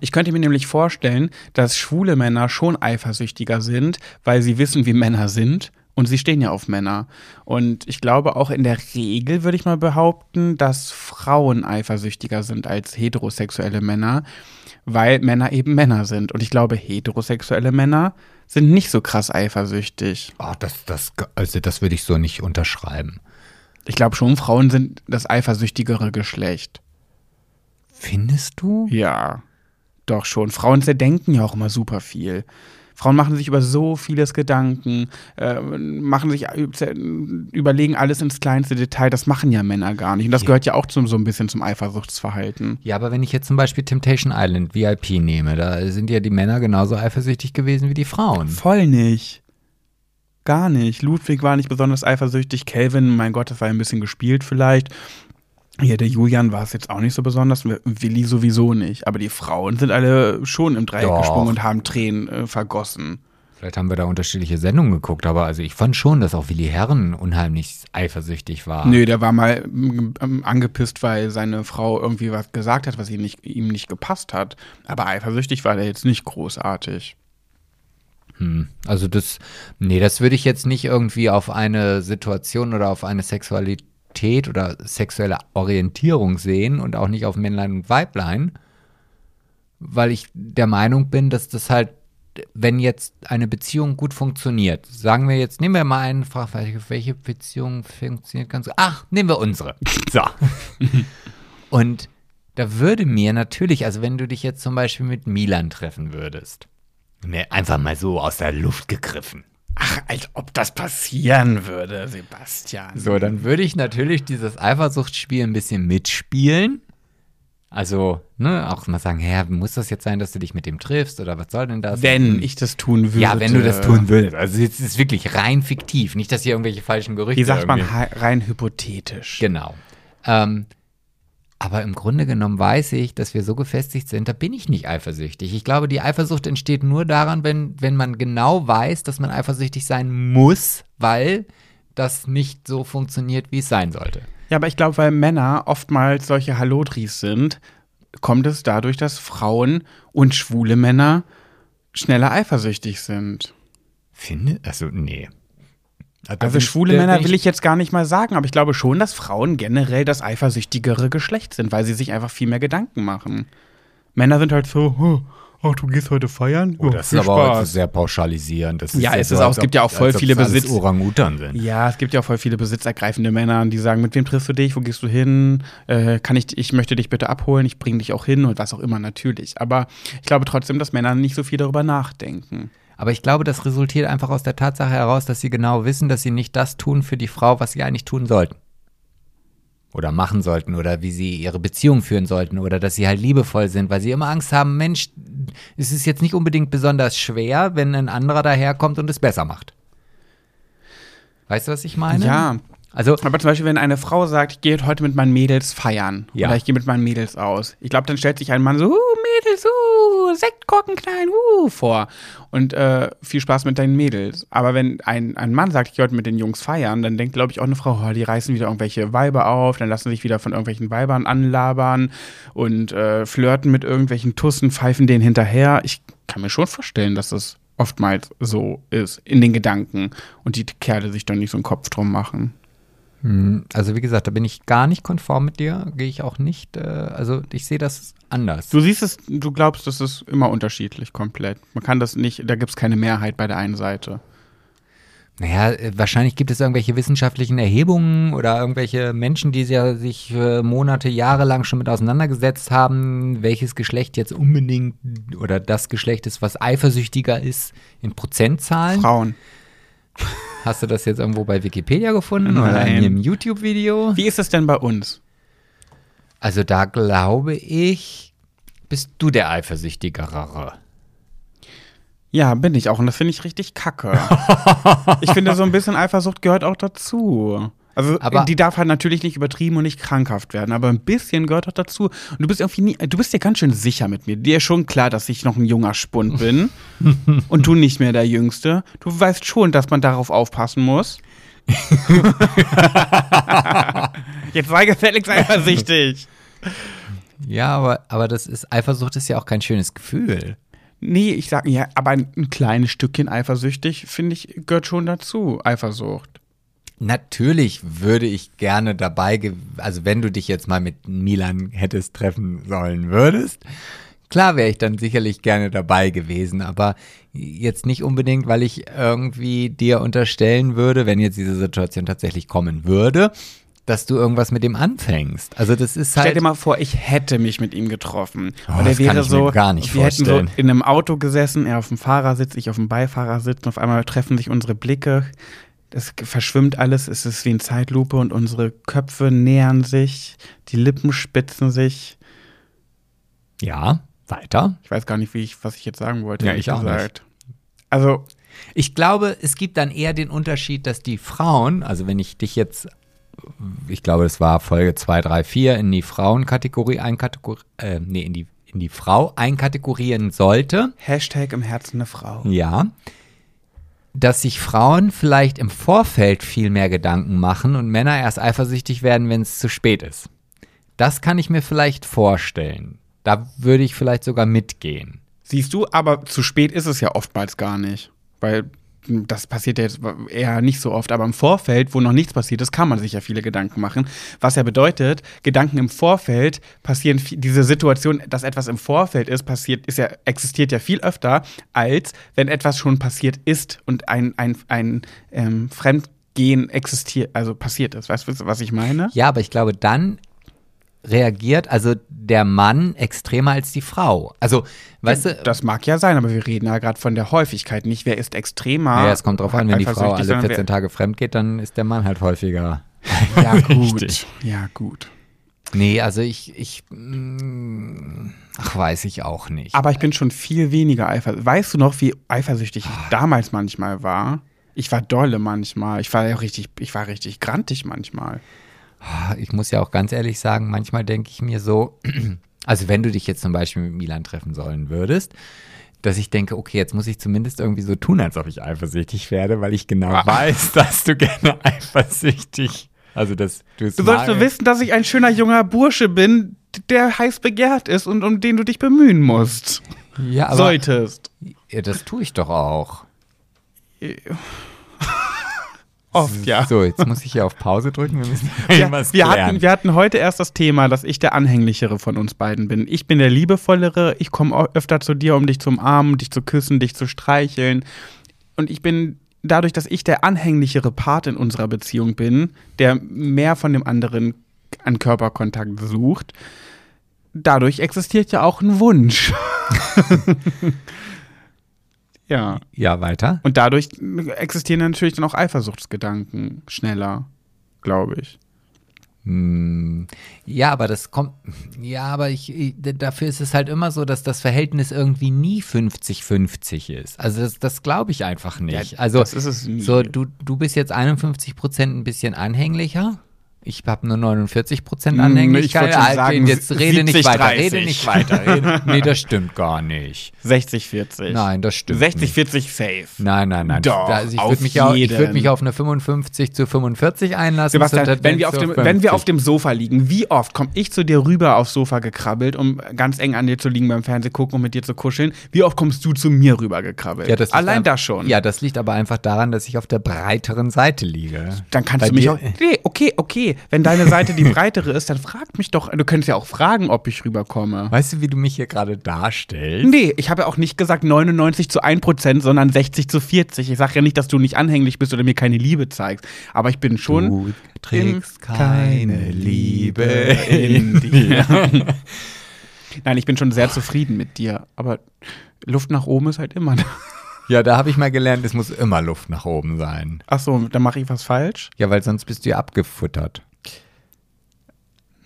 Ich könnte mir nämlich vorstellen, dass schwule Männer schon eifersüchtiger sind, weil sie wissen, wie Männer sind. Und sie stehen ja auf Männer. Und ich glaube auch in der Regel würde ich mal behaupten, dass Frauen eifersüchtiger sind als heterosexuelle Männer, weil Männer eben Männer sind. Und ich glaube, heterosexuelle Männer sind nicht so krass eifersüchtig. Oh, das, das, also das würde ich so nicht unterschreiben. Ich glaube schon, Frauen sind das eifersüchtigere Geschlecht. Findest du? Ja, doch schon. Frauen zerdenken ja auch immer super viel. Frauen machen sich über so vieles Gedanken, äh, machen sich überlegen alles ins kleinste Detail. Das machen ja Männer gar nicht. Und das Ja. gehört ja auch zum, so ein bisschen zum Eifersuchtsverhalten. Ja, aber wenn ich jetzt zum Beispiel Temptation Island VIP nehme, da sind ja die Männer genauso eifersüchtig gewesen wie die Frauen. Voll nicht. Gar nicht. Ludwig war nicht besonders eifersüchtig. Kelvin, mein Gott, das war ein bisschen gespielt vielleicht. Hier, der Julian war es jetzt auch nicht so besonders. Willi sowieso nicht. Aber die Frauen sind alle schon im Dreieck Doch. gesprungen und haben Tränen äh, vergossen. Vielleicht haben wir da unterschiedliche Sendungen geguckt, aber also ich fand schon, dass auch Willi Herren unheimlich eifersüchtig war. Nö, der war mal ähm, ähm, angepisst, weil seine Frau irgendwie was gesagt hat, was ihm nicht, ihm nicht gepasst hat. Aber eifersüchtig war der jetzt nicht großartig. Hm. Also das, nee, das würde ich jetzt nicht irgendwie auf eine Situation oder auf eine Sexualität oder sexuelle Orientierung sehen und auch nicht auf Männlein und Weiblein, weil ich der Meinung bin, dass das halt, wenn jetzt eine Beziehung gut funktioniert, sagen wir jetzt, nehmen wir mal einen, frag, welche- welche Beziehung funktioniert ganz gut? Ach, nehmen wir unsere. So. und da würde mir natürlich, also wenn du dich jetzt zum Beispiel mit Milan treffen würdest, mir einfach mal so aus der Luft gegriffen. Ach, als ob das passieren würde, Sebastian. So, dann würde ich natürlich dieses Eifersuchtsspiel ein bisschen mitspielen. Also, ne, auch mal sagen, hä, muss das jetzt sein, dass du dich mit dem triffst oder was soll denn das? Wenn ich das tun würde. Ja, wenn du das tun würdest. Also, jetzt ist es wirklich rein fiktiv. Nicht, dass hier irgendwelche falschen Gerüchte Wie sagt man rein hypothetisch? Genau. Ähm, aber im Grunde genommen weiß ich, dass wir so gefestigt sind, da bin ich nicht eifersüchtig. Ich glaube, die Eifersucht entsteht nur daran, wenn, wenn man genau weiß, dass man eifersüchtig sein muss, weil das nicht so funktioniert, wie es sein sollte. Ja, aber ich glaube, weil Männer oftmals solche Hallodris sind, kommt es dadurch, dass Frauen und schwule Männer schneller eifersüchtig sind. Finde? Also, nee. Also schwule Männer will ich jetzt gar nicht mal sagen, aber ich glaube schon, dass Frauen generell das eifersüchtigere Geschlecht sind, weil sie sich einfach viel mehr Gedanken machen. Männer sind halt so, oh, ach, du gehst heute feiern? Oh, Ja, das ist aber Spaß. sehr pauschalisierend. Das Ja, jetzt es ist so, auch- es gibt ob- ja auch voll viele Besitz- Orang-Utan sind. Ja, es gibt ja auch voll viele besitzergreifende Männer, die sagen, mit wem triffst du dich, wo gehst du hin, äh, kann ich, ich möchte dich bitte abholen, ich bringe dich auch hin und was auch immer natürlich. Aber ich glaube trotzdem, dass Männer nicht so viel darüber nachdenken. Aber ich glaube, das resultiert einfach aus der Tatsache heraus, dass sie genau wissen, dass sie nicht das tun für die Frau, was sie eigentlich tun sollten. Oder machen sollten oder wie sie ihre Beziehung führen sollten oder dass sie halt liebevoll sind, weil sie immer Angst haben, Mensch, es ist jetzt nicht unbedingt besonders schwer, wenn ein anderer daherkommt und es besser macht. Weißt du, was ich meine? Ja. Also, Aber zum Beispiel, wenn eine Frau sagt, ich gehe heute mit meinen Mädels feiern Ja. oder ich gehe mit meinen Mädels aus, ich glaube, dann stellt sich ein Mann so, uh, Mädels, uh, Sektkorken knallen, uh, vor. Und äh, viel Spaß mit deinen Mädels. Aber wenn ein, ein Mann sagt, ich gehe heute mit den Jungs feiern, dann denkt, glaube ich, auch eine Frau, oh, die reißen wieder irgendwelche Weiber auf, dann lassen sich wieder von irgendwelchen Weibern anlabern und äh, flirten mit irgendwelchen Tussen, pfeifen denen hinterher. Ich kann mir schon vorstellen, dass das oftmals so ist, in den Gedanken. Und die Kerle sich dann nicht so einen Kopf drum machen. Hm, Also wie gesagt, da bin ich gar nicht konform mit dir, gehe ich auch nicht. Äh, also ich sehe das anders. Du siehst es, du glaubst, das ist immer unterschiedlich komplett. Man kann das nicht, da gibt es keine Mehrheit bei der einen Seite. Naja, äh, wahrscheinlich gibt es irgendwelche wissenschaftlichen Erhebungen oder irgendwelche Menschen, die ja sich äh, Monate, Jahre lang schon mit auseinandergesetzt haben, welches Geschlecht jetzt unbedingt oder das Geschlecht ist, was eifersüchtiger ist in Prozentzahlen. Frauen. Hast du das jetzt irgendwo bei Wikipedia gefunden oder Nein. in einem YouTube-Video? Wie ist es denn bei uns? Also da glaube ich, bist du der Eifersüchtigere. Ja, bin ich auch. Und das finde ich richtig kacke. ich finde, so ein bisschen Eifersucht gehört auch dazu. Also, Aber- die darf halt natürlich nicht übertrieben und nicht krankhaft werden, aber ein bisschen gehört auch dazu. Und du bist irgendwie nie, du bist ja ganz schön sicher mit mir. Dir ist schon klar, dass ich noch ein junger Spund bin und du nicht mehr der Jüngste. Du weißt schon, dass man darauf aufpassen muss. Jetzt sei gefälligst eifersüchtig. Ja, aber, aber das ist, Eifersucht ist ja auch kein schönes Gefühl. Nee, ich sag ja, aber ein, ein kleines Stückchen eifersüchtig, finde ich, gehört schon dazu, Eifersucht. Natürlich würde ich gerne dabei, also wenn du dich jetzt mal mit Milan hättest treffen sollen würdest, klar wäre ich dann sicherlich gerne dabei gewesen, aber jetzt nicht unbedingt, weil ich irgendwie dir unterstellen würde, wenn jetzt diese Situation tatsächlich kommen würde, dass du irgendwas mit dem anfängst. Also das ist halt. Stell dir mal vor, ich hätte mich mit ihm getroffen. Oh, und er wäre so, gar nicht wir hätten so vorstellen. in einem Auto gesessen, er auf dem Fahrersitz, ich auf dem Beifahrersitz und auf einmal treffen sich unsere Blicke. Es verschwimmt alles, es ist wie in Zeitlupe und unsere Köpfe nähern sich, die Lippen spitzen sich. ja, weiter. Ich weiß gar nicht, wie ich, was ich jetzt sagen wollte. Ja, ich auch nicht. Also, Ich glaube, es gibt dann eher den Unterschied, dass die Frauen, also wenn ich dich jetzt, ich glaube, es war Folge 2, 3, 4, in die Frauenkategorie einkategorieren, äh, nee, in die, in die Frau einkategorieren sollte, Hashtag im Herzen eine Frau. ja, dass sich Frauen vielleicht im Vorfeld viel mehr Gedanken machen und Männer erst eifersüchtig werden, wenn es zu spät ist. Das kann ich mir vielleicht vorstellen. Da würde ich vielleicht sogar mitgehen. Siehst du, aber zu spät ist es ja oftmals gar nicht. Weil das passiert ja jetzt eher nicht so oft, aber im Vorfeld, wo noch nichts passiert ist, kann man sich ja viele Gedanken machen. Was ja bedeutet, Gedanken im Vorfeld passieren, diese Situation, dass etwas im Vorfeld ist, passiert, ist ja, existiert ja viel öfter, als wenn etwas schon passiert ist und ein, ein, ein ähm, Fremdgehen existiert, also passiert ist. Weißt du, was ich meine? Ja, aber ich glaube, dann reagiert also der Mann extremer als die Frau. Also, weißt du, Das mag ja sein, aber wir reden ja gerade von der Häufigkeit, nicht wer ist extremer. ja, es kommt drauf an, wenn die Frau alle sondern 14 Tage fremd geht, dann ist der Mann halt häufiger. Ja, gut. Ja, gut. Nee, also ich, ich, mm, ach, weiß ich auch nicht. Aber ich bin schon viel weniger eifersüchtig. Weißt du noch, wie eifersüchtig ich damals manchmal war? Ich war dolle manchmal. Ich war ja richtig, ich war richtig grantig manchmal. Ich muss ja auch ganz ehrlich sagen, manchmal denke ich mir so, also wenn du dich jetzt zum Beispiel mit Milan treffen sollen würdest, dass ich denke, okay, jetzt muss ich zumindest irgendwie so tun, als ob ich eifersüchtig werde, weil ich genau Ah. weiß, dass du gerne eifersüchtig, also dass du Du sollst nur wissen, dass ich ein schöner junger Bursche bin, der heiß begehrt ist und um den du dich bemühen musst. ja, aber, Solltest. Ja, das tue ich doch auch. Oft, ja. So, jetzt muss ich hier auf Pause drücken. Wir müssen irgendwas wir, hatten, wir hatten heute erst das Thema, dass ich der anhänglichere von uns beiden bin. Ich bin der liebevollere, ich komme öfter zu dir, um dich zu umarmen, dich zu küssen, dich zu streicheln. Und ich bin dadurch, dass ich der anhänglichere Part in unserer Beziehung bin, der mehr von dem anderen an Körperkontakt sucht, dadurch existiert ja auch ein Wunsch. ja. ja, weiter. Und dadurch existieren natürlich dann auch Eifersuchtsgedanken schneller, glaube ich. Hm, Ja, aber das kommt. Ja, aber ich, ich, dafür ist es halt immer so, dass das Verhältnis irgendwie nie 50-50 ist. Also das, das glaube ich einfach nicht. Ja, also so, du, du bist jetzt 51 Prozent ein bisschen anhänglicher. Ich habe nur 49 Prozent Hm, Anhänglichkeit. ich schon Halt, sagen, jetzt rede nicht 70, weiter, 30. rede nicht weiter. Rede, nee, das stimmt gar nicht. 60, 40. Nein, das stimmt 60, nicht. 40 safe. Nein, nein, nein. Doch, Da- also ich würde mich, würd mich auf eine 55 zu 45 einlassen. Sebastian, zur wenn wir, auf dem, wenn wir 50. auf dem Sofa liegen, wie oft komme ich zu dir rüber aufs Sofa gekrabbelt, um ganz eng an dir zu liegen beim Fernseh gucken und mit dir zu kuscheln? Wie oft kommst du zu mir rüber gekrabbelt? Ja, das Allein ein- das schon. Ja, das liegt aber einfach daran, dass ich auf der breiteren Seite liege. Dann kannst Bei du mich dir- auch. Nee, okay, okay. Wenn deine Seite die breitere ist, dann frag mich doch. Du könntest ja auch fragen, ob ich rüberkomme. Weißt du, wie du mich hier gerade darstellst? Nee, ich habe ja auch nicht gesagt 99 zu 1 Prozent, sondern 60 zu 40. Ich sage ja nicht, dass du nicht anhänglich bist oder mir keine Liebe zeigst. Aber ich bin schon. Du trägst in- keine Liebe in dir. Nein, ich bin schon sehr zufrieden mit dir. Aber Luft nach oben ist halt immer da. Ja, da habe ich mal gelernt, es muss immer Luft nach oben sein. Ach so, dann mache ich was falsch? Ja, weil sonst bist du ja abgefuttert.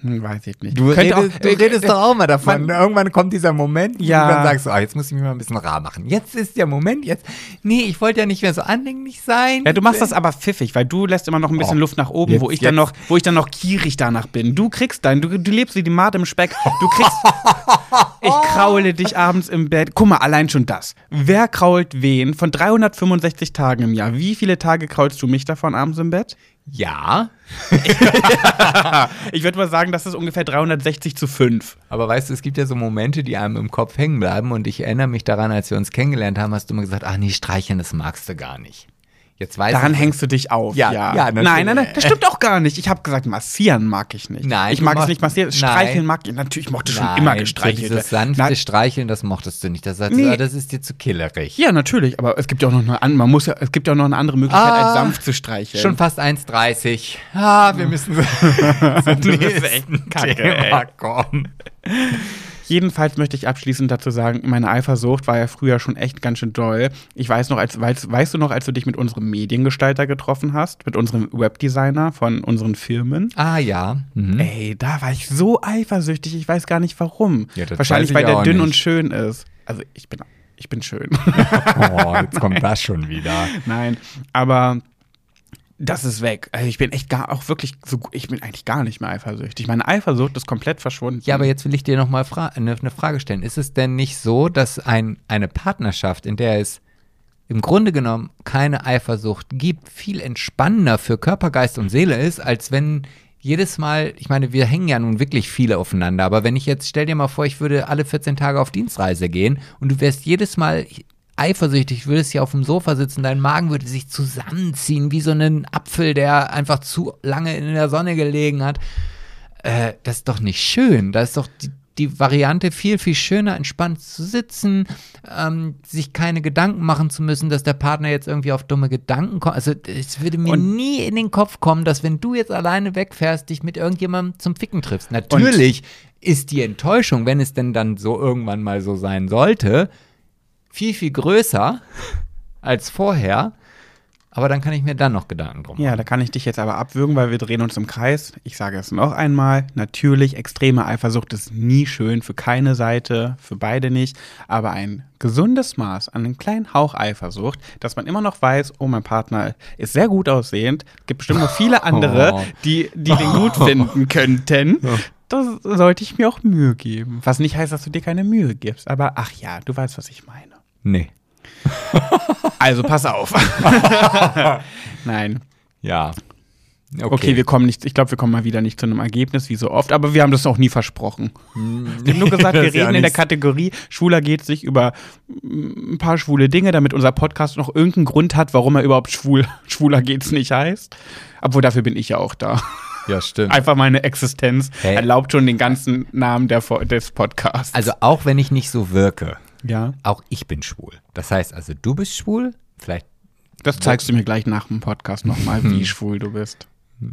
Hm, weiß ich nicht. Du, redest, auch- du redest doch auch mal davon. man- Irgendwann kommt dieser Moment, Ja. wo du dann sagst, ah, jetzt muss ich mich mal ein bisschen rar machen. Jetzt ist der Moment, jetzt. Nee, ich wollte ja nicht mehr so anhänglich sein. Ja, du machst das aber pfiffig, weil du lässt immer noch ein bisschen Oh, Luft nach oben, jetzt- wo ich dann noch, wo ich dann noch gierig danach bin. Du kriegst dein, du, du lebst wie die Made im Speck. Du kriegst, ich kraule dich abends im Bett. Guck mal, allein schon das. Wer krault wen von 365 Tagen im Jahr? Wie viele Tage kraulst du mich davon abends im Bett? Ja. Ich würde mal sagen, das ist ungefähr 360 zu 5. Aber weißt du, es gibt ja so Momente, die einem im Kopf hängen bleiben und ich erinnere mich daran, als wir uns kennengelernt haben, hast du immer gesagt, ach nee, streicheln, das magst du gar nicht. Jetzt weiß Daran ich, hängst du dich auf. Ja, Ja, ja. Nein, nein, nein, das stimmt auch gar nicht. Ich habe gesagt, massieren mag ich nicht. Nein, ich mag es nicht massieren. Nein. Streicheln mag ich. Natürlich mochte schon Nein, immer so gestreichelt. Dieses sanfte Na, Streicheln, das mochtest du nicht. Das, das, Nee. das ist dir zu killerig. ja, natürlich, aber es gibt ja auch noch eine andere, man muss ja, es gibt ja auch noch eine andere Möglichkeit, Ah, als sanft zu streicheln. Schon fast 1,30. Ah, wir müssen zum Du bist nächsten echt kacke, Thema ey. kommen. Jedenfalls möchte ich abschließend dazu sagen, meine Eifersucht war ja früher schon echt ganz schön doll. Ich weiß noch, als, weißt, weißt du noch, als du dich mit unserem Mediengestalter getroffen hast, mit unserem Webdesigner von unseren Firmen? Ah ja. Mhm. Ey, da war ich so eifersüchtig, ich weiß gar nicht warum. Ja, Wahrscheinlich, weil der dünn nicht. und schön ist. Also ich bin, ich bin schön. Oh, jetzt kommt das schon wieder. Nein, aber das ist weg. Also ich bin echt gar, auch wirklich so, ich bin eigentlich gar nicht mehr eifersüchtig. Meine Eifersucht ist komplett verschwunden. Ja, aber jetzt will ich dir noch mal fra eine, eine Frage stellen. Ist es denn nicht so, dass ein, eine Partnerschaft, in der es im Grunde genommen keine Eifersucht gibt, viel entspannender für Körper, Geist und Seele ist, als wenn jedes Mal, ich meine, wir hängen ja nun wirklich viele aufeinander, aber wenn ich jetzt, stell dir mal vor, ich würde alle 14 Tage auf Dienstreise gehen und du wärst jedes Mal eifersüchtig, würdest hier auf dem Sofa sitzen, dein Magen würde sich zusammenziehen, wie so ein Apfel, der einfach zu lange in der Sonne gelegen hat äh, das ist doch nicht schön. Da ist doch die, die Variante viel, viel schöner, entspannt zu sitzen, ähm, sich keine Gedanken machen zu müssen, dass der Partner jetzt irgendwie auf dumme Gedanken kommt. Also es würde mir Und- nie in den Kopf kommen, dass wenn du jetzt alleine wegfährst, dich mit irgendjemandem zum Ficken triffst. Natürlich ist die Enttäuschung, wenn es denn dann so irgendwann mal so sein sollte, viel, viel größer als vorher. Aber dann kann ich mir dann noch Gedanken drum machen. Ja, da kann ich dich jetzt aber abwürgen, weil wir drehen uns im Kreis. Ich sage es noch einmal. Natürlich, extreme Eifersucht ist nie schön für keine Seite, für beide nicht. Aber ein gesundes Maß an einem kleinen Hauch Eifersucht, dass man immer noch weiß, oh, mein Partner ist sehr gut aussehend. Es gibt bestimmt noch viele andere, Oh. die, die den gut finden könnten. Da sollte ich mir auch Mühe geben. Was nicht heißt, dass du dir keine Mühe gibst. Aber ach ja, du weißt, was ich meine. Nee. Also pass auf. Nein. Ja. Okay, wir kommen nicht, ich glaube, wir kommen mal wieder nicht zu einem Ergebnis, wie so oft, aber wir haben das auch nie versprochen. Wir haben nur gesagt, wir ist ja reden in der. Kategorie Schwuler geht sich über ein paar schwule Dinge, damit unser Podcast noch irgendeinen Grund hat, warum er überhaupt schwul, Schwuler geht's nicht heißt. Obwohl dafür bin ich ja auch da. Ja, stimmt. Einfach meine Existenz Hey. erlaubt schon den ganzen Namen der, des Podcasts. Also auch wenn ich nicht so wirke, ja, auch ich bin schwul. Das heißt also, du bist schwul, vielleicht. das zeigst du mir gleich nach dem Podcast nochmal, wie schwul du bist.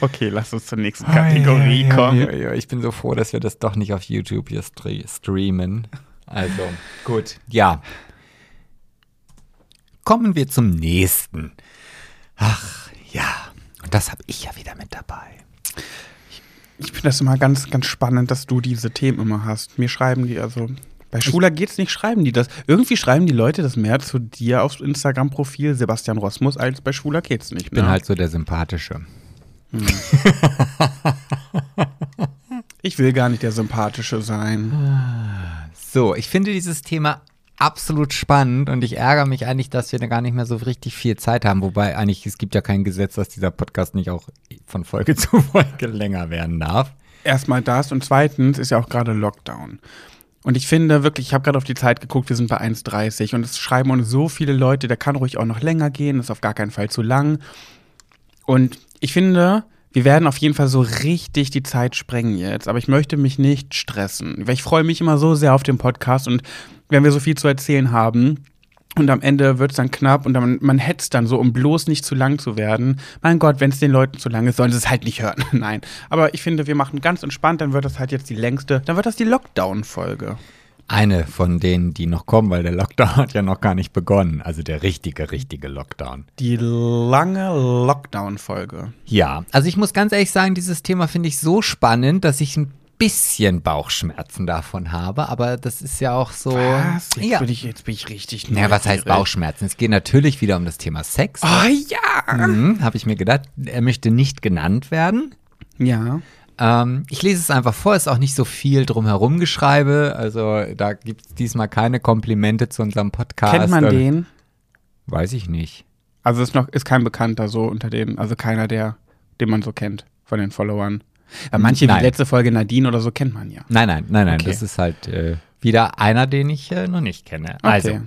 Okay, lass uns zur nächsten Kategorie Ja, kommen. ja, ja, ich bin so froh, dass wir das doch nicht auf YouTube hier stre streamen. Also, gut. Ja. Kommen wir zum nächsten. Ach, ja. Und das habe ich ja wieder mit dabei. Ich finde das immer ganz, ganz spannend, dass du diese Themen immer hast. Mir schreiben die, also bei Schuler geht's nicht, schreiben die das. Irgendwie schreiben die Leute das mehr zu dir aufs Instagram-Profil Sebastian Rosmus als bei Schuler geht's nicht. Ich bin ne? halt so der Sympathische. ich will gar nicht der Sympathische sein. So, ich finde dieses Thema absolut spannend und ich ärgere mich eigentlich, dass wir da gar nicht mehr so richtig viel Zeit haben. Wobei eigentlich, es gibt ja kein Gesetz, dass dieser Podcast nicht auch von Folge zu Folge länger werden darf. Erstmal das und zweitens ist ja auch gerade Lockdown. Und ich finde wirklich, ich habe gerade auf die Zeit geguckt, wir sind bei 1,30 und es schreiben uns so viele Leute, der kann ruhig auch noch länger gehen, ist auf gar keinen Fall zu lang. Und ich finde, wir werden auf jeden Fall so richtig die Zeit sprengen jetzt, aber ich möchte mich nicht stressen, weil ich freue mich immer so sehr auf den Podcast und wenn wir so viel zu erzählen haben und am Ende wird es dann knapp und dann, man hetzt dann so, um bloß nicht zu lang zu werden. Mein Gott, wenn es den Leuten zu lang ist, sollen sie es halt nicht hören. Nein. Aber ich finde, wir machen ganz entspannt, dann wird das halt jetzt die längste, dann wird das die Lockdown-Folge. Eine von denen, die noch kommen, weil der Lockdown hat ja noch gar nicht begonnen. Also der richtige, richtige Lockdown. Die lange Lockdown-Folge. Ja, also ich muss ganz ehrlich sagen, dieses Thema finde ich so spannend, dass ich ein bisschen Bauchschmerzen davon habe. Aber das ist ja auch so. Was? Jetzt, ja. bin ich, jetzt bin ich richtig Ja, was heißt. Bauchschmerzen? Es geht natürlich wieder um das Thema Sex. Oh ja! Mhm, Habe ich mir gedacht, er möchte nicht genannt werden. Ja. Ähm, ich lese es einfach vor, ist auch nicht so viel drumherum geschreibe. Also da gibt es diesmal keine Komplimente zu unserem Podcast. Kennt man den? Weiß ich nicht. Also ist noch ist kein Bekannter so unter den, also keiner der, den man so kennt von den Followern. Weil manche Nein. wie letzte Folge Nadine oder so kennt man ja. Nein, nein, nein, nein. Okay. Das ist halt äh, wieder einer, den ich äh, noch nicht kenne. Also,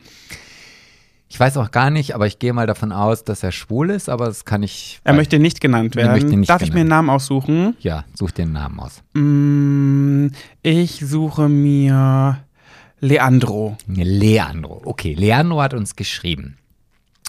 Ich weiß auch gar nicht, aber ich gehe mal davon aus, dass er schwul ist, aber das kann ich. Er möchte nicht genannt Er werden. nicht Darf ich mir einen genannt. Namen aussuchen? Ja, such den Namen aus. Mm, ich suche mir Leandro. Leandro. Okay, Leandro hat uns geschrieben.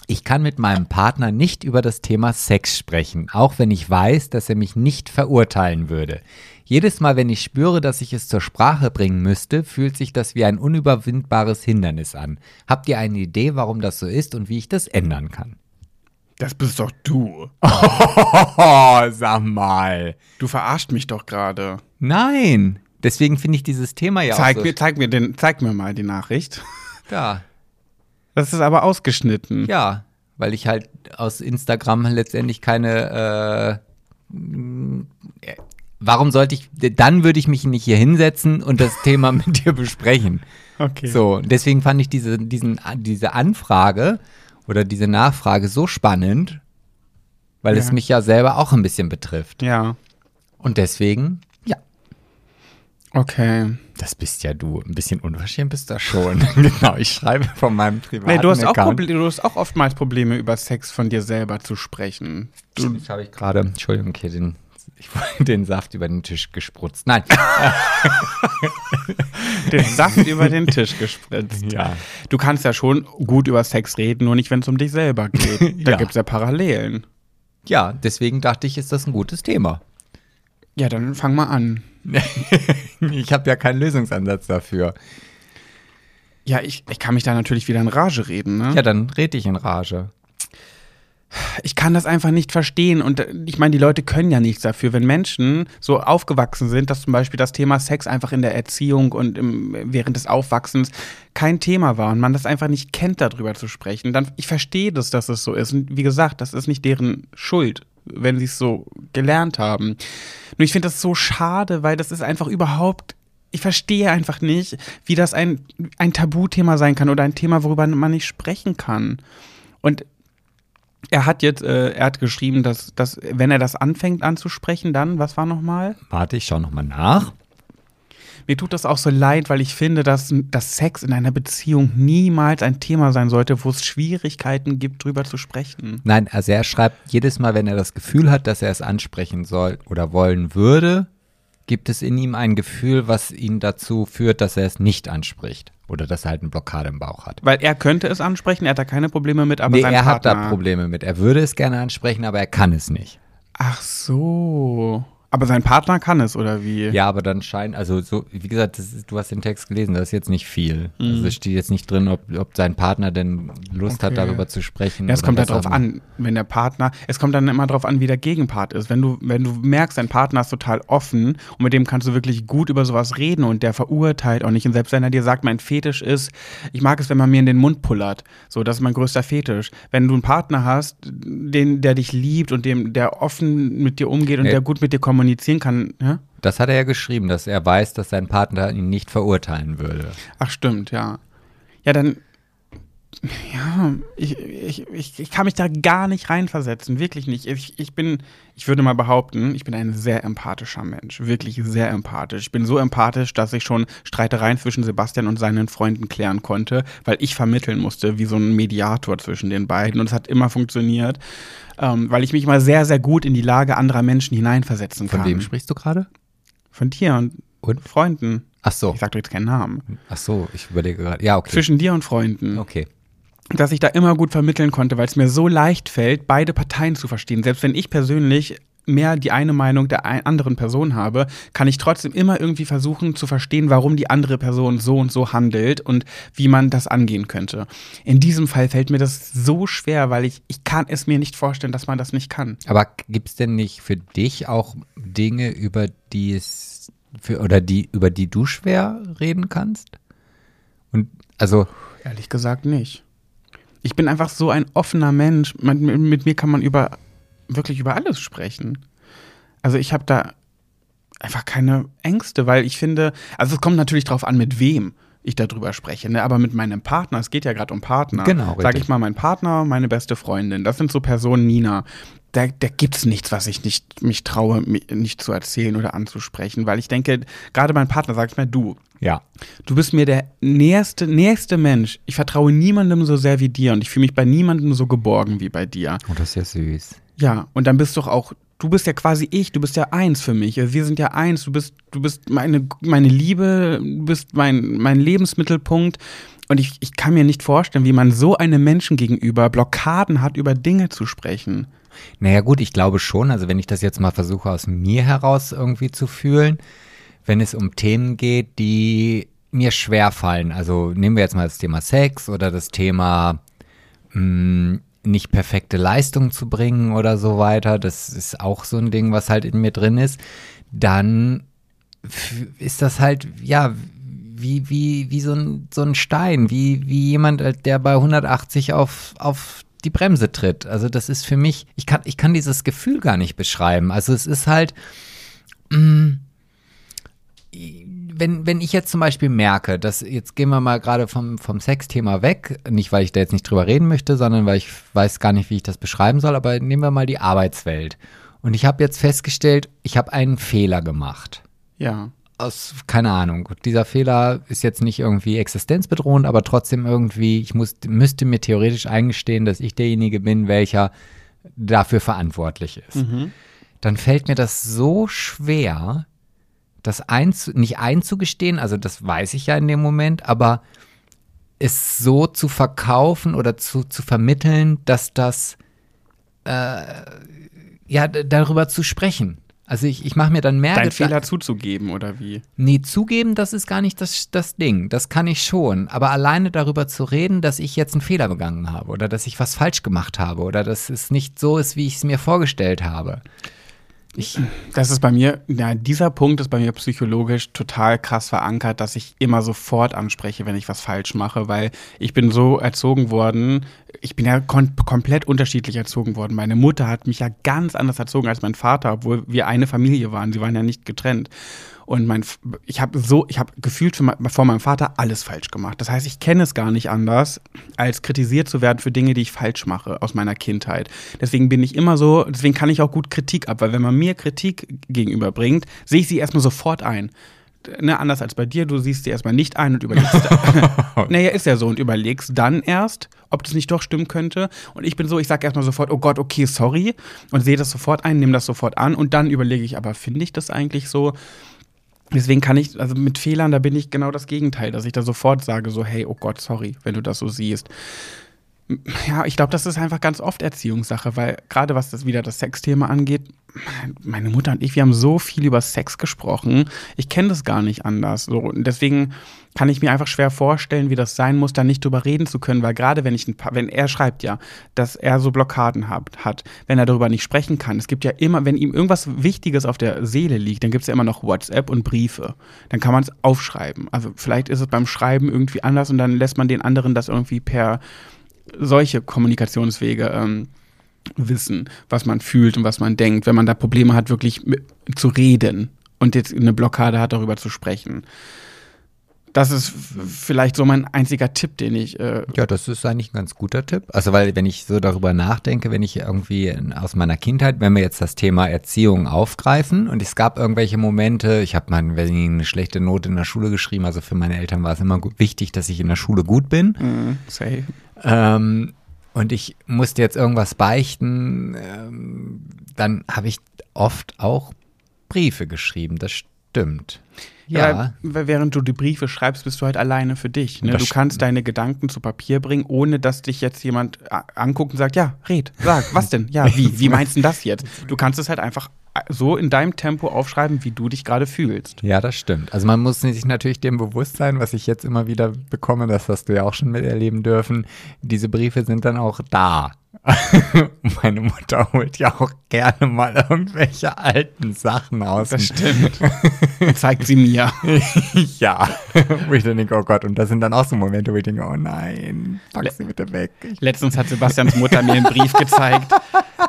Ich kann mit meinem Partner nicht über das Thema Sex sprechen, auch wenn ich weiß, dass er mich nicht verurteilen würde. Jedes Mal, wenn ich spüre, dass ich es zur Sprache bringen müsste, fühlt sich das wie ein unüberwindbares Hindernis an. Habt ihr eine Idee, warum das so ist und wie ich das ändern kann? Das bist doch du. Oh, sag mal. Du verarscht mich doch gerade. Nein. Deswegen finde ich dieses Thema ja Zeig auch so mir, zeig mir den, zeig mir mal die Nachricht. da. Das ist aber ausgeschnitten. Ja, weil ich halt aus Instagram letztendlich keine. Äh, warum sollte ich. Dann würde ich mich nicht hier hinsetzen und das Thema mit dir besprechen. Okay. So, deswegen fand ich diese, diesen, diese Anfrage oder diese Nachfrage so spannend, weil es Ja. mich ja selber auch ein bisschen betrifft. Ja. Und deswegen, ja, Okay. das bist ja du. Ein bisschen unverschämt bist du schon. genau, ich schreibe von meinem privaten Nee, du, hast auch. Proble- du hast auch oftmals Probleme, über Sex von dir selber zu sprechen. Du, Das habe ich gerade, Entschuldigung, den, ich wollte den Saft über den Tisch gesprutzt. Nein. den Saft über den Tisch gespritzt. Ja. Du kannst ja schon gut über Sex reden, nur nicht, wenn es um dich selber geht. Da Ja. gibt's ja Parallelen. Ja, deswegen dachte ich, ist das ein gutes Thema. Ja, dann fang mal an. Ich habe ja keinen Lösungsansatz dafür. Ja, ich, ich kann mich da natürlich wieder in Rage reden, ne? Ja, dann red ich in Rage. Ich kann das einfach nicht verstehen. Und äh, ich meine, die Leute können ja nichts dafür. Wenn Menschen so aufgewachsen sind, dass zum Beispiel das Thema Sex einfach in der Erziehung und im, während des Aufwachsens kein Thema war und man das einfach nicht kennt, darüber zu sprechen, dann ich verstehe das, dass es so ist. Und wie gesagt, das ist nicht deren Schuld, wenn sie es so gelernt haben. Nur ich finde das so schade, weil das ist einfach überhaupt. Ich verstehe einfach nicht, wie das ein, ein Tabuthema sein kann oder ein Thema, worüber man nicht sprechen kann. Und er hat jetzt, äh, er hat geschrieben, dass, dass, wenn er das anfängt anzusprechen, dann, was war nochmal? Warte, ich schau nochmal nach. Mir tut das auch so leid, weil ich finde, dass, dass Sex in einer Beziehung niemals ein Thema sein sollte, wo es Schwierigkeiten gibt, drüber zu sprechen. Nein, also er schreibt jedes Mal, wenn er das Gefühl hat, dass er es ansprechen soll oder wollen würde, gibt es in ihm ein Gefühl, was ihn dazu führt, dass er es nicht anspricht. Oder dass er halt eine Blockade im Bauch hat. Weil er könnte es ansprechen, er hat da keine Probleme mit, aber nee, er hat Partner. da Probleme mit. Er würde es gerne ansprechen, aber er kann es nicht. Ach so. Aber sein Partner kann es, oder wie? Ja, aber dann scheint, also so, wie gesagt, das ist, du hast den Text gelesen, da ist jetzt nicht viel. Also es steht jetzt nicht drin, ob, ob sein Partner denn Lust hat, Mhm. Okay. darüber zu sprechen. Ja, es kommt halt drauf an, wenn der Partner, es kommt dann immer drauf an, wie der Gegenpart ist. Wenn du, wenn du merkst, dein Partner ist total offen und mit dem kannst du wirklich gut über sowas reden und der verurteilt auch nicht. Und selbst wenn er dir sagt, mein Fetisch ist, ich mag es, wenn man mir in den Mund pullert. So, das ist mein größter Fetisch. Wenn du einen Partner hast, den, der dich liebt und dem, der offen mit dir umgeht und Nee. der gut mit dir kommunizieren kann, ja? Das hat er ja geschrieben, dass er weiß, dass sein Partner ihn nicht verurteilen würde. Ach, stimmt, ja. Ja, dann. Ja, ich, ich, ich, ich kann mich da gar nicht reinversetzen, wirklich nicht. Ich, ich bin, ich würde mal behaupten, ich bin ein sehr empathischer Mensch, wirklich sehr empathisch. Ich bin so empathisch, dass ich schon Streitereien zwischen Sebastian und seinen Freunden klären konnte, weil ich vermitteln musste, wie so ein Mediator zwischen den beiden. Und es hat immer funktioniert, ähm, weil ich mich immer sehr, sehr gut in die Lage anderer Menschen hineinversetzen Von kann. wem sprichst du gerade? Von dir und, Und? Freunden. Ach so. Ich sag doch jetzt keinen Namen. Ach so, ich überlege gerade. Ja, okay. Zwischen dir und Freunden. Okay. Dass ich da immer gut vermitteln konnte, weil es mir so leicht fällt, beide Parteien zu verstehen. Selbst wenn ich persönlich mehr die eine Meinung der anderen Person habe, kann ich trotzdem immer irgendwie versuchen zu verstehen, warum die andere Person so und so handelt und wie man das angehen könnte. In diesem Fall fällt mir das so schwer, weil ich, ich kann es mir nicht vorstellen, dass man das nicht kann. Aber gibt es denn nicht für dich auch Dinge, über die es für, oder die, über die du schwer reden kannst? Und also, Ehrlich gesagt nicht. Ich bin einfach so ein offener Mensch. Mit, mit mir kann man über wirklich über alles sprechen. Also ich habe da einfach keine Ängste, weil ich finde, also es kommt natürlich drauf an, mit wem ich darüber spreche, ne? aber mit meinem Partner, es geht ja gerade um Partner. Genau, Sag richtig. ich mal, mein Partner, meine beste Freundin, das sind so Personen, Nina. Da, da gibt's nichts, was ich nicht mich traue, mi- nicht zu erzählen oder anzusprechen, weil ich denke, gerade mein Partner, sag ich mal, du, Ja. Du bist mir der nächste, nächste Mensch. Ich vertraue niemandem so sehr wie dir und ich fühle mich bei niemandem so geborgen wie bei dir. Oh, das ist ja süß. Ja, und dann bist du auch, du bist ja quasi ich, du bist ja eins für mich. Wir sind ja eins, du bist, du bist meine, meine Liebe, du bist mein, mein Lebensmittelpunkt. Und ich, ich kann mir nicht vorstellen, wie man so einem Menschen gegenüber Blockaden hat, über Dinge zu sprechen. Naja gut, ich glaube schon, also wenn ich das jetzt mal versuche aus mir heraus irgendwie zu fühlen, wenn es um Themen geht, die mir schwer fallen. Also nehmen wir jetzt mal das Thema Sex oder das Thema mh, nicht perfekte Leistung zu bringen oder so weiter. Das ist auch so ein Ding, was halt in mir drin ist. Dann ist das halt, ja, wie, wie, wie so ein, so ein Stein, wie, wie jemand, äh, der bei 180 auf, auf die Bremse tritt. Also das ist für mich, ich kann, ich kann dieses Gefühl gar nicht beschreiben. Also es ist halt, mh, wenn, wenn ich jetzt zum Beispiel merke, dass jetzt gehen wir mal gerade vom, vom Sexthema weg, nicht weil ich da jetzt nicht drüber reden möchte, sondern weil ich weiß gar nicht, wie ich das beschreiben soll, aber nehmen wir mal die Arbeitswelt. Und ich habe jetzt festgestellt, ich habe einen Fehler gemacht. Ja. Aus, keine Ahnung, dieser Fehler ist jetzt nicht irgendwie existenzbedrohend, aber trotzdem irgendwie, ich muss, müsste mir theoretisch eingestehen, dass ich derjenige bin, welcher dafür verantwortlich ist. Dann fällt mir das so schwer, das einzu nicht einzugestehen, also das weiß ich ja in dem Moment, aber es so zu verkaufen oder zu, zu vermitteln, dass das, äh, ja, darüber zu sprechen. Also ich, ich mache mir dann mehr Dein Gedan- Fehler zuzugeben, oder wie? Nee, zugeben, das ist gar nicht das, das Ding. Das kann ich schon. Aber alleine darüber zu reden, dass ich jetzt einen Fehler begangen habe oder dass ich was falsch gemacht habe oder dass es nicht so ist, wie ich es mir vorgestellt habe. Ich, Das ist bei mir, ja, dieser Punkt ist bei mir psychologisch total krass verankert, dass ich immer sofort anspreche, wenn ich was falsch mache, weil ich bin so erzogen worden, ich bin ja kon komplett unterschiedlich erzogen worden. Meine Mutter hat mich ja ganz anders erzogen als mein Vater, obwohl wir eine Familie waren. Sie waren ja nicht getrennt. Und mein, ich habe so, ich habe gefühlt für vor meinem Vater alles falsch gemacht. Das heißt, ich kenne es gar nicht anders, als kritisiert zu werden für Dinge, die ich falsch mache aus meiner Kindheit. Deswegen bin ich immer so, deswegen kann ich auch gut Kritik ab, weil wenn man mir Kritik gegenüberbringt, sehe ich sie erstmal sofort ein. Ne, anders als bei dir, du siehst sie erstmal nicht ein und überlegst. naja, ist ja so und überlegst dann erst, ob das nicht doch stimmen könnte. Und ich bin so, ich sage erstmal sofort, oh Gott, okay, sorry und sehe das sofort ein, nehme das sofort an und dann überlege ich, aber finde ich das eigentlich so? Deswegen kann ich, also mit Fehlern, da bin ich genau das Gegenteil, dass ich da sofort sage, so, hey, oh Gott, sorry, wenn du das so siehst. Ja, ich glaube, das ist einfach ganz oft Erziehungssache, weil gerade was das wieder das Sexthema angeht, meine Mutter und ich, wir haben so viel über Sex gesprochen. Ich kenne das gar nicht anders. So, deswegen kann ich mir einfach schwer vorstellen, wie das sein muss, da nicht drüber reden zu können, weil gerade wenn ich ein paar, wenn er schreibt ja, dass er so Blockaden hat, hat, wenn er darüber nicht sprechen kann. Es gibt ja immer, wenn ihm irgendwas Wichtiges auf der Seele liegt, dann gibt es ja immer noch WhatsApp und Briefe. Dann kann man es aufschreiben. Also vielleicht ist es beim Schreiben irgendwie anders und dann lässt man den anderen das irgendwie per solche Kommunikationswege ähm, wissen, was man fühlt und was man denkt, wenn man da Probleme hat, wirklich mit, zu reden und jetzt eine Blockade hat, darüber zu sprechen. Das ist vielleicht so mein einziger Tipp, den ich. Äh, ja, das ist eigentlich ein ganz guter Tipp. Also, weil, wenn ich so darüber nachdenke, wenn ich irgendwie aus meiner Kindheit, wenn wir jetzt das Thema Erziehung aufgreifen und es gab irgendwelche Momente, ich habe mal eine schlechte Note in der Schule geschrieben, also für meine Eltern war es immer gut, wichtig, dass ich in der Schule gut bin. äh, say. Ähm, und ich musste jetzt irgendwas beichten, ähm, dann habe ich oft auch Briefe geschrieben, das stimmt. Ja, Weil, während du die Briefe schreibst, bist du halt alleine für dich. Ne? Du kannst deine Gedanken zu Papier bringen, ohne dass dich jetzt jemand anguckt und sagt, ja, red, sag, was denn? Ja, wie? Wie meinst du denn das jetzt? Du kannst es halt einfach so in deinem Tempo aufschreiben, wie du dich gerade fühlst. ja, das stimmt. Also man muss sich natürlich dem bewusst sein, was ich jetzt immer wieder bekomme, das hast du ja auch schon miterleben dürfen. Diese Briefe sind dann auch da. Meine Mutter holt ja auch gerne mal irgendwelche alten Sachen aus. Das stimmt. Zeigt sie mir. ja, wo ich dann denke, oh Gott, und das sind dann auch so Momente, wo ich denke, oh nein, pack sie bitte weg. Letztens hat Sebastians Mutter mir einen Brief gezeigt.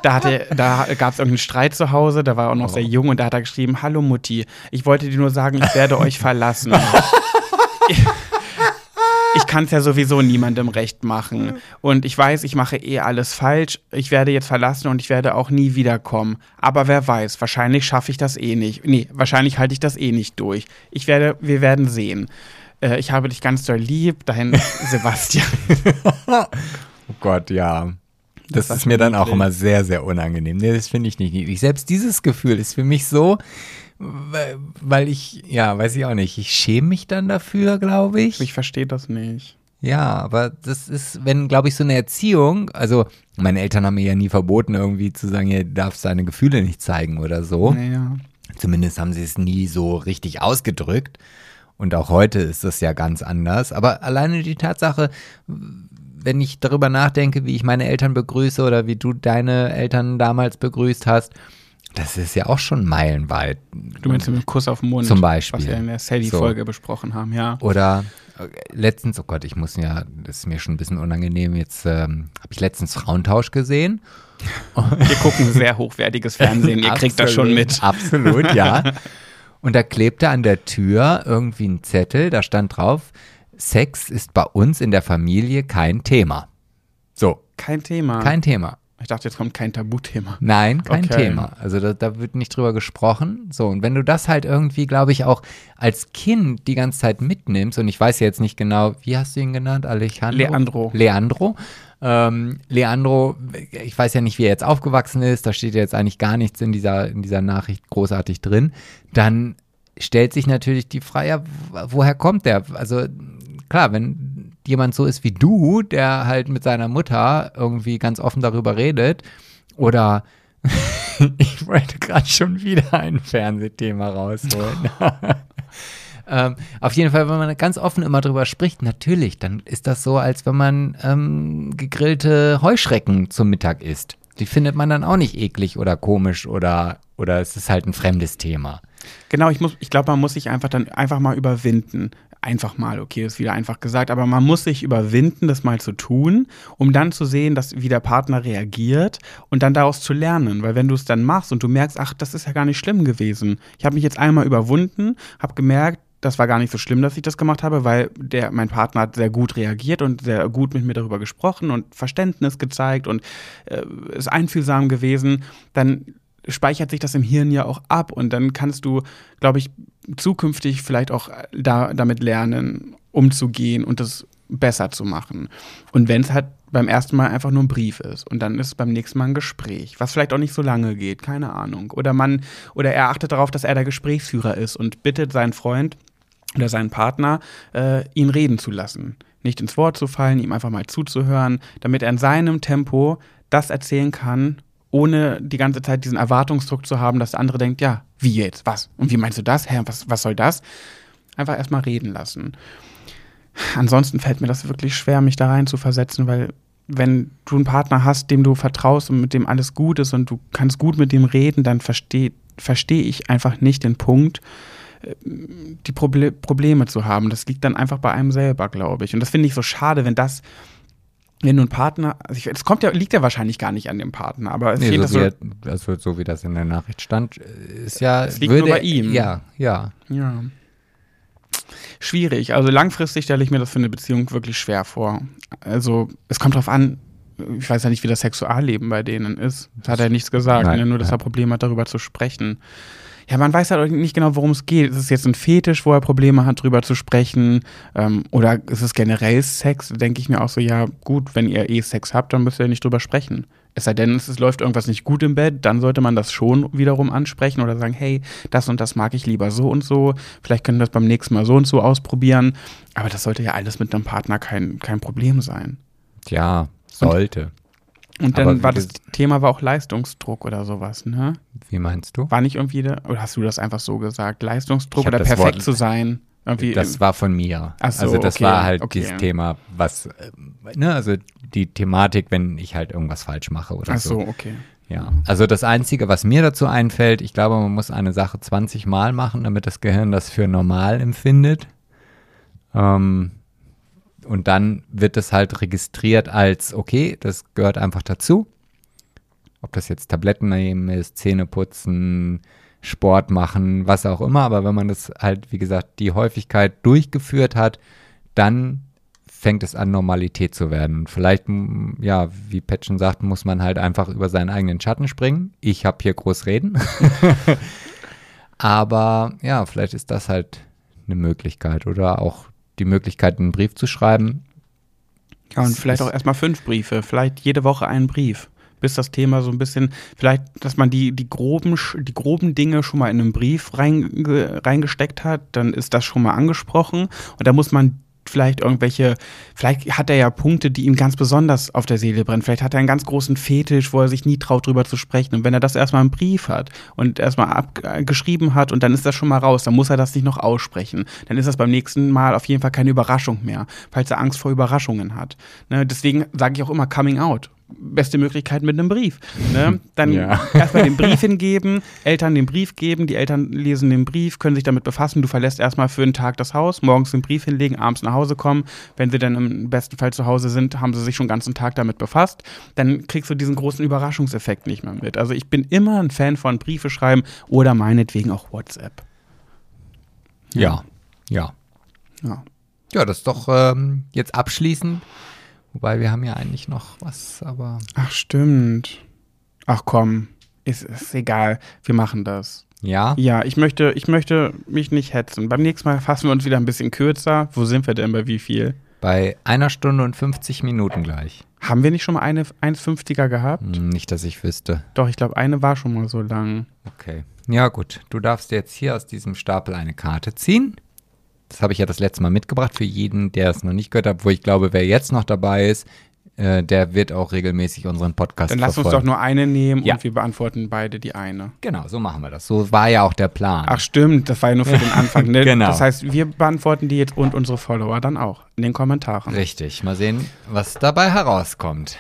Da, hatte, da gab es irgendeinen Streit zu Hause, da war er auch noch sehr jung und da hat er geschrieben, hallo Mutti, ich wollte dir nur sagen, ich werde euch verlassen. Kann es ja sowieso niemandem recht machen. Und ich weiß, ich mache eh alles falsch. Ich werde jetzt verlassen und ich werde auch nie wiederkommen. Aber wer weiß, wahrscheinlich schaffe ich das eh nicht. Nee, wahrscheinlich halte ich das eh nicht durch. Ich werde, wir werden sehen. Äh, ich habe dich ganz doll lieb, dahin Sebastian. oh Gott, ja. Das, das ist mir dann auch immer sehr, sehr unangenehm. Nee, das finde ich nicht niedlich. Selbst dieses Gefühl ist für mich so, weil ich, ja, weiß ich auch nicht, ich schäme mich dann dafür, glaube ich. Ich verstehe das nicht. Ja, aber das ist, wenn, glaube ich, so eine Erziehung, also meine Eltern haben mir ja nie verboten, irgendwie zu sagen, ihr darfst deine Gefühle nicht zeigen oder so. Naja. Zumindest haben sie es nie so richtig ausgedrückt. Und auch heute ist das ja ganz anders. Aber alleine die Tatsache, wenn ich darüber nachdenke, wie ich meine Eltern begrüße oder wie du deine Eltern damals begrüßt hast, das ist ja auch schon meilenweit. Du meinst mit dem Kuss auf den Mund. Zum Beispiel. Was wir in der Sadie-Folge so. besprochen haben, ja. Oder äh, letztens, oh Gott, ich muss ja, das ist mir schon ein bisschen unangenehm, jetzt ähm, habe ich letztens Frauentausch gesehen. Wir gucken sehr hochwertiges Fernsehen, ihr kriegt das schon mit. Absolut, ja. Und da klebte an der Tür irgendwie ein Zettel, da stand drauf, Sex ist bei uns in der Familie kein Thema. So. Kein Thema. Kein Thema. Ich dachte, jetzt kommt kein Tabuthema. Nein, kein okay. Thema. Also da, da, wird nicht drüber gesprochen. So, und wenn du das halt irgendwie, glaube ich, auch als Kind die ganze Zeit mitnimmst, und ich weiß jetzt nicht genau, wie hast du ihn genannt? Alejandro? Leandro. Leandro. Ähm, Leandro, ich weiß ja nicht, wie er jetzt aufgewachsen ist, da steht jetzt eigentlich gar nichts in dieser, in dieser Nachricht großartig drin. Dann stellt sich natürlich die Frage, ja, woher kommt der? Also klar, wenn jemand so ist wie du, der halt mit seiner Mutter irgendwie ganz offen darüber redet, oder ich wollte gerade schon wieder ein Fernsehthema rausholen. ähm, auf jeden Fall, wenn man ganz offen immer drüber spricht, natürlich, dann ist das so, als wenn man ähm, gegrillte Heuschrecken zum Mittag isst. Die findet man dann auch nicht eklig oder komisch oder, oder es ist halt ein fremdes Thema. Genau, ich, ich glaube, man muss sich einfach dann einfach mal überwinden einfach mal, okay, ist wieder einfach gesagt, aber man muss sich überwinden, das mal zu tun, um dann zu sehen, dass, wie der Partner reagiert und dann daraus zu lernen. Weil wenn du es dann machst und du merkst, ach, das ist ja gar nicht schlimm gewesen. Ich habe mich jetzt einmal überwunden, habe gemerkt, das war gar nicht so schlimm, dass ich das gemacht habe, weil der, mein Partner hat sehr gut reagiert und sehr gut mit mir darüber gesprochen und Verständnis gezeigt und äh, ist einfühlsam gewesen, dann speichert sich das im Hirn ja auch ab und dann kannst du, glaube ich, zukünftig vielleicht auch da, damit lernen, umzugehen und das besser zu machen. Und wenn es halt beim ersten Mal einfach nur ein Brief ist und dann ist beim nächsten Mal ein Gespräch, was vielleicht auch nicht so lange geht, keine Ahnung. Oder man, oder er achtet darauf, dass er der Gesprächsführer ist und bittet seinen Freund oder seinen Partner, äh, ihn reden zu lassen. Nicht ins Wort zu fallen, ihm einfach mal zuzuhören, damit er in seinem Tempo das erzählen kann, ohne die ganze Zeit diesen Erwartungsdruck zu haben, dass der andere denkt, ja, wie jetzt? Was? Und wie meinst du das? Hä, was, was soll das? Einfach erstmal reden lassen. Ansonsten fällt mir das wirklich schwer, mich da rein zu versetzen, weil wenn du einen Partner hast, dem du vertraust und mit dem alles gut ist und du kannst gut mit dem reden, dann verstehe versteh ich einfach nicht den Punkt, äh, die Proble Probleme zu haben. Das liegt dann einfach bei einem selber, glaube ich. Und das finde ich so schade, wenn das wenn du einen Partner, also es kommt ja, liegt ja wahrscheinlich gar nicht an dem Partner, aber es nee, so, wie so, er, also so wie das in der Nachricht stand, ist ja, es liegt würde, nur bei ihm. Ja, ja. Ja. Schwierig. Also langfristig stelle ich mir das für eine Beziehung wirklich schwer vor. Also es kommt darauf an, ich weiß ja nicht, wie das Sexualleben bei denen ist. Das hat er nichts gesagt, Nein, ne? nur dass er Probleme hat, darüber zu sprechen ja, man weiß halt nicht genau, worum es geht. Ist es jetzt ein Fetisch, wo er Probleme hat, drüber zu sprechen? Ähm, oder ist es generell Sex? Denke ich mir auch so, ja, gut, wenn ihr eh Sex habt, dann müsst ihr nicht drüber sprechen. Es sei denn, es läuft irgendwas nicht gut im Bett, dann sollte man das schon wiederum ansprechen oder sagen, hey, das und das mag ich lieber so und so. Vielleicht können wir das beim nächsten Mal so und so ausprobieren. Aber das sollte ja alles mit einem Partner kein, kein Problem sein. Tja, sollte. Und und dann war das Thema war auch Leistungsdruck oder sowas, ne? Wie meinst du? War nicht irgendwie, oder hast du das einfach so gesagt? Leistungsdruck oder perfekt Wort, zu sein? Irgendwie das war von mir. Ach so, also das okay, war halt okay. dieses Thema, was, äh, ne, also die Thematik, wenn ich halt irgendwas falsch mache oder Ach so. so, okay. Ja, also das Einzige, was mir dazu einfällt, ich glaube, man muss eine Sache 20 Mal machen, damit das Gehirn das für normal empfindet. Ähm, und dann wird es halt registriert als, okay, das gehört einfach dazu. Ob das jetzt Tabletten nehmen ist, Zähne putzen, Sport machen, was auch immer. Aber wenn man das halt, wie gesagt, die Häufigkeit durchgeführt hat, dann fängt es an, Normalität zu werden. Vielleicht, ja, wie schon sagt, muss man halt einfach über seinen eigenen Schatten springen. Ich habe hier groß reden. Aber ja, vielleicht ist das halt eine Möglichkeit oder auch die Möglichkeit, einen Brief zu schreiben. Ja, und Es vielleicht auch erstmal fünf Briefe, vielleicht jede Woche einen Brief. Bis das Thema so ein bisschen, vielleicht, dass man die, die, groben, die groben Dinge schon mal in einen Brief reinge, reingesteckt hat, dann ist das schon mal angesprochen. Und da muss man vielleicht irgendwelche, vielleicht hat er ja Punkte, die ihm ganz besonders auf der Seele brennen. Vielleicht hat er einen ganz großen Fetisch, wo er sich nie traut, drüber zu sprechen. Und wenn er das erstmal im Brief hat und erstmal abgeschrieben hat und dann ist das schon mal raus, dann muss er das nicht noch aussprechen. Dann ist das beim nächsten Mal auf jeden Fall keine Überraschung mehr, falls er Angst vor Überraschungen hat. Ne, deswegen sage ich auch immer Coming Out. Beste Möglichkeit mit einem Brief. Ne? Dann Ja. erstmal den Brief hingeben, Eltern den Brief geben, die Eltern lesen den Brief, können sich damit befassen. Du verlässt erstmal für einen Tag das Haus, morgens den Brief hinlegen, abends nach Hause kommen. Wenn sie dann im besten Fall zu Hause sind, haben sie sich schon den ganzen Tag damit befasst. Dann kriegst du diesen großen Überraschungseffekt nicht mehr mit. Also ich bin immer ein Fan von Briefe schreiben oder meinetwegen auch WhatsApp. Ja, ja. Ja. Ja, das ist doch ähm, jetzt abschließend. Wobei wir haben ja eigentlich noch was, aber Ach, stimmt. Ach komm, ist, ist egal. Wir machen das. ja. Ja, ich möchte, ich möchte mich nicht hetzen. Beim nächsten Mal fassen wir uns wieder ein bisschen kürzer. Wo sind wir denn bei wie viel? Bei einer Stunde und 50 Minuten gleich. Haben wir nicht schon mal eine 1,50er gehabt? Hm, Nicht, dass ich wüsste. Doch, ich glaube, eine war schon mal so lang. Okay. Ja, gut. Du darfst jetzt hier aus diesem Stapel eine Karte ziehen. Das habe ich ja das letzte Mal mitgebracht für jeden, der es noch nicht gehört hat. Wo ich glaube, wer jetzt noch dabei ist, äh, der wird auch regelmäßig unseren Podcast Dann lass uns verfolgen. doch nur eine nehmen Ja. und wir beantworten beide die eine. Genau, so machen wir das. So war ja auch der Plan. Ach stimmt, das war ja nur für den Anfang. Ne? Genau. Das heißt, wir beantworten die jetzt und unsere Follower dann auch in den Kommentaren. Richtig. Mal sehen, was dabei herauskommt.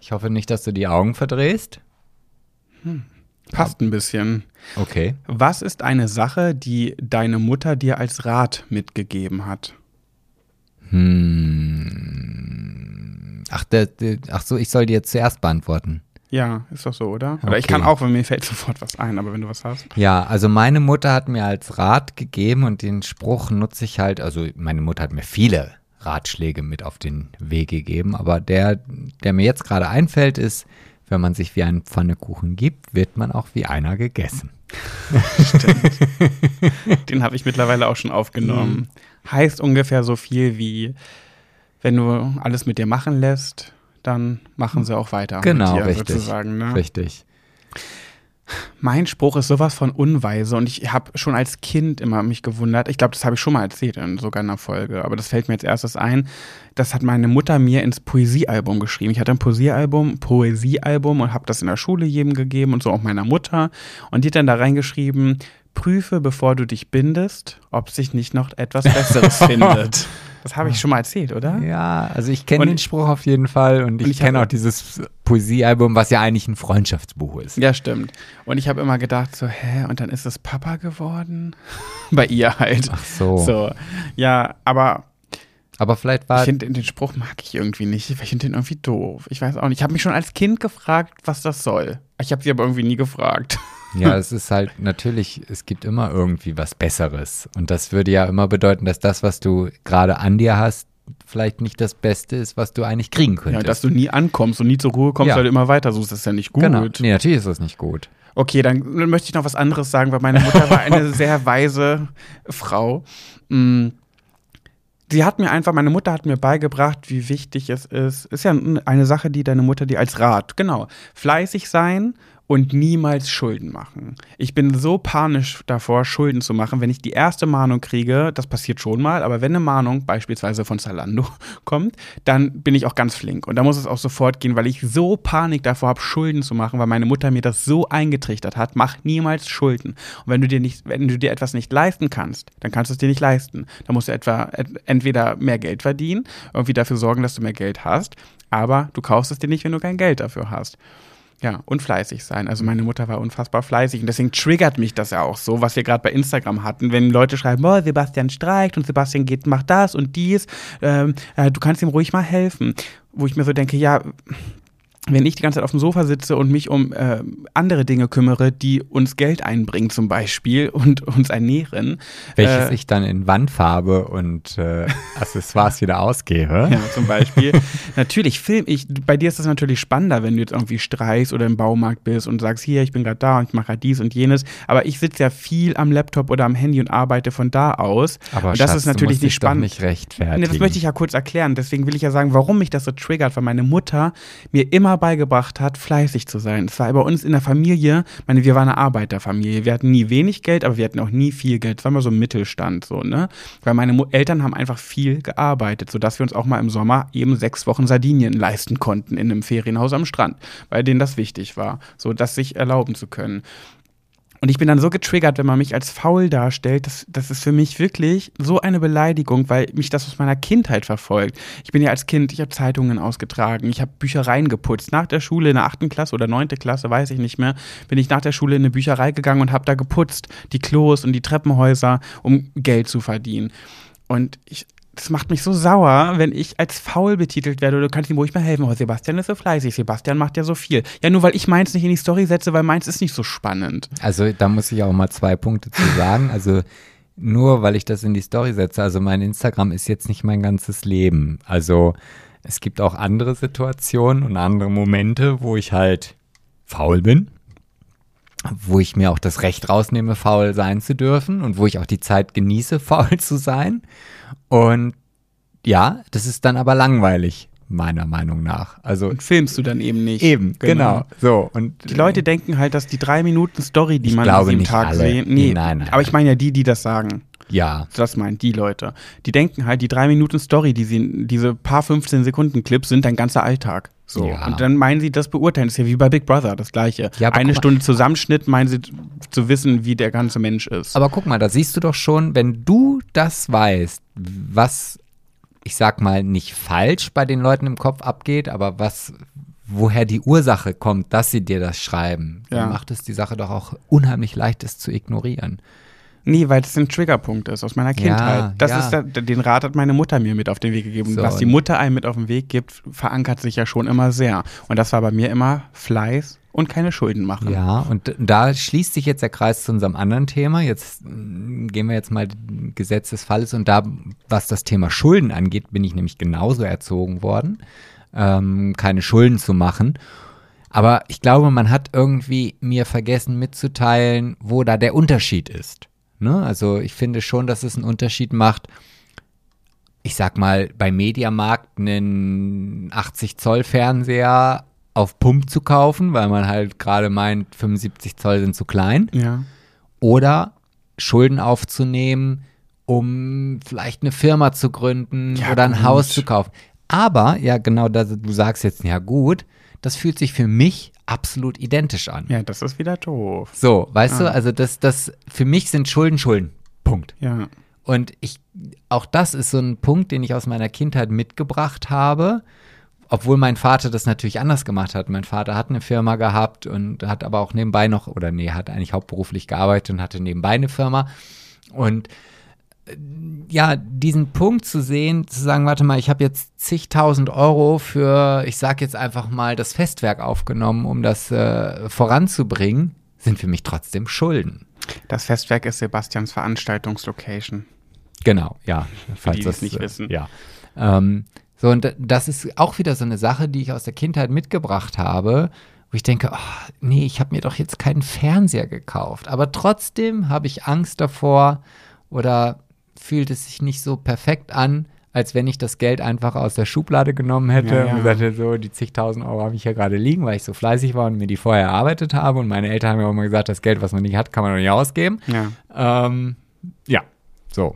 Ich hoffe nicht, dass du die Augen verdrehst. Passt ein bisschen. Okay. Was ist eine Sache, die deine Mutter dir als Rat mitgegeben hat? Hm. Ach, der, der, ach so, ich soll dir jetzt zuerst beantworten. Ja, ist doch so, oder? Oder ich Okay. kann auch, weil mir fällt sofort was ein, aber wenn du was hast. Ja, also meine Mutter hat mir als Rat gegeben und den Spruch nutze ich halt, also meine Mutter hat mir viele Ratschläge mit auf den Weg gegeben, aber der, der mir jetzt gerade einfällt, ist, wenn man sich wie einen Pfannekuchen gibt, wird man auch wie einer gegessen. Den habe ich mittlerweile auch schon aufgenommen. Heißt ungefähr so viel wie, wenn du alles mit dir machen lässt, dann machen sie auch weiter Genau, mit dir richtig. sozusagen. Ne? Richtig. Mein Spruch ist sowas von unweise und ich habe schon als Kind immer mich gewundert. Ich glaube, das habe ich schon mal erzählt in sogar einer Folge, aber das fällt mir jetzt erstes ein. Das hat meine Mutter mir ins Poesiealbum geschrieben. Ich hatte ein Poesiealbum, Poesiealbum und habe das in der Schule jedem gegeben und so auch meiner Mutter. Und die hat dann da reingeschrieben: Prüfe, bevor du dich bindest, ob sich nicht noch etwas Besseres findet. Das habe ich schon mal erzählt, oder? Ja, also ich kenne den Spruch auf jeden Fall und ich, ich kenne auch dieses Poesiealbum, was ja eigentlich ein Freundschaftsbuch ist. Ja, stimmt. Und ich habe immer gedacht, so, hä, und dann ist es Papa geworden? Bei ihr halt. Ach so. So, ja, aber Aber vielleicht ich war finde den Spruch mag ich irgendwie nicht. Ich finde den irgendwie doof. Ich weiß auch nicht. Ich habe mich schon als Kind gefragt, was das soll. Ich habe sie aber irgendwie nie gefragt. Ja, es ist halt natürlich, es gibt immer irgendwie was Besseres. Und das würde ja immer bedeuten, dass das, was du gerade an dir hast, vielleicht nicht das Beste ist, was du eigentlich kriegen Ja, könntest. dass du nie ankommst und nie zur Ruhe kommst, Ja. weil du immer weiter suchst, das ist ja nicht gut. Genau. Nee, natürlich ist das nicht gut. Okay, dann möchte ich noch was anderes sagen, weil meine Mutter war eine sehr weise Frau. Mm. Sie hat mir einfach, meine Mutter hat mir beigebracht, wie wichtig es ist. Ist ja eine Sache, die deine Mutter dir als Rat, genau, fleißig sein und niemals Schulden machen. Ich bin so panisch davor, Schulden zu machen. Wenn ich die erste Mahnung kriege, das passiert schon mal, aber wenn eine Mahnung beispielsweise von Zalando kommt, dann bin ich auch ganz flink. Und da muss es auch sofort gehen, weil ich so Panik davor habe, Schulden zu machen, weil meine Mutter mir das so eingetrichtert hat, mach niemals Schulden. Und wenn du dir nicht, wenn du dir etwas nicht leisten kannst, dann kannst du es dir nicht leisten. Dann musst du etwa ent- entweder mehr Geld verdienen, irgendwie dafür sorgen, dass du mehr Geld hast, aber du kaufst es dir nicht, wenn du kein Geld dafür hast. Ja, und fleißig sein. Also meine Mutter war unfassbar fleißig und deswegen triggert mich das ja auch so, was wir gerade bei Instagram hatten, wenn Leute schreiben, oh, Sebastian streikt und Sebastian geht, macht das und dies, ähm, äh, du kannst ihm ruhig mal helfen. Wo ich mir so denke, ja, wenn ich die ganze Zeit auf dem Sofa sitze und mich um äh, andere Dinge kümmere, die uns Geld einbringen zum Beispiel und uns ernähren. Welches äh, ich dann in Wandfarbe und äh, Accessoires wieder ausgebe. Ja, zum Beispiel. natürlich, Film, ich, bei dir ist das natürlich spannender, wenn du jetzt irgendwie streichst oder im Baumarkt bist und sagst, hier, ich bin gerade da und ich mache gerade dies und jenes. Aber ich sitze ja viel am Laptop oder am Handy und arbeite von da aus. Aber und das Schatz, ist natürlich nicht spannend. nicht rechtfertigen. Nee, das möchte ich ja kurz erklären. Deswegen will ich ja sagen, warum mich das so triggert, weil meine Mutter mir immer beigebracht hat, fleißig zu sein. Es war bei uns in der Familie, meine, wir waren eine Arbeiterfamilie. Wir hatten nie wenig Geld, aber wir hatten auch nie viel Geld. Es war immer so Mittelstand, so, ne? Weil meine Eltern haben einfach viel gearbeitet, sodass wir uns auch mal im Sommer eben sechs Wochen Sardinien leisten konnten in einem Ferienhaus am Strand, weil denen das wichtig war, so das sich erlauben zu können. Und ich bin dann so getriggert, wenn man mich als faul darstellt. Das, das ist für mich wirklich so eine Beleidigung, weil mich das aus meiner Kindheit verfolgt. Ich bin ja als Kind, ich habe Zeitungen ausgetragen, ich habe Büchereien geputzt. Nach der Schule in der achten Klasse oder neunte Klasse, weiß ich nicht mehr, bin ich nach der Schule in eine Bücherei gegangen und habe da geputzt, die Klos und die Treppenhäuser, um Geld zu verdienen. Und ich, das macht mich so sauer, wenn ich als faul betitelt werde. Du kannst ihm ruhig mal helfen. Oh, Sebastian ist so fleißig. Sebastian macht ja so viel. Ja, nur weil ich meins nicht in die Story setze, weil meins ist nicht so spannend. Also da muss ich auch mal zwei Punkte zu sagen. Also nur weil ich das in die Story setze. Also mein Instagram ist jetzt nicht mein ganzes Leben. Also es gibt auch andere Situationen und andere Momente, wo ich halt faul bin, wo ich mir auch das Recht rausnehme, faul sein zu dürfen und wo ich auch die Zeit genieße, faul zu sein. Und ja, das ist dann aber langweilig, meiner Meinung nach. Also Und filmst du dann eben nicht. eben, genau. So und Die Leute denken halt, dass die drei Minuten Story, die man nicht Tag alle. sehen. Nee, Nee, nein, nein, aber ich meine ja die, die das sagen. Ja, Das meint die Leute. Die denken halt, die drei Minuten Story, die sie, diese paar 15 Sekunden Clips sind dein ganzer Alltag. So. Ja. Und dann meinen sie, das beurteilen. Das ist ja wie bei Big Brother, das Gleiche. Ja, Eine mal- Stunde Zusammenschnitt meinen sie zu wissen, wie der ganze Mensch ist. Aber guck mal, da siehst du doch schon, wenn du das weißt, was, ich sag mal, nicht falsch bei den Leuten im Kopf abgeht, aber was, woher die Ursache kommt, dass sie dir das schreiben, Ja. dann macht es die Sache doch auch unheimlich leicht, es zu ignorieren. Nee, weil das ein Triggerpunkt ist aus meiner Kindheit. das ja. ist der, den Rat hat meine Mutter mir mit auf den Weg gegeben. So, Was die Mutter einem mit auf den Weg gibt, verankert sich ja schon immer sehr. Und das war bei mir immer Fleiß und keine Schulden machen. Ja, und da schließt sich jetzt der Kreis zu unserem anderen Thema. Jetzt mm, gehen wir jetzt mal Gesetz des Falles und da, was das Thema Schulden angeht, bin ich nämlich genauso erzogen worden, ähm, keine Schulden zu machen. Aber ich glaube, man hat irgendwie mir vergessen mitzuteilen, wo da der Unterschied ist. Ne? Also ich finde schon, dass es einen Unterschied macht, ich sag mal, bei Mediamarkt einen 80 Zoll Fernseher auf Pump zu kaufen, weil man halt gerade meint, 75 Zoll sind zu klein. Ja. Oder Schulden aufzunehmen, um vielleicht eine Firma zu gründen Ja, oder ein gut. Haus zu kaufen. Aber, ja, genau, das, du sagst jetzt, ja gut, das fühlt sich für mich absolut identisch an. Ja, das ist wieder doof. So, weißt Ah. du, also das, das, für mich sind Schulden Schulden. Punkt. Ja. Und ich, auch das ist so ein Punkt, den ich aus meiner Kindheit mitgebracht habe, obwohl mein Vater das natürlich anders gemacht hat. Mein Vater hat eine Firma gehabt und hat aber auch nebenbei noch, oder nee, hat eigentlich hauptberuflich gearbeitet und hatte nebenbei eine Firma. Und ja, diesen Punkt zu sehen, zu sagen, warte mal, ich habe jetzt zigtausend Euro für, ich sag jetzt einfach mal, das Festwerk aufgenommen, um das äh, voranzubringen, sind für mich trotzdem Schulden. Das Festwerk ist Sebastians Veranstaltungslocation. Genau, ja. Falls die, es nicht äh, wissen. Ja. Ähm, so, und das ist auch wieder so eine Sache, die ich aus der Kindheit mitgebracht habe, wo ich denke, oh, nee, ich habe mir doch jetzt keinen Fernseher gekauft. Aber trotzdem habe ich Angst davor oder fühlt es sich nicht so perfekt an, als wenn ich das Geld einfach aus der Schublade genommen hätte Ja, ja. und gesagt hätte, so, die zigtausend Euro habe ich hier gerade liegen, weil ich so fleißig war und mir die vorher erarbeitet habe. Und meine Eltern haben mir auch immer gesagt, das Geld, was man nicht hat, kann man doch nicht ausgeben. Ja. Ähm, ja, so.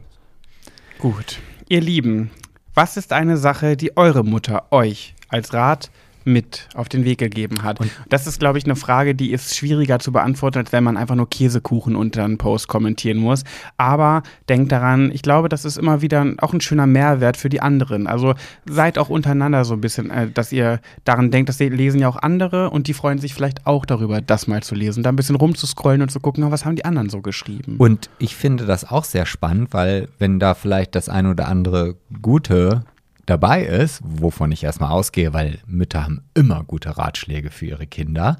Gut. Ihr Lieben, was ist eine Sache, die eure Mutter euch als Rat mit auf den Weg gegeben hat? das ist, glaube ich, eine Frage, die ist schwieriger zu beantworten, als wenn man einfach nur Käsekuchen unter einen Post kommentieren muss. Aber denkt daran, ich glaube, das ist immer wieder auch ein schöner Mehrwert für die anderen. Also seid auch untereinander so ein bisschen, äh, dass ihr daran denkt, das lesen ja auch andere und die freuen sich vielleicht auch darüber, das mal zu lesen, da ein bisschen rumzuscrollen und zu gucken, was haben die anderen so geschrieben. Und ich finde das auch sehr spannend, weil wenn da vielleicht das ein oder andere Gute dabei ist, wovon ich erstmal ausgehe, weil Mütter haben immer gute Ratschläge für ihre Kinder,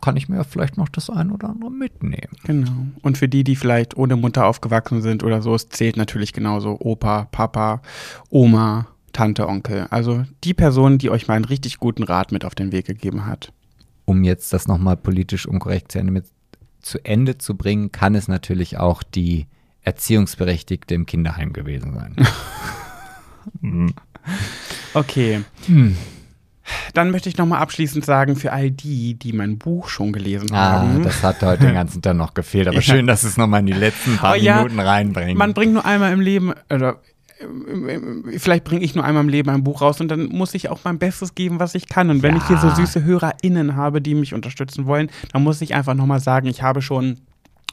kann ich mir vielleicht noch das ein oder andere mitnehmen. Genau. Und für die, die vielleicht ohne Mutter aufgewachsen sind oder so, es zählt natürlich genauso Opa, Papa, Oma, Tante, Onkel. Also die Person, die euch mal einen richtig guten Rat mit auf den Weg gegeben hat. Um jetzt das nochmal politisch unkorrekt zu Ende, mit, zu Ende zu bringen, kann es natürlich auch die Erziehungsberechtigte im Kinderheim gewesen sein. Okay. Hm. Dann möchte ich nochmal abschließend sagen, für all die, die mein Buch schon gelesen Ah, haben. das hat heute den ganzen Tag noch gefehlt. Aber Ja. schön, dass es nochmal in die letzten paar Oh ja, Minuten reinbringt. Man bringt nur einmal im Leben, oder vielleicht bringe ich nur einmal im Leben ein Buch raus und dann muss ich auch mein Bestes geben, was ich kann. Und wenn Ja. ich hier so süße HörerInnen habe, die mich unterstützen wollen, dann muss ich einfach nochmal sagen, ich habe schon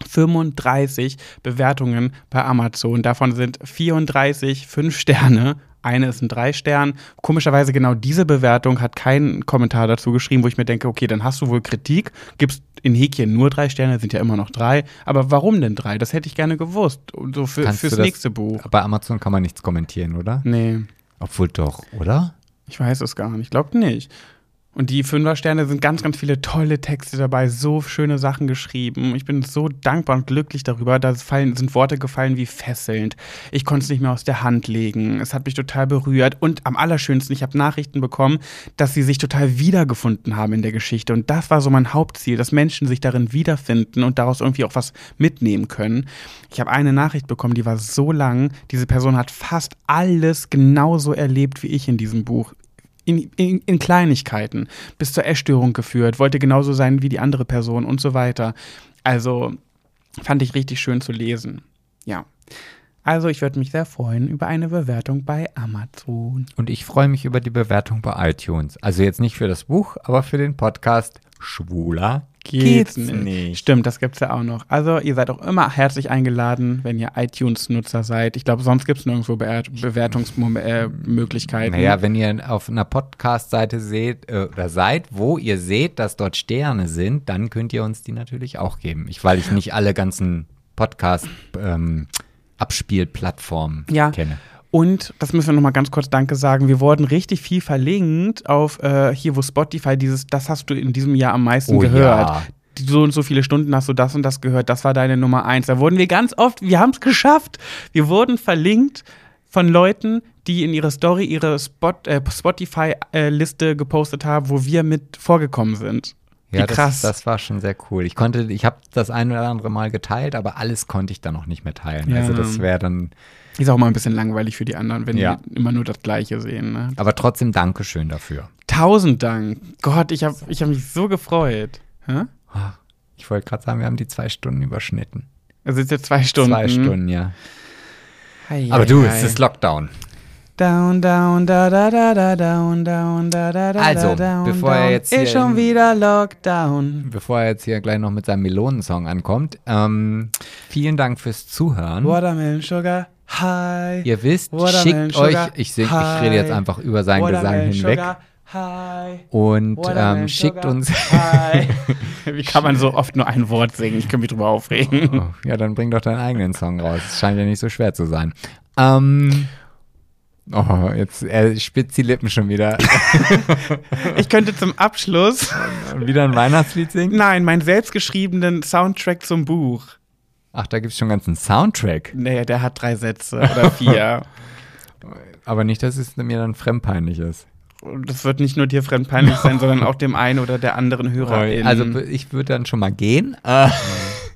35 Bewertungen bei Amazon. Davon sind 34 fünf Sterne. Eine ist ein drei Stern. Komischerweise genau diese Bewertung hat keinen Kommentar dazu geschrieben, wo ich mir denke, okay, dann hast du wohl Kritik, gibst in Häkchen nur drei Sterne, sind ja immer noch drei. Aber warum denn drei? Das hätte ich gerne gewusst. So für, Kannst fürs nächste Buch. Bei Amazon kann man nichts kommentieren, oder? Nee, Obwohl doch, oder? ich weiß es gar nicht. Ich glaube nicht. Und die Fünfer-Sterne sind ganz, ganz viele tolle Texte dabei, so schöne Sachen geschrieben. Ich bin so dankbar und glücklich darüber. Da fallen, sind Worte gefallen wie fesselnd. Ich konnte es nicht mehr aus der Hand legen. Es hat mich total berührt. Und am allerschönsten, ich habe Nachrichten bekommen, dass sie sich total wiedergefunden haben in der Geschichte. Und das war so mein Hauptziel, dass Menschen sich darin wiederfinden und daraus irgendwie auch was mitnehmen können. Ich habe eine Nachricht bekommen, die war so lang. Diese Person hat fast alles genauso erlebt wie ich in diesem Buch in, in, in Kleinigkeiten bis zur Essstörung geführt, wollte genauso sein wie die andere Person und so weiter. Also fand ich richtig schön zu lesen. Ja. Also ich würde mich sehr freuen über eine Bewertung bei Amazon. Und ich freue mich über die Bewertung bei iTunes. Also jetzt nicht für das Buch, aber für den Podcast Schwuler geht's nicht. Stimmt, das gibt's ja auch noch. Also ihr seid auch immer herzlich eingeladen, wenn ihr iTunes-Nutzer seid. Ich glaube, sonst gibt's nirgendwo Be Bewertungsmöglichkeiten. Naja, wenn ihr auf einer Podcast-Seite seht äh, oder seid, wo ihr seht, dass dort Sterne sind, dann könnt ihr uns die natürlich auch geben. Ich, weil ich nicht alle ganzen Podcast-Abspielplattformen Ja. kenne. Und, das müssen wir nochmal ganz kurz Danke sagen, wir wurden richtig viel verlinkt auf äh, hier, wo Spotify dieses, das hast du in diesem Jahr am meisten Oh gehört. ja. So und so viele Stunden hast du das und das gehört, das war deine Nummer eins. Da wurden wir ganz oft, wir haben es geschafft. Wir wurden verlinkt von Leuten, die in ihrer Story ihre Spot, äh, Spotify-Liste gepostet haben, wo wir mit vorgekommen sind. Wie Ja, krass. Das, das war schon sehr cool. Ich konnte, ich habe das ein oder andere Mal geteilt, aber alles konnte ich dann noch nicht mehr teilen. Ja. Also das wäre dann, Ist auch mal ein bisschen langweilig für die anderen, wenn Ja. die immer nur das Gleiche sehen. Ne? aber trotzdem Dankeschön dafür. Tausend Dank. Gott, ich habe ich hab mich so gefreut. Hä? Ich wollte gerade sagen, wir haben die zwei Stunden überschnitten. Also jetzt jetzt zwei Stunden. Zwei Stunden, ja. Hei, Aber du, hei. es ist Lockdown. Down, down, da, da, da, da, down, down, da, da, da, Also, down, bevor er down. jetzt hier Ist schon wieder Lockdown. Bevor er jetzt hier gleich noch mit seinem Melonensong ankommt, ähm, vielen Dank fürs Zuhören. Watermelon Sugar, hi. Ihr wisst, Watermelon schickt euch, ich, sing, ich hi. rede jetzt einfach über seinen Gesang hinweg Sugar, hi. und Watermelon ähm, schickt Sugar, uns. Hi. Wie kann man so oft nur ein Wort singen? Ich kann mich drüber aufregen. Oh, ja, dann bring doch deinen eigenen Song raus. Das scheint ja nicht so schwer zu sein. Ähm, oh, jetzt er spitzt die Lippen schon wieder. Ich könnte zum Abschluss, wieder ein Weihnachtslied singen? nein, meinen selbstgeschriebenen Soundtrack zum Buch. Ach, da gibt es schon einen ganzen Soundtrack. Nee, der hat drei Sätze oder vier. Aber nicht, dass es mir dann fremdpeinlich ist. Und das wird nicht nur dir fremdpeinlich sein, sondern auch dem einen oder der anderen Hörer. Also ich würde dann schon mal gehen. Äh,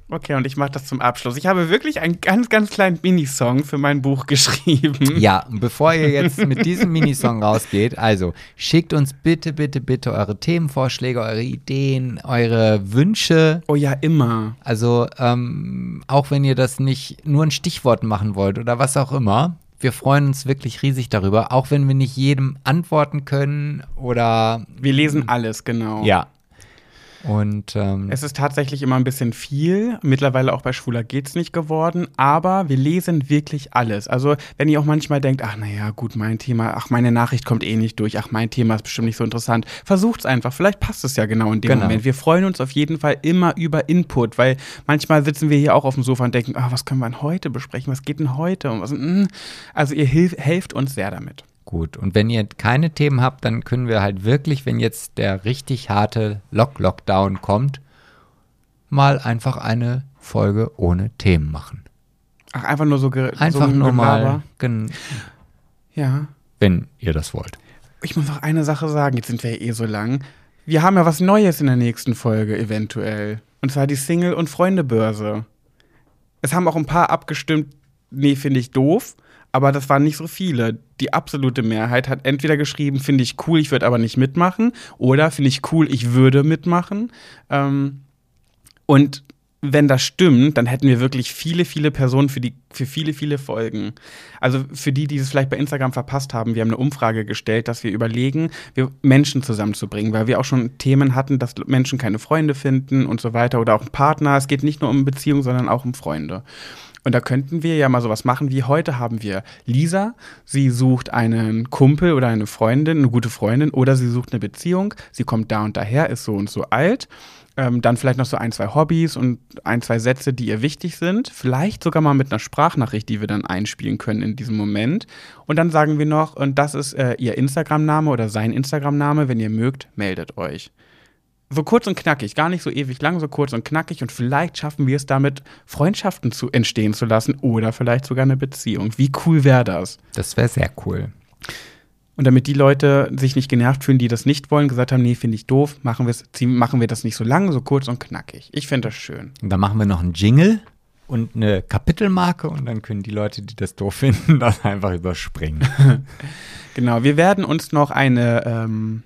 okay, und ich mache das zum Abschluss. Ich habe wirklich einen ganz, ganz kleinen Minisong für mein Buch geschrieben. Ja, und bevor ihr jetzt mit diesem Minisong rausgeht, also schickt uns bitte, bitte, bitte eure Themenvorschläge, eure Ideen, eure Wünsche. Oh ja, immer. Also ähm, auch wenn ihr das nicht nur in Stichworten machen wollt oder was auch immer. Wir freuen uns wirklich riesig darüber, auch wenn wir nicht jedem antworten können oder Wir lesen alles, genau. ja. Und ähm, Es ist tatsächlich immer ein bisschen viel, mittlerweile auch bei Schwuler geht's nicht geworden, aber wir lesen wirklich alles. Also, wenn ihr auch manchmal denkt, ach naja, gut, mein Thema, ach, meine Nachricht kommt eh nicht durch, ach, mein Thema ist bestimmt nicht so interessant, versucht's einfach, vielleicht passt es ja genau in dem Genau. Moment. Wir freuen uns auf jeden Fall immer über Input, weil manchmal sitzen wir hier auch auf dem Sofa und denken, ah, was können wir denn heute besprechen, was geht denn heute und was, mm. also ihr hilf, helft uns sehr damit. Gut. Und wenn ihr keine Themen habt, dann können wir halt wirklich, wenn jetzt der richtig harte Lock-Lockdown kommt, mal einfach eine Folge ohne Themen machen. Ach, einfach nur so Einfach so nur mal, Ja. wenn ihr das wollt. Ich muss noch eine Sache sagen, jetzt sind wir ja eh so lang. Wir haben ja was Neues in der nächsten Folge eventuell. Und zwar die Single- und Freundebörse. Es haben auch ein paar abgestimmt, nee, finde ich doof, aber das waren nicht so viele. Die absolute Mehrheit hat entweder geschrieben, finde ich cool, ich würde aber nicht mitmachen, oder finde ich cool, ich würde mitmachen. Ähm, und wenn das stimmt, dann hätten wir wirklich viele, viele Personen für, die, für viele, viele Folgen. Also für die, die es vielleicht bei Instagram verpasst haben, wir haben eine Umfrage gestellt, dass wir überlegen, wir Menschen zusammenzubringen, weil wir auch schon Themen hatten, dass Menschen keine Freunde finden und so weiter oder auch Partner. Es geht nicht nur um Beziehungen, sondern auch um Freunde. Und da könnten wir ja mal sowas machen wie heute haben wir Lisa. Sie sucht einen Kumpel oder eine Freundin, eine gute Freundin, oder sie sucht eine Beziehung. Sie kommt da und daher, ist so und so alt. Ähm, dann vielleicht noch so ein, zwei Hobbys und ein, zwei Sätze, die ihr wichtig sind. Vielleicht sogar mal mit einer Sprachnachricht, die wir dann einspielen können in diesem Moment. Und dann sagen wir noch, und das ist äh, ihr Instagram-Name oder sein Instagram-Name. Wenn ihr mögt, meldet euch. So kurz und knackig, gar nicht so ewig lang, so kurz und knackig. Und vielleicht schaffen wir es damit, Freundschaften zu entstehen zu lassen oder vielleicht sogar eine Beziehung. Wie cool wäre das? Das wäre sehr cool. Und damit die Leute sich nicht genervt fühlen, die das nicht wollen, gesagt haben, nee, finde ich doof, machen, machen wir das nicht so lang, so kurz und knackig. Ich finde das schön. Und dann machen wir noch einen Jingle und eine Kapitelmarke und dann können die Leute, die das doof finden, das einfach überspringen. Genau, wir werden uns noch eine ähm,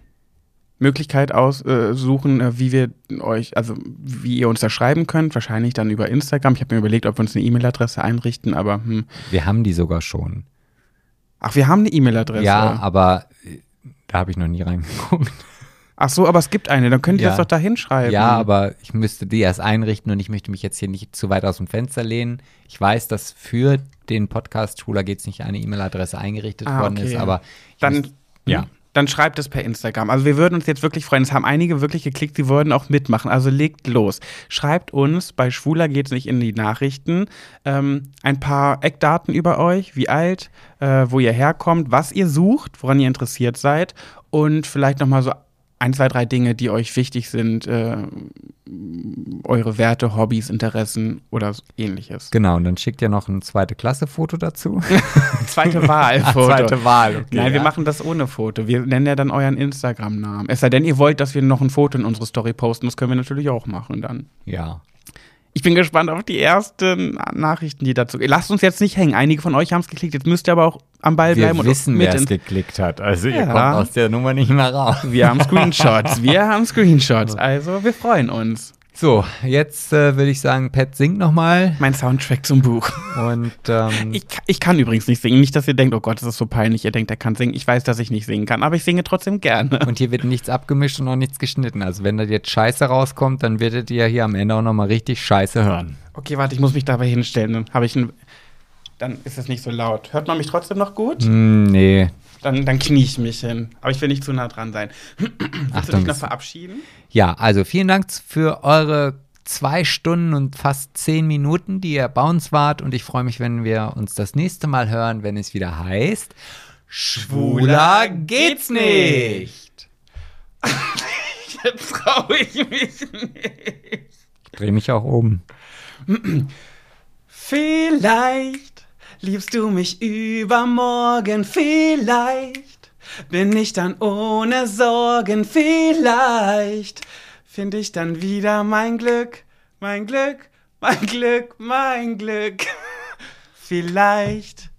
Möglichkeit aussuchen, äh, wie wir euch, also wie ihr uns da schreiben könnt. Wahrscheinlich dann über Instagram. Ich habe mir überlegt, ob wir uns eine E-Mail-Adresse einrichten, aber hm. Wir haben die sogar schon. Ach, wir haben eine E-Mail-Adresse. Ja, aber äh, da habe ich noch nie reingeguckt. Ach so, aber es gibt eine, dann könnt ihr Ja. das doch da hinschreiben. Ja, aber ich müsste die erst einrichten und ich möchte mich jetzt hier nicht zu weit aus dem Fenster lehnen. Ich weiß, dass für den Podcast Schwuler geht's nicht eine E-Mail-Adresse eingerichtet Ah, worden okay. ist, aber ich Dann, ja. Dann schreibt es per Instagram. Also wir würden uns jetzt wirklich freuen. Es haben einige wirklich geklickt, sie würden auch mitmachen. Also legt los. Schreibt uns, bei Schwuler geht's nicht in die Nachrichten, ähm, ein paar Eckdaten über euch, wie alt, äh, wo ihr herkommt, was ihr sucht, woran ihr interessiert seid und vielleicht nochmal so ein, zwei, drei Dinge, die euch wichtig sind, äh, eure Werte, Hobbys, Interessen oder ähnliches. Genau, und dann schickt ihr noch ein zweite Klasse-Foto dazu. Zweite Wahl, Foto. zweite Wahl, okay, Nein, wir ja. machen das ohne Foto. Wir nennen ja dann euren Instagram-Namen. Es sei denn, ihr wollt, dass wir noch ein Foto in unsere Story posten. Das können wir natürlich auch machen dann. Ja. Ich bin gespannt auf die ersten Nachrichten, die dazu. Lasst uns jetzt nicht hängen. Einige von euch haben es geklickt. Jetzt müsst ihr aber auch am Ball Wir bleiben und wissen, mit wer es geklickt hat. Also ihr Ja. kommt aus der Nummer nicht mehr raus. Wir haben Screenshots. Wir haben Screenshots. Also, wir freuen uns. So, jetzt äh, würde ich sagen, Pat singt nochmal. Mein Soundtrack zum Buch. Und ähm, Ich, ich kann übrigens nicht singen. Nicht, dass ihr denkt, oh Gott, das ist so peinlich. Ihr denkt, er kann singen. Ich weiß, dass ich nicht singen kann, aber ich singe trotzdem gerne. Und hier wird nichts abgemischt und auch nichts geschnitten. Also wenn da jetzt Scheiße rauskommt, dann werdet ihr hier am Ende auch nochmal richtig Scheiße hören. Okay, warte, ich muss mich dabei hinstellen. Dann habe ich ein. Dann ist es nicht so laut. Hört man mich trotzdem noch gut? Hm, nee. Dann, dann knie ich mich hin. Aber ich will nicht zu nah dran sein. Willst du dich noch verabschieden? Ja, also vielen Dank für eure zwei Stunden und fast zehn Minuten, die ihr bei uns wart. Und ich freue mich, wenn wir uns das nächste Mal hören, wenn es wieder heißt: Schwuler geht's nicht. Jetzt traue ich mich nicht. Ich drehe mich auch um. Vielleicht liebst du mich übermorgen. Vielleicht bin ich dann ohne Sorgen. Vielleicht finde ich dann wieder mein Glück, mein Glück, mein Glück, mein Glück. Vielleicht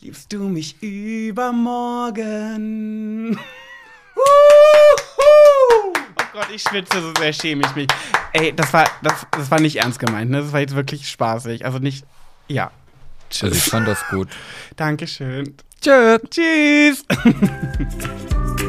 liebst du mich übermorgen. Oh Gott, ich schwitze so sehr, schäme ich mich. Ey, das war, das, das war nicht ernst gemeint, ne? Das war jetzt wirklich spaßig. Also nicht, ja. Also ich fand das gut. Dankeschön. Tschö. Tschüss.